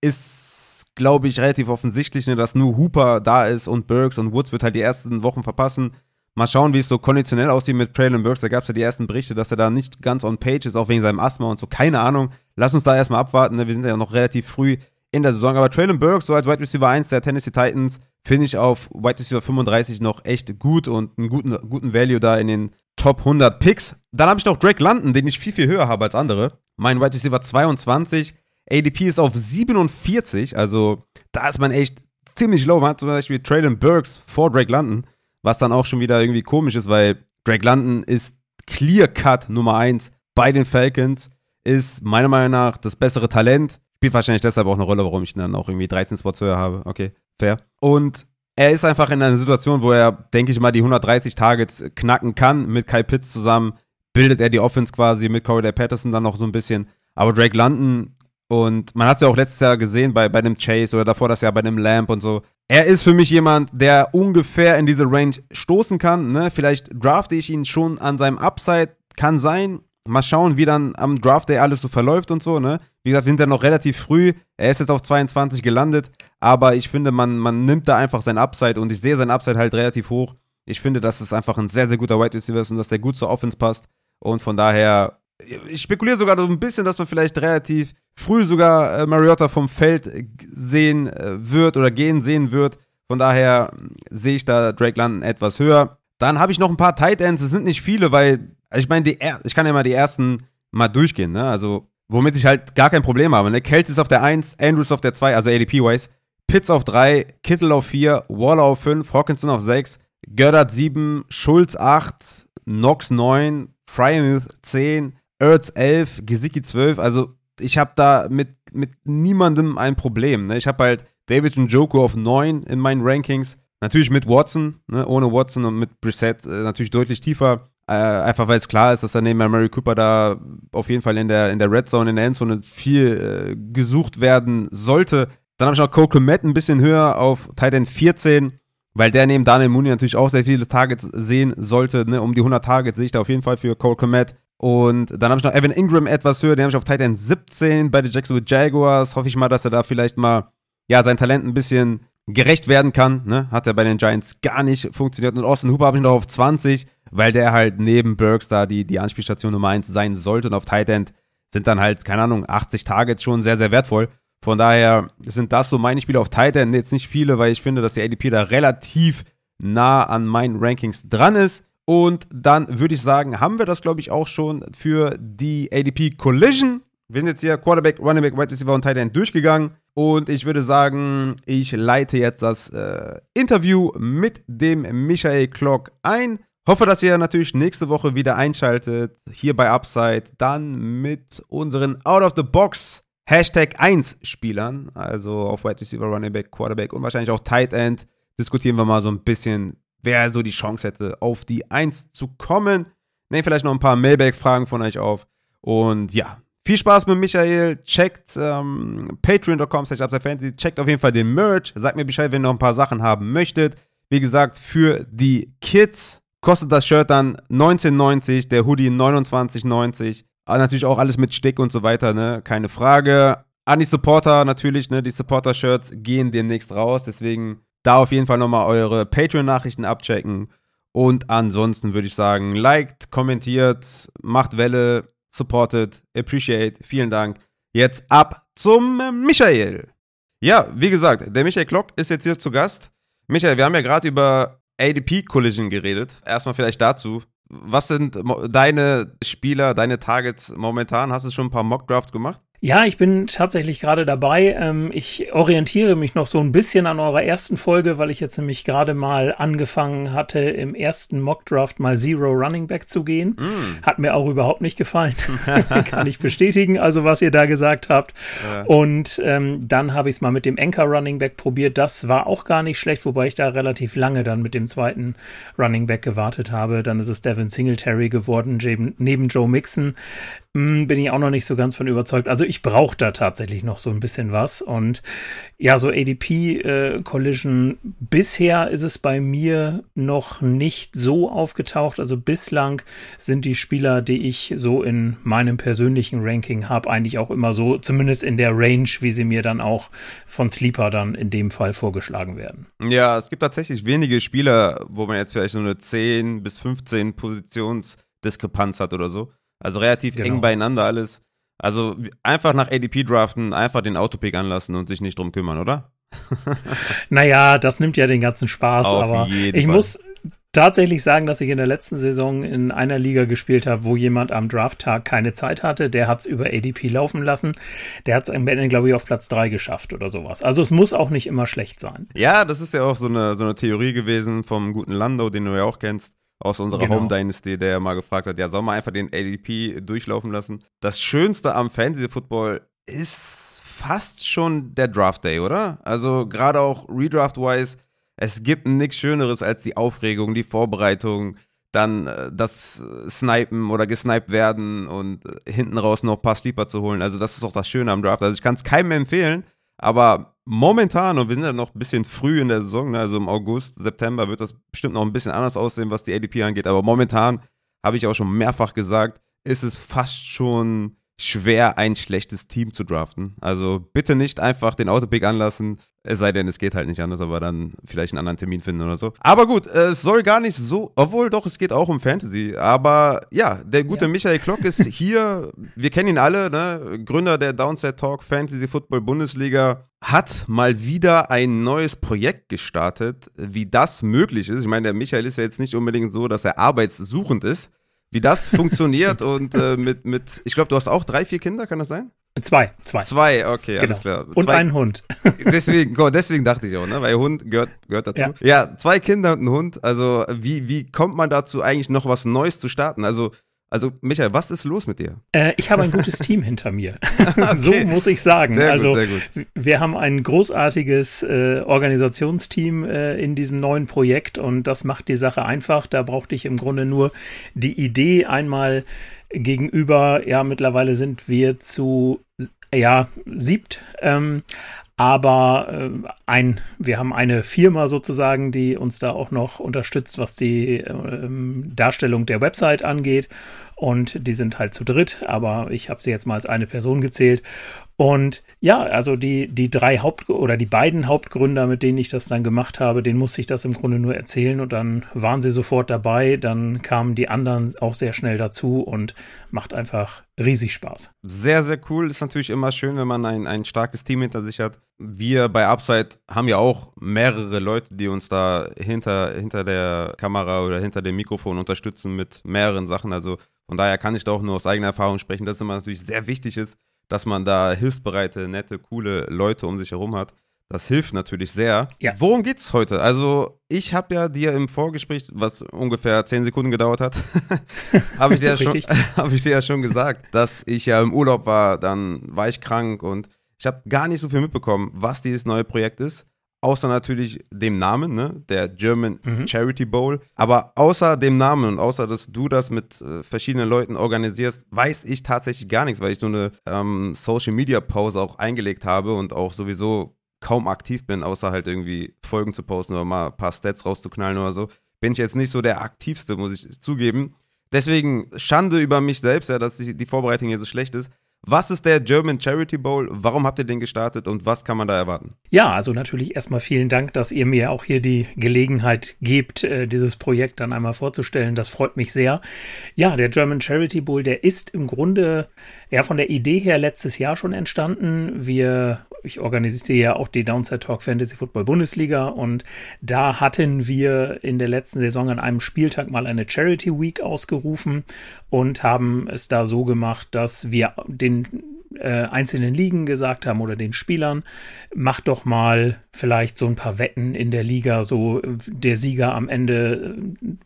ist, glaube ich, relativ offensichtlich, ne, dass nur Hooper da ist und Burks und Woods wird halt die ersten Wochen verpassen. Mal schauen, wie es so konditionell aussieht mit Traylon Burks. Da gab es ja die ersten Berichte, dass er da nicht ganz on page ist, auch wegen seinem Asthma und so. Keine Ahnung. Lass uns da erstmal abwarten. Ne? Wir sind ja noch relativ früh in der Saison. Aber Traylon Burks, so als Wide Receiver 1 der Tennessee Titans, finde ich auf Wide Receiver 35 noch echt gut und einen guten, guten Value da in den Top 100 Picks. Dann habe ich noch Drake London, den ich viel, viel höher habe als andere. Mein Wide Receiver 22. ADP ist auf 47, also da ist man echt ziemlich low. Man hat zum Beispiel Traylon Burks vor Drake London, was dann auch schon wieder irgendwie komisch ist, weil Drake London ist Clear Cut Nummer 1 bei den Falcons, ist meiner Meinung nach das bessere Talent. Spielt wahrscheinlich deshalb auch eine Rolle, warum ich ihn dann auch irgendwie 13 Spots höher habe. Okay, fair. Und er ist einfach in einer Situation, wo er, denke ich mal, die 130 Targets knacken kann. Mit Kyle Pitts zusammen bildet er die Offense quasi, mit Corey Patterson dann noch so ein bisschen. Aber Drake London und man hat es ja auch letztes Jahr gesehen bei, bei dem Chase oder davor das Jahr bei dem Lamp und so. Er ist für mich jemand, der ungefähr in diese Range stoßen kann. Ne? Vielleicht drafte ich ihn schon an seinem Upside, kann sein. Mal schauen, wie dann am Draft Day alles so verläuft und so. Ne? Wie gesagt, wir sind ja noch relativ früh. Er ist jetzt auf 22 gelandet. Aber ich finde, man, man nimmt da einfach sein Upside und ich sehe sein Upside halt relativ hoch. Ich finde, dass es einfach ein sehr, sehr guter Wide Receiver ist und dass der gut zur Offense passt. Und von daher, ich spekuliere sogar so ein bisschen, dass man vielleicht relativ früh sogar äh, Mariota vom Feld sehen äh, wird oder gehen sehen wird. Von daher sehe ich da Drake London etwas höher. Dann habe ich noch ein paar Tight Ends. Es sind nicht viele, weil also ich meine, ich kann ja mal die ersten mal durchgehen. Ne? Also womit ich halt gar kein Problem habe. Ne? Kelsey ist auf der 1, Andrews auf der 2, also ADP-wise. Pitts auf 3, Kittel auf 4, Waller auf 5, Hawkinson auf 6, Goddard 7, Schulz 8, Knox 9, Frymuth 10, Ertz 11, Gesicki 12. Also ich habe da mit, mit niemandem ein Problem. Ne? Ich habe halt David und Joko auf 9 in meinen Rankings. Natürlich mit Watson, ne? ohne Watson und mit Brissett äh, natürlich deutlich tiefer. Äh, einfach weil es klar ist, dass er neben Mary Cooper da auf jeden Fall in der, in der Red Zone, in der Endzone viel äh, gesucht werden sollte. Dann habe ich noch Cole Komet ein bisschen höher auf Titan 14, weil der neben Daniel Mooney natürlich auch sehr viele Targets sehen sollte. Ne? Um die 100 Targets sehe ich da auf jeden Fall für Cole Komet. Und dann habe ich noch Evan Ingram etwas höher, den habe ich auf Titan 17 bei den Jacksonville Jaguars. Hoffe ich mal, dass er da vielleicht mal ja, sein Talent ein bisschen gerecht werden kann. Ne? Hat er bei den Giants gar nicht funktioniert. Und Austin Hooper habe ich noch auf 20, weil der halt neben Burks da die, die Anspielstation Nummer 1 sein sollte. Und auf Tight End sind dann halt, keine Ahnung, 80 Targets schon sehr, sehr wertvoll. Von daher sind das so meine Spiele auf Titan. Jetzt nicht viele, weil ich finde, dass der ADP da relativ nah an meinen Rankings dran ist. Und dann würde ich sagen, haben wir das, glaube ich, auch schon für die ADP Collision. Wir sind jetzt hier Quarterback, Running Back, Wide Receiver und Tight End durchgegangen. Und ich würde sagen, ich leite jetzt das äh, Interview mit dem Michael Klock ein. Hoffe, dass ihr natürlich nächste Woche wieder einschaltet, hier bei Upside, dann mit unseren Out of the Box Hashtag 1 Spielern, also auf Wide Receiver, Running Back, Quarterback und wahrscheinlich auch Tight End, diskutieren wir mal so ein bisschen, wer so die Chance hätte, auf die 1 zu kommen. Nehmen vielleicht noch ein paar Mailback-Fragen von euch auf. Und ja, viel Spaß mit Michael. Checkt ähm, patreon.com fantasy. Checkt auf jeden Fall den Merch. Sagt mir Bescheid, wenn ihr noch ein paar Sachen haben möchtet. Wie gesagt, für die Kids kostet das Shirt dann 19,90, der Hoodie 29,90. Aber natürlich auch alles mit Stick und so weiter, ne? Keine Frage. An die Supporter natürlich, ne? Die Supporter-Shirts gehen demnächst raus. Deswegen da auf jeden Fall nochmal eure Patreon-Nachrichten abchecken. Und ansonsten würde ich sagen, liked, kommentiert, macht Welle, supportet, appreciate. Vielen Dank. Jetzt ab zum Michael. Ja, wie gesagt, der Michael Klock ist jetzt hier zu Gast. Michael, wir haben ja gerade über ADP Collision geredet. Erstmal vielleicht dazu. Was sind deine Spieler, deine Targets momentan? Hast du schon ein paar Mock Drafts gemacht? Ja, ich bin tatsächlich gerade dabei. Ähm, ich orientiere mich noch so ein bisschen an eurer ersten Folge, weil ich jetzt nämlich gerade mal angefangen hatte, im ersten Mockdraft mal Zero Running Back zu gehen. Mm. Hat mir auch überhaupt nicht gefallen. Kann ich bestätigen, also was ihr da gesagt habt. Ja. Und ähm, dann habe ich es mal mit dem Anchor Running Back probiert. Das war auch gar nicht schlecht, wobei ich da relativ lange dann mit dem zweiten Running Back gewartet habe. Dann ist es Devin Singletary geworden, neben Joe Mixon. Hm, bin ich auch noch nicht so ganz von überzeugt. Also ich brauche da tatsächlich noch so ein bisschen was. Und ja, so ADP-Collision, äh, bisher ist es bei mir noch nicht so aufgetaucht. Also bislang sind die Spieler, die ich so in meinem persönlichen Ranking habe, eigentlich auch immer so, zumindest in der Range, wie sie mir dann auch von Sleeper dann in dem Fall vorgeschlagen werden. Ja, es gibt tatsächlich wenige Spieler, wo man jetzt vielleicht so eine 10 bis 15 Positionsdiskrepanz hat oder so. Also relativ genau. eng beieinander alles. Also einfach nach ADP draften, einfach den Autopick anlassen und sich nicht drum kümmern, oder? naja, das nimmt ja den ganzen Spaß, Auf aber ich Fall. muss tatsächlich sagen, dass ich in der letzten Saison in einer Liga gespielt habe, wo jemand am Drafttag keine Zeit hatte. Der hat es über ADP laufen lassen. Der hat es am Ende, glaube ich, auf Platz 3 geschafft oder sowas. Also es muss auch nicht immer schlecht sein. Ja, das ist ja auch so eine, so eine Theorie gewesen vom guten Lando, den du ja auch kennst aus unserer genau. Home Dynasty, der ja mal gefragt hat, ja, soll man einfach den ADP durchlaufen lassen? Das Schönste am Fantasy Football ist fast schon der Draft Day, oder? Also gerade auch Redraft-wise, es gibt nichts Schöneres als die Aufregung, die Vorbereitung, dann äh, das Snipen oder gesniped werden und äh, hinten raus noch ein paar Sleeper zu holen. Also das ist auch das Schöne am Draft. Also ich kann es keinem empfehlen, aber momentan, und wir sind ja noch ein bisschen früh in der Saison, ne, also im August, September wird das bestimmt noch ein bisschen anders aussehen, was die ADP angeht, aber momentan, habe ich auch schon mehrfach gesagt, ist es fast schon schwer, ein schlechtes Team zu draften. Also bitte nicht einfach den Autopick anlassen, es sei denn, es geht halt nicht anders, aber dann vielleicht einen anderen Termin finden oder so. Aber gut, es soll gar nicht so, obwohl doch, es geht auch um Fantasy. Aber ja, der gute ja. Michael Klock ist hier, wir kennen ihn alle, ne? Gründer der Downset Talk Fantasy Football Bundesliga, hat mal wieder ein neues Projekt gestartet, wie das möglich ist. Ich meine, der Michael ist ja jetzt nicht unbedingt so, dass er arbeitssuchend ist wie das funktioniert und äh, mit, mit, ich glaube, du hast auch drei, vier Kinder, kann das sein? Zwei, zwei. Zwei, okay, genau. alles klar. Und zwei, einen Hund. Deswegen, deswegen dachte ich auch, ne? Weil Hund gehört, gehört dazu. Ja. ja, zwei Kinder und ein Hund. Also, wie, wie kommt man dazu, eigentlich noch was Neues zu starten? Also, also, Michael, was ist los mit dir? Äh, ich habe ein gutes Team hinter mir. okay. So muss ich sagen. Sehr also, gut, sehr gut. wir haben ein großartiges äh, Organisationsteam äh, in diesem neuen Projekt und das macht die Sache einfach. Da brauchte ich im Grunde nur die Idee einmal gegenüber, ja, mittlerweile sind wir zu ja, siebt. Ähm, aber äh, ein, wir haben eine Firma sozusagen, die uns da auch noch unterstützt, was die äh, Darstellung der Website angeht. Und die sind halt zu dritt, aber ich habe sie jetzt mal als eine Person gezählt. Und ja, also die, die drei Haupt- oder die beiden Hauptgründer, mit denen ich das dann gemacht habe, denen musste ich das im Grunde nur erzählen und dann waren sie sofort dabei. Dann kamen die anderen auch sehr schnell dazu und macht einfach riesig Spaß. Sehr, sehr cool. Ist natürlich immer schön, wenn man ein, ein starkes Team hinter sich hat. Wir bei Upside haben ja auch mehrere Leute, die uns da hinter, hinter der Kamera oder hinter dem Mikrofon unterstützen mit mehreren Sachen. Also von daher kann ich da auch nur aus eigener Erfahrung sprechen, dass es immer natürlich sehr wichtig ist, dass man da hilfsbereite, nette, coole Leute um sich herum hat. Das hilft natürlich sehr. Ja. Worum geht's heute? Also, ich habe ja dir im Vorgespräch, was ungefähr zehn Sekunden gedauert hat, habe ich, dir ja schon, hab ich dir ja schon gesagt, dass ich ja im Urlaub war, dann war ich krank und ich habe gar nicht so viel mitbekommen, was dieses neue Projekt ist außer natürlich dem Namen, ne, der German mhm. Charity Bowl. Aber außer dem Namen und außer, dass du das mit äh, verschiedenen Leuten organisierst, weiß ich tatsächlich gar nichts, weil ich so eine ähm, Social Media Pause auch eingelegt habe und auch sowieso kaum aktiv bin, außer halt irgendwie Folgen zu posten oder mal ein paar Stats rauszuknallen oder so. Bin ich jetzt nicht so der aktivste, muss ich zugeben. Deswegen Schande über mich selbst, ja, dass die Vorbereitung hier so schlecht ist. Was ist der German Charity Bowl? Warum habt ihr den gestartet und was kann man da erwarten? Ja, also natürlich erstmal vielen Dank, dass ihr mir auch hier die Gelegenheit gebt, äh, dieses Projekt dann einmal vorzustellen. Das freut mich sehr. Ja, der German Charity Bowl, der ist im Grunde ja von der Idee her letztes Jahr schon entstanden. Wir, ich organisiere ja auch die Downside Talk Fantasy Football Bundesliga und da hatten wir in der letzten Saison an einem Spieltag mal eine Charity Week ausgerufen und haben es da so gemacht, dass wir den äh, einzelnen Ligen gesagt haben oder den Spielern, macht doch mal vielleicht so ein paar Wetten in der Liga, so der Sieger am Ende,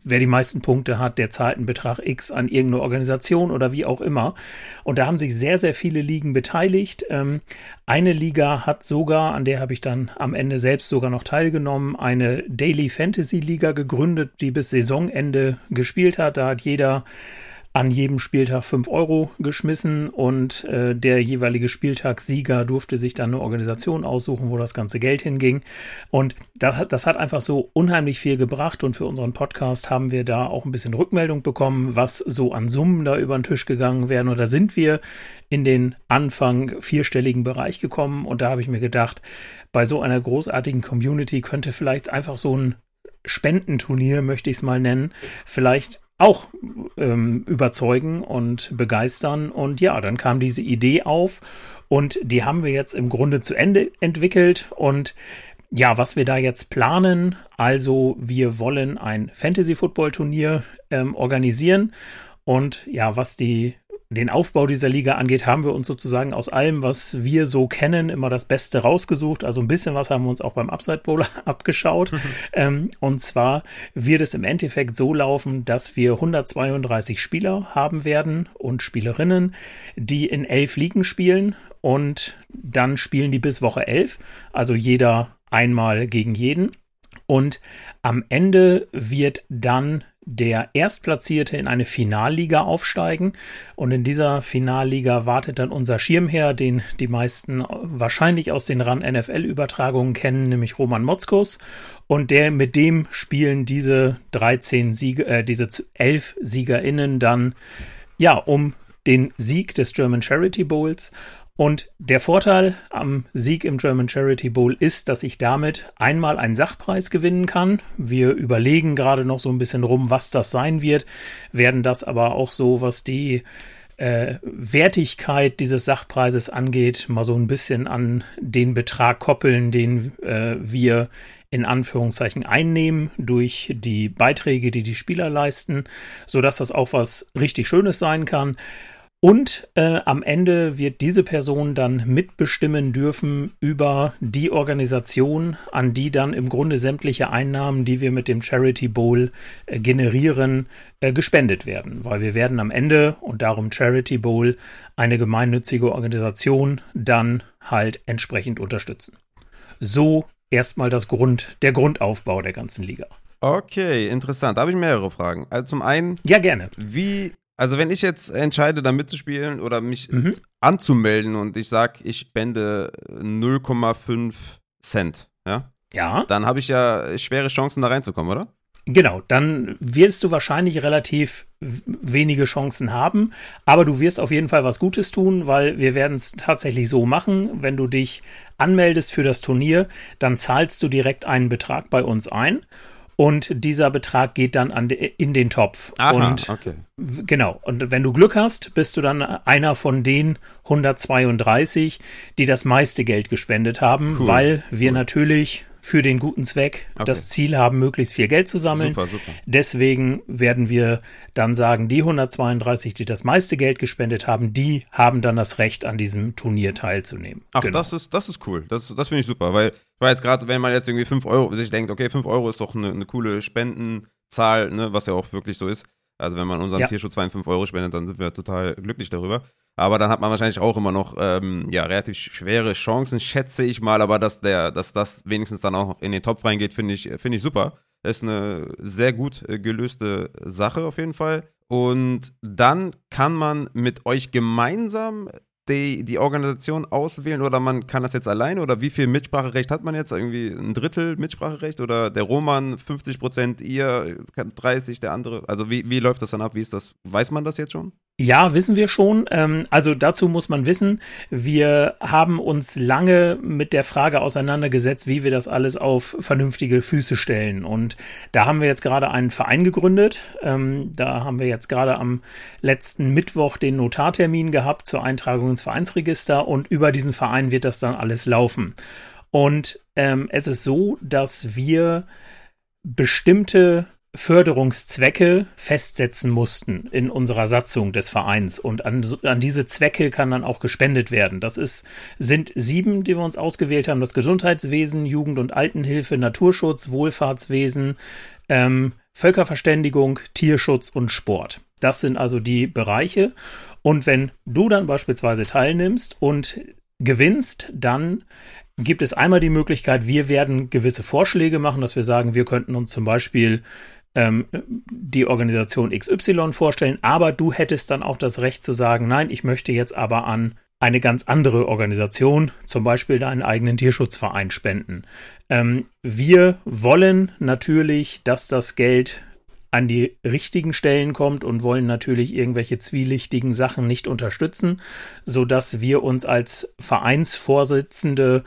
wer die meisten Punkte hat, der zahlt einen Betrag X an irgendeine Organisation oder wie auch immer. Und da haben sich sehr, sehr viele Ligen beteiligt. Ähm, eine Liga hat sogar, an der habe ich dann am Ende selbst sogar noch teilgenommen, eine Daily Fantasy Liga gegründet, die bis Saisonende gespielt hat. Da hat jeder an jedem Spieltag 5 Euro geschmissen und äh, der jeweilige Spieltagssieger durfte sich dann eine Organisation aussuchen, wo das ganze Geld hinging. Und das, das hat einfach so unheimlich viel gebracht und für unseren Podcast haben wir da auch ein bisschen Rückmeldung bekommen, was so an Summen da über den Tisch gegangen werden. Und da sind wir in den Anfang vierstelligen Bereich gekommen und da habe ich mir gedacht, bei so einer großartigen Community könnte vielleicht einfach so ein Spendenturnier, möchte ich es mal nennen, vielleicht auch ähm, überzeugen und begeistern. Und ja, dann kam diese Idee auf und die haben wir jetzt im Grunde zu Ende entwickelt. Und ja, was wir da jetzt planen, also wir wollen ein Fantasy-Football-Turnier ähm, organisieren. Und ja, was die den Aufbau dieser Liga angeht, haben wir uns sozusagen aus allem, was wir so kennen, immer das Beste rausgesucht. Also ein bisschen was haben wir uns auch beim Upside Bowler abgeschaut. Mhm. Ähm, und zwar wird es im Endeffekt so laufen, dass wir 132 Spieler haben werden und Spielerinnen, die in elf Ligen spielen und dann spielen die bis Woche elf. Also jeder einmal gegen jeden. Und am Ende wird dann der Erstplatzierte in eine Finalliga aufsteigen. Und in dieser Finalliga wartet dann unser Schirmherr, den die meisten wahrscheinlich aus den RAN NFL-Übertragungen kennen, nämlich Roman Motzkos. Und der mit dem spielen diese 13 Siege, äh, diese 11 SiegerInnen dann ja um den Sieg des German Charity Bowls. Und der Vorteil am Sieg im German Charity Bowl ist, dass ich damit einmal einen Sachpreis gewinnen kann. Wir überlegen gerade noch so ein bisschen rum, was das sein wird, werden das aber auch so, was die äh, Wertigkeit dieses Sachpreises angeht, mal so ein bisschen an den Betrag koppeln, den äh, wir in Anführungszeichen einnehmen durch die Beiträge, die die Spieler leisten, sodass das auch was richtig Schönes sein kann. Und äh, am Ende wird diese Person dann mitbestimmen dürfen über die Organisation, an die dann im Grunde sämtliche Einnahmen, die wir mit dem Charity Bowl äh, generieren, äh, gespendet werden. Weil wir werden am Ende, und darum Charity Bowl, eine gemeinnützige Organisation dann halt entsprechend unterstützen. So erstmal das Grund, der Grundaufbau der ganzen Liga. Okay, interessant. Da habe ich mehrere Fragen. Also zum einen. Ja, gerne. Wie also wenn ich jetzt entscheide, da mitzuspielen oder mich mhm. anzumelden und ich sage, ich spende 0,5 Cent, ja? Ja. Dann habe ich ja schwere Chancen, da reinzukommen, oder? Genau, dann wirst du wahrscheinlich relativ wenige Chancen haben, aber du wirst auf jeden Fall was Gutes tun, weil wir werden es tatsächlich so machen, wenn du dich anmeldest für das Turnier, dann zahlst du direkt einen Betrag bei uns ein und dieser Betrag geht dann an, in den Topf. Aha, und okay. genau. Und wenn du Glück hast, bist du dann einer von den 132, die das meiste Geld gespendet haben, cool. weil wir cool. natürlich für den guten Zweck okay. das Ziel haben, möglichst viel Geld zu sammeln. Super, super. Deswegen werden wir dann sagen, die 132, die das meiste Geld gespendet haben, die haben dann das Recht, an diesem Turnier teilzunehmen. Ach, genau. das, ist, das ist cool. Das, das finde ich super, weil ich jetzt gerade, wenn man jetzt irgendwie 5 Euro sich denkt, okay, 5 Euro ist doch eine, eine coole Spendenzahl, ne, was ja auch wirklich so ist. Also wenn man unserem ja. Tierschutzverein 5 Euro spendet, dann sind wir total glücklich darüber. Aber dann hat man wahrscheinlich auch immer noch ähm, ja, relativ schwere Chancen, schätze ich mal. Aber dass, der, dass das wenigstens dann auch noch in den Topf reingeht, finde ich, find ich super. Das ist eine sehr gut äh, gelöste Sache auf jeden Fall. Und dann kann man mit euch gemeinsam die, die Organisation auswählen oder man kann das jetzt alleine oder wie viel Mitspracherecht hat man jetzt? Irgendwie ein Drittel Mitspracherecht oder der Roman 50 Prozent, ihr 30, der andere? Also wie, wie läuft das dann ab? Wie ist das? Weiß man das jetzt schon? Ja, wissen wir schon. Ähm, also dazu muss man wissen, wir haben uns lange mit der Frage auseinandergesetzt, wie wir das alles auf vernünftige Füße stellen. Und da haben wir jetzt gerade einen Verein gegründet. Ähm, da haben wir jetzt gerade am letzten Mittwoch den Notartermin gehabt zur Eintragung ins Vereinsregister und über diesen Verein wird das dann alles laufen. Und ähm, es ist so, dass wir bestimmte Förderungszwecke festsetzen mussten in unserer Satzung des Vereins. Und an, an, diese Zwecke kann dann auch gespendet werden. Das ist, sind sieben, die wir uns ausgewählt haben. Das Gesundheitswesen, Jugend- und Altenhilfe, Naturschutz, Wohlfahrtswesen, ähm, Völkerverständigung, Tierschutz und Sport. Das sind also die Bereiche. Und wenn du dann beispielsweise teilnimmst und gewinnst, dann gibt es einmal die Möglichkeit, wir werden gewisse Vorschläge machen, dass wir sagen, wir könnten uns zum Beispiel ähm, die Organisation XY vorstellen, aber du hättest dann auch das Recht zu sagen, nein, ich möchte jetzt aber an eine ganz andere Organisation, zum Beispiel deinen eigenen Tierschutzverein spenden. Ähm, wir wollen natürlich, dass das Geld an die richtigen Stellen kommt und wollen natürlich irgendwelche zwielichtigen Sachen nicht unterstützen, sodass wir uns als Vereinsvorsitzende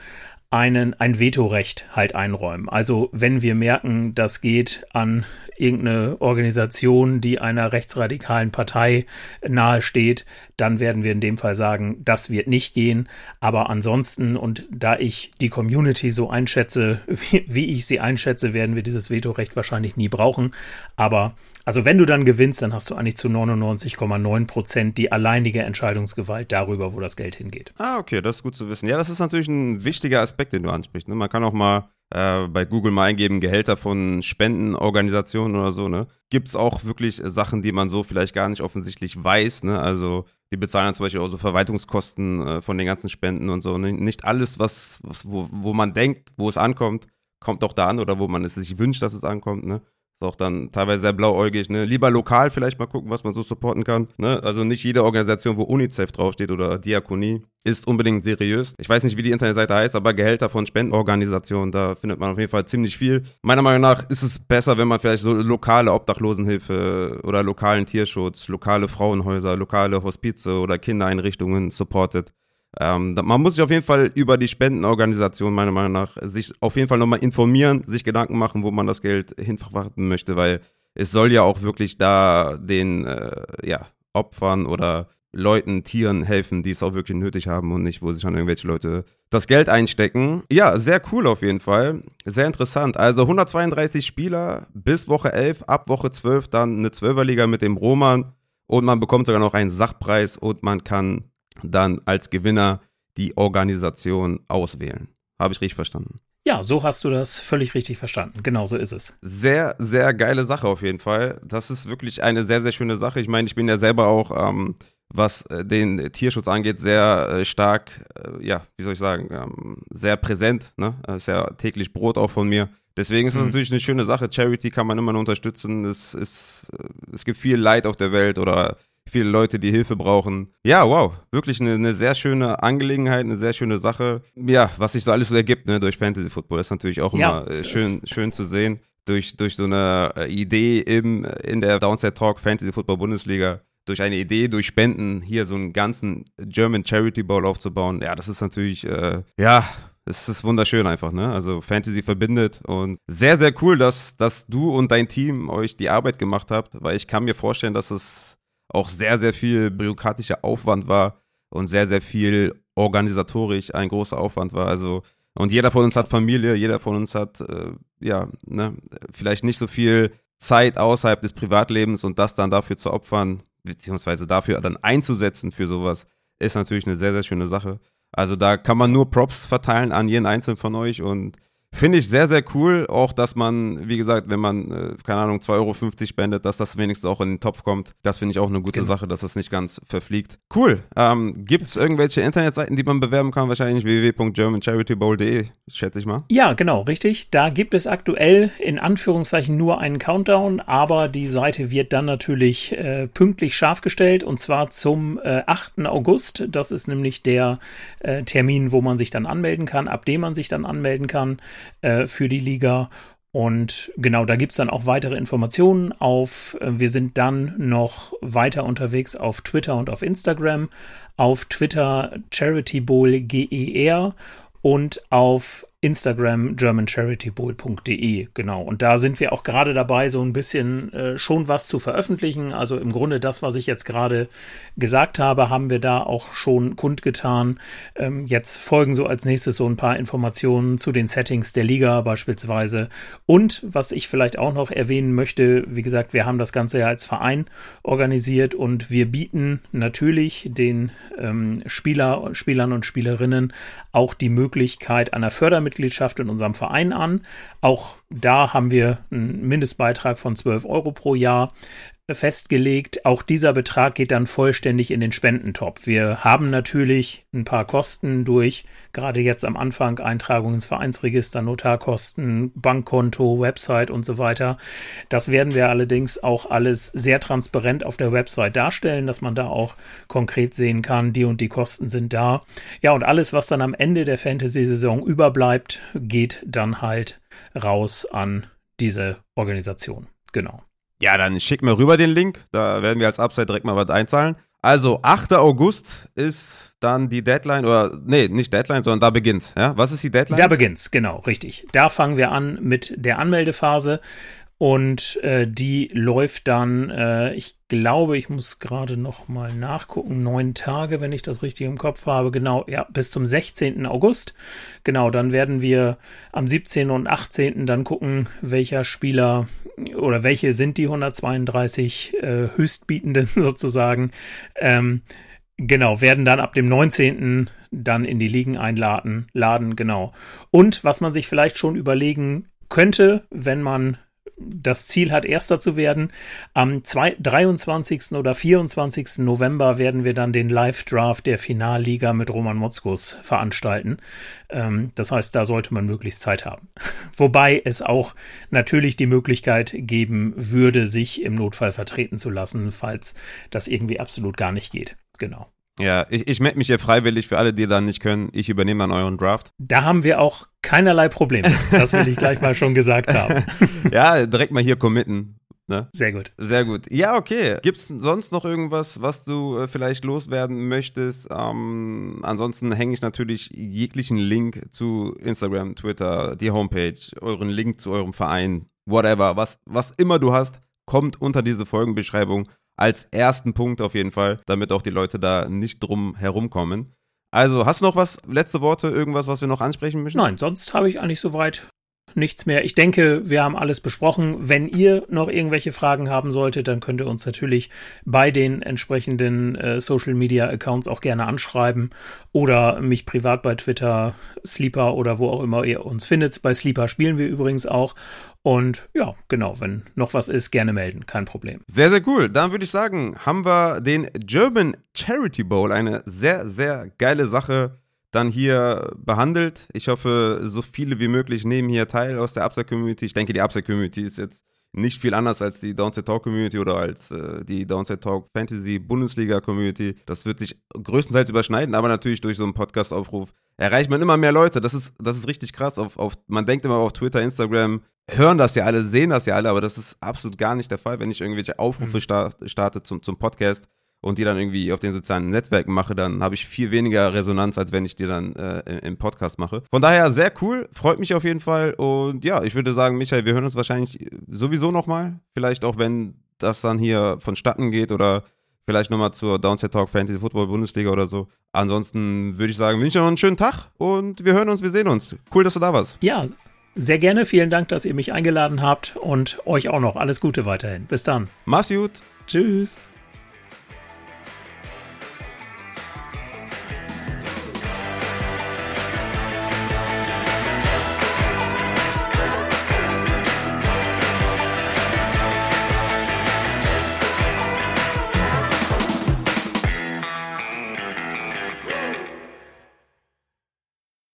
einen, ein Vetorecht halt einräumen. Also wenn wir merken, das geht an irgendeine Organisation, die einer rechtsradikalen Partei nahesteht, dann werden wir in dem Fall sagen, das wird nicht gehen. Aber ansonsten, und da ich die Community so einschätze, wie, wie ich sie einschätze, werden wir dieses Vetorecht wahrscheinlich nie brauchen. Aber also wenn du dann gewinnst, dann hast du eigentlich zu 99,9 Prozent die alleinige Entscheidungsgewalt darüber, wo das Geld hingeht. Ah, okay, das ist gut zu wissen. Ja, das ist natürlich ein wichtiger Aspekt, den du ansprichst. Ne? Man kann auch mal äh, bei Google mal eingeben, Gehälter von Spendenorganisationen oder so, ne? Gibt es auch wirklich Sachen, die man so vielleicht gar nicht offensichtlich weiß, ne? Also die bezahlen dann zum Beispiel auch so Verwaltungskosten äh, von den ganzen Spenden und so. Ne? Nicht alles, was, was wo, wo man denkt, wo es ankommt, kommt doch da an oder wo man es sich wünscht, dass es ankommt, ne? Ist auch dann teilweise sehr blauäugig, ne? Lieber lokal vielleicht mal gucken, was man so supporten kann. Ne? Also nicht jede Organisation, wo UNICEF draufsteht oder Diakonie, ist unbedingt seriös. Ich weiß nicht, wie die Internetseite heißt, aber Gehälter von Spendenorganisationen, da findet man auf jeden Fall ziemlich viel. Meiner Meinung nach ist es besser, wenn man vielleicht so lokale Obdachlosenhilfe oder lokalen Tierschutz, lokale Frauenhäuser, lokale Hospize oder Kindereinrichtungen supportet. Ähm, man muss sich auf jeden Fall über die Spendenorganisation, meiner Meinung nach, sich auf jeden Fall nochmal informieren, sich Gedanken machen, wo man das Geld hinverwarten möchte, weil es soll ja auch wirklich da den äh, ja, Opfern oder Leuten, Tieren helfen, die es auch wirklich nötig haben und nicht, wo sich dann irgendwelche Leute das Geld einstecken. Ja, sehr cool auf jeden Fall. Sehr interessant. Also 132 Spieler bis Woche 11, ab Woche 12 dann eine 12er-Liga mit dem Roman und man bekommt sogar noch einen Sachpreis und man kann dann als Gewinner die Organisation auswählen. Habe ich richtig verstanden? Ja, so hast du das völlig richtig verstanden. Genau so ist es. Sehr, sehr geile Sache auf jeden Fall. Das ist wirklich eine sehr, sehr schöne Sache. Ich meine, ich bin ja selber auch, ähm, was äh, den Tierschutz angeht, sehr äh, stark, äh, ja, wie soll ich sagen, ähm, sehr präsent. Ne? Das ist ja täglich Brot auch von mir. Deswegen ist das mhm. natürlich eine schöne Sache. Charity kann man immer nur unterstützen. Es, es, äh, es gibt viel Leid auf der Welt oder viele Leute, die Hilfe brauchen. Ja, wow, wirklich eine, eine, sehr schöne Angelegenheit, eine sehr schöne Sache. Ja, was sich so alles so ergibt, ne, durch Fantasy Football, ist natürlich auch ja, immer äh, schön, schön zu sehen. Durch, durch so eine äh, Idee im, in der Downset Talk Fantasy Football Bundesliga, durch eine Idee, durch Spenden hier so einen ganzen German Charity Bowl aufzubauen. Ja, das ist natürlich, äh, ja, es ist wunderschön einfach, ne? Also Fantasy verbindet und sehr, sehr cool, dass, dass du und dein Team euch die Arbeit gemacht habt, weil ich kann mir vorstellen, dass es auch sehr, sehr viel bürokratischer Aufwand war und sehr, sehr viel organisatorisch ein großer Aufwand war. Also, und jeder von uns hat Familie, jeder von uns hat, äh, ja, ne, vielleicht nicht so viel Zeit außerhalb des Privatlebens und das dann dafür zu opfern, beziehungsweise dafür dann einzusetzen für sowas, ist natürlich eine sehr, sehr schöne Sache. Also da kann man nur Props verteilen an jeden einzelnen von euch und Finde ich sehr, sehr cool. Auch, dass man, wie gesagt, wenn man, äh, keine Ahnung, 2,50 Euro spendet, dass das wenigstens auch in den Topf kommt. Das finde ich auch eine gute genau. Sache, dass das nicht ganz verfliegt. Cool. Ähm, Gibt es irgendwelche Internetseiten, die man bewerben kann? Wahrscheinlich www.germancharitybowl.de, schätze ich mal. Ja, genau, richtig. Da gibt es aktuell in Anführungszeichen nur einen Countdown, aber die Seite wird dann natürlich äh, pünktlich scharf gestellt und zwar zum äh, 8. August. Das ist nämlich der äh, Termin, wo man sich dann anmelden kann, ab dem man sich dann anmelden kann äh, für die Liga. Und genau, da gibt es dann auch weitere Informationen auf. Äh, wir sind dann noch weiter unterwegs auf Twitter und auf Instagram. Auf Twitter Charity Bowl GER und auf Instagram germancharitybowl.de, genau. Und da sind wir auch gerade dabei, so ein bisschen äh, schon was zu veröffentlichen. Also im Grunde das, was ich jetzt gerade gesagt habe, haben wir da auch schon kundgetan. Ähm, jetzt folgen so als nächstes so ein paar Informationen zu den Settings der Liga beispielsweise. Und was ich vielleicht auch noch erwähnen möchte, wie gesagt, wir haben das Ganze ja als Verein organisiert und wir bieten natürlich den ähm, Spieler, Spielern und Spielerinnen auch die Möglichkeit einer Fördermitgliedschaft Mitgliedschaft in unserem Verein an. Auch da haben wir einen Mindestbeitrag von 12 Euro pro Jahr festgelegt. Auch dieser Betrag geht dann vollständig in den Spendentopf. Wir haben natürlich ein paar Kosten durch, gerade jetzt am Anfang, Eintragung ins Vereinsregister, Notarkosten, Bankkonto, Website und so weiter. Das werden wir allerdings auch alles sehr transparent auf der Website darstellen, dass man da auch konkret sehen kann, die und die Kosten sind da. Ja, und alles, was dann am Ende der Fantasy-Saison überbleibt, geht dann halt raus an diese Organisation. Genau. Ja, dann schick mir rüber den Link. Da werden wir als Upside direkt mal was einzahlen. Also, 8. August ist dann die Deadline, oder nee, nicht Deadline, sondern da beginnt. Ja? Was ist die Deadline? Da beginnt's, genau, richtig. Da fangen wir an mit der Anmeldephase. Und äh, die läuft dann, äh, ich glaube, ich muss gerade noch mal nachgucken, neun Tage, wenn ich das richtig im Kopf habe. Genau, ja, bis zum 16. August. Genau, dann werden wir am 17. und 18. dann gucken, welcher Spieler oder welche sind die 132 äh, Höchstbietenden sozusagen. Ähm, Genau, werden dann ab dem 19. dann in die Ligen einladen, laden, genau. Und was man sich vielleicht schon überlegen könnte, wenn man das Ziel hat, Erster zu werden. Am 23. oder 24. November werden wir dann den Live-Draft der Finalliga mit Roman Motzkus veranstalten. Ähm, das heißt, da sollte man möglichst Zeit haben. Wobei es auch natürlich die Möglichkeit geben würde, sich im Notfall vertreten zu lassen, falls das irgendwie absolut gar nicht geht. Genau. Ja, ich, ich melde mich hier freiwillig für alle, die dann nicht können. Ich übernehme dann euren Draft. Da haben wir auch keinerlei Probleme. Das will ich gleich mal schon gesagt haben. ja, direkt mal hier committen. Ne? Sehr gut. Sehr gut. Ja, okay. Gibt es sonst noch irgendwas, was du äh, vielleicht loswerden möchtest? Ähm, ansonsten hänge ich natürlich jeglichen Link zu Instagram, Twitter, die Homepage, euren Link zu eurem Verein, whatever, was, was immer du hast, kommt unter diese Folgenbeschreibung als ersten Punkt auf jeden Fall, damit auch die Leute da nicht drum herumkommen. Also, hast du noch was, letzte Worte, irgendwas, was wir noch ansprechen müssen? Nein, sonst habe ich eigentlich soweit nichts mehr. Ich denke, wir haben alles besprochen. Wenn ihr noch irgendwelche Fragen haben solltet, dann könnt ihr uns natürlich bei den entsprechenden äh, Social Media Accounts auch gerne anschreiben oder mich privat bei Twitter, Sleeper oder wo auch immer ihr uns findet. Bei Sleeper spielen wir übrigens auch. Und ja, genau, wenn noch was ist, gerne melden, kein Problem. Sehr, sehr cool. Dann würde ich sagen, haben wir den German Charity Bowl, eine sehr, sehr geile Sache dann hier behandelt. Ich hoffe, so viele wie möglich nehmen hier teil aus der Upside-Community. Ich denke, die Upside-Community ist jetzt nicht viel anders als die Downside Talk Community oder als äh, die Downside Talk Fantasy Bundesliga Community. Das wird sich größtenteils überschneiden, aber natürlich durch so einen Podcast-Aufruf erreicht man immer mehr Leute. Das ist, das ist richtig krass. Auf, auf, man denkt immer auf Twitter, Instagram, hören das ja alle, sehen das ja alle, aber das ist absolut gar nicht der Fall, wenn ich irgendwelche Aufrufe mhm. starte zum, zum Podcast und die dann irgendwie auf den sozialen Netzwerken mache, dann habe ich viel weniger Resonanz, als wenn ich die dann äh, im Podcast mache. Von daher sehr cool, freut mich auf jeden Fall. Und ja, ich würde sagen, Michael, wir hören uns wahrscheinlich sowieso nochmal. Vielleicht auch, wenn das dann hier vonstatten geht oder vielleicht nochmal zur Downset Talk Fantasy Football Bundesliga oder so. Ansonsten würde ich sagen, wünsche ich noch einen schönen Tag und wir hören uns, wir sehen uns. Cool, dass du da warst. Ja, sehr gerne. Vielen Dank, dass ihr mich eingeladen habt und euch auch noch alles Gute weiterhin. Bis dann. Mach's gut. Tschüss.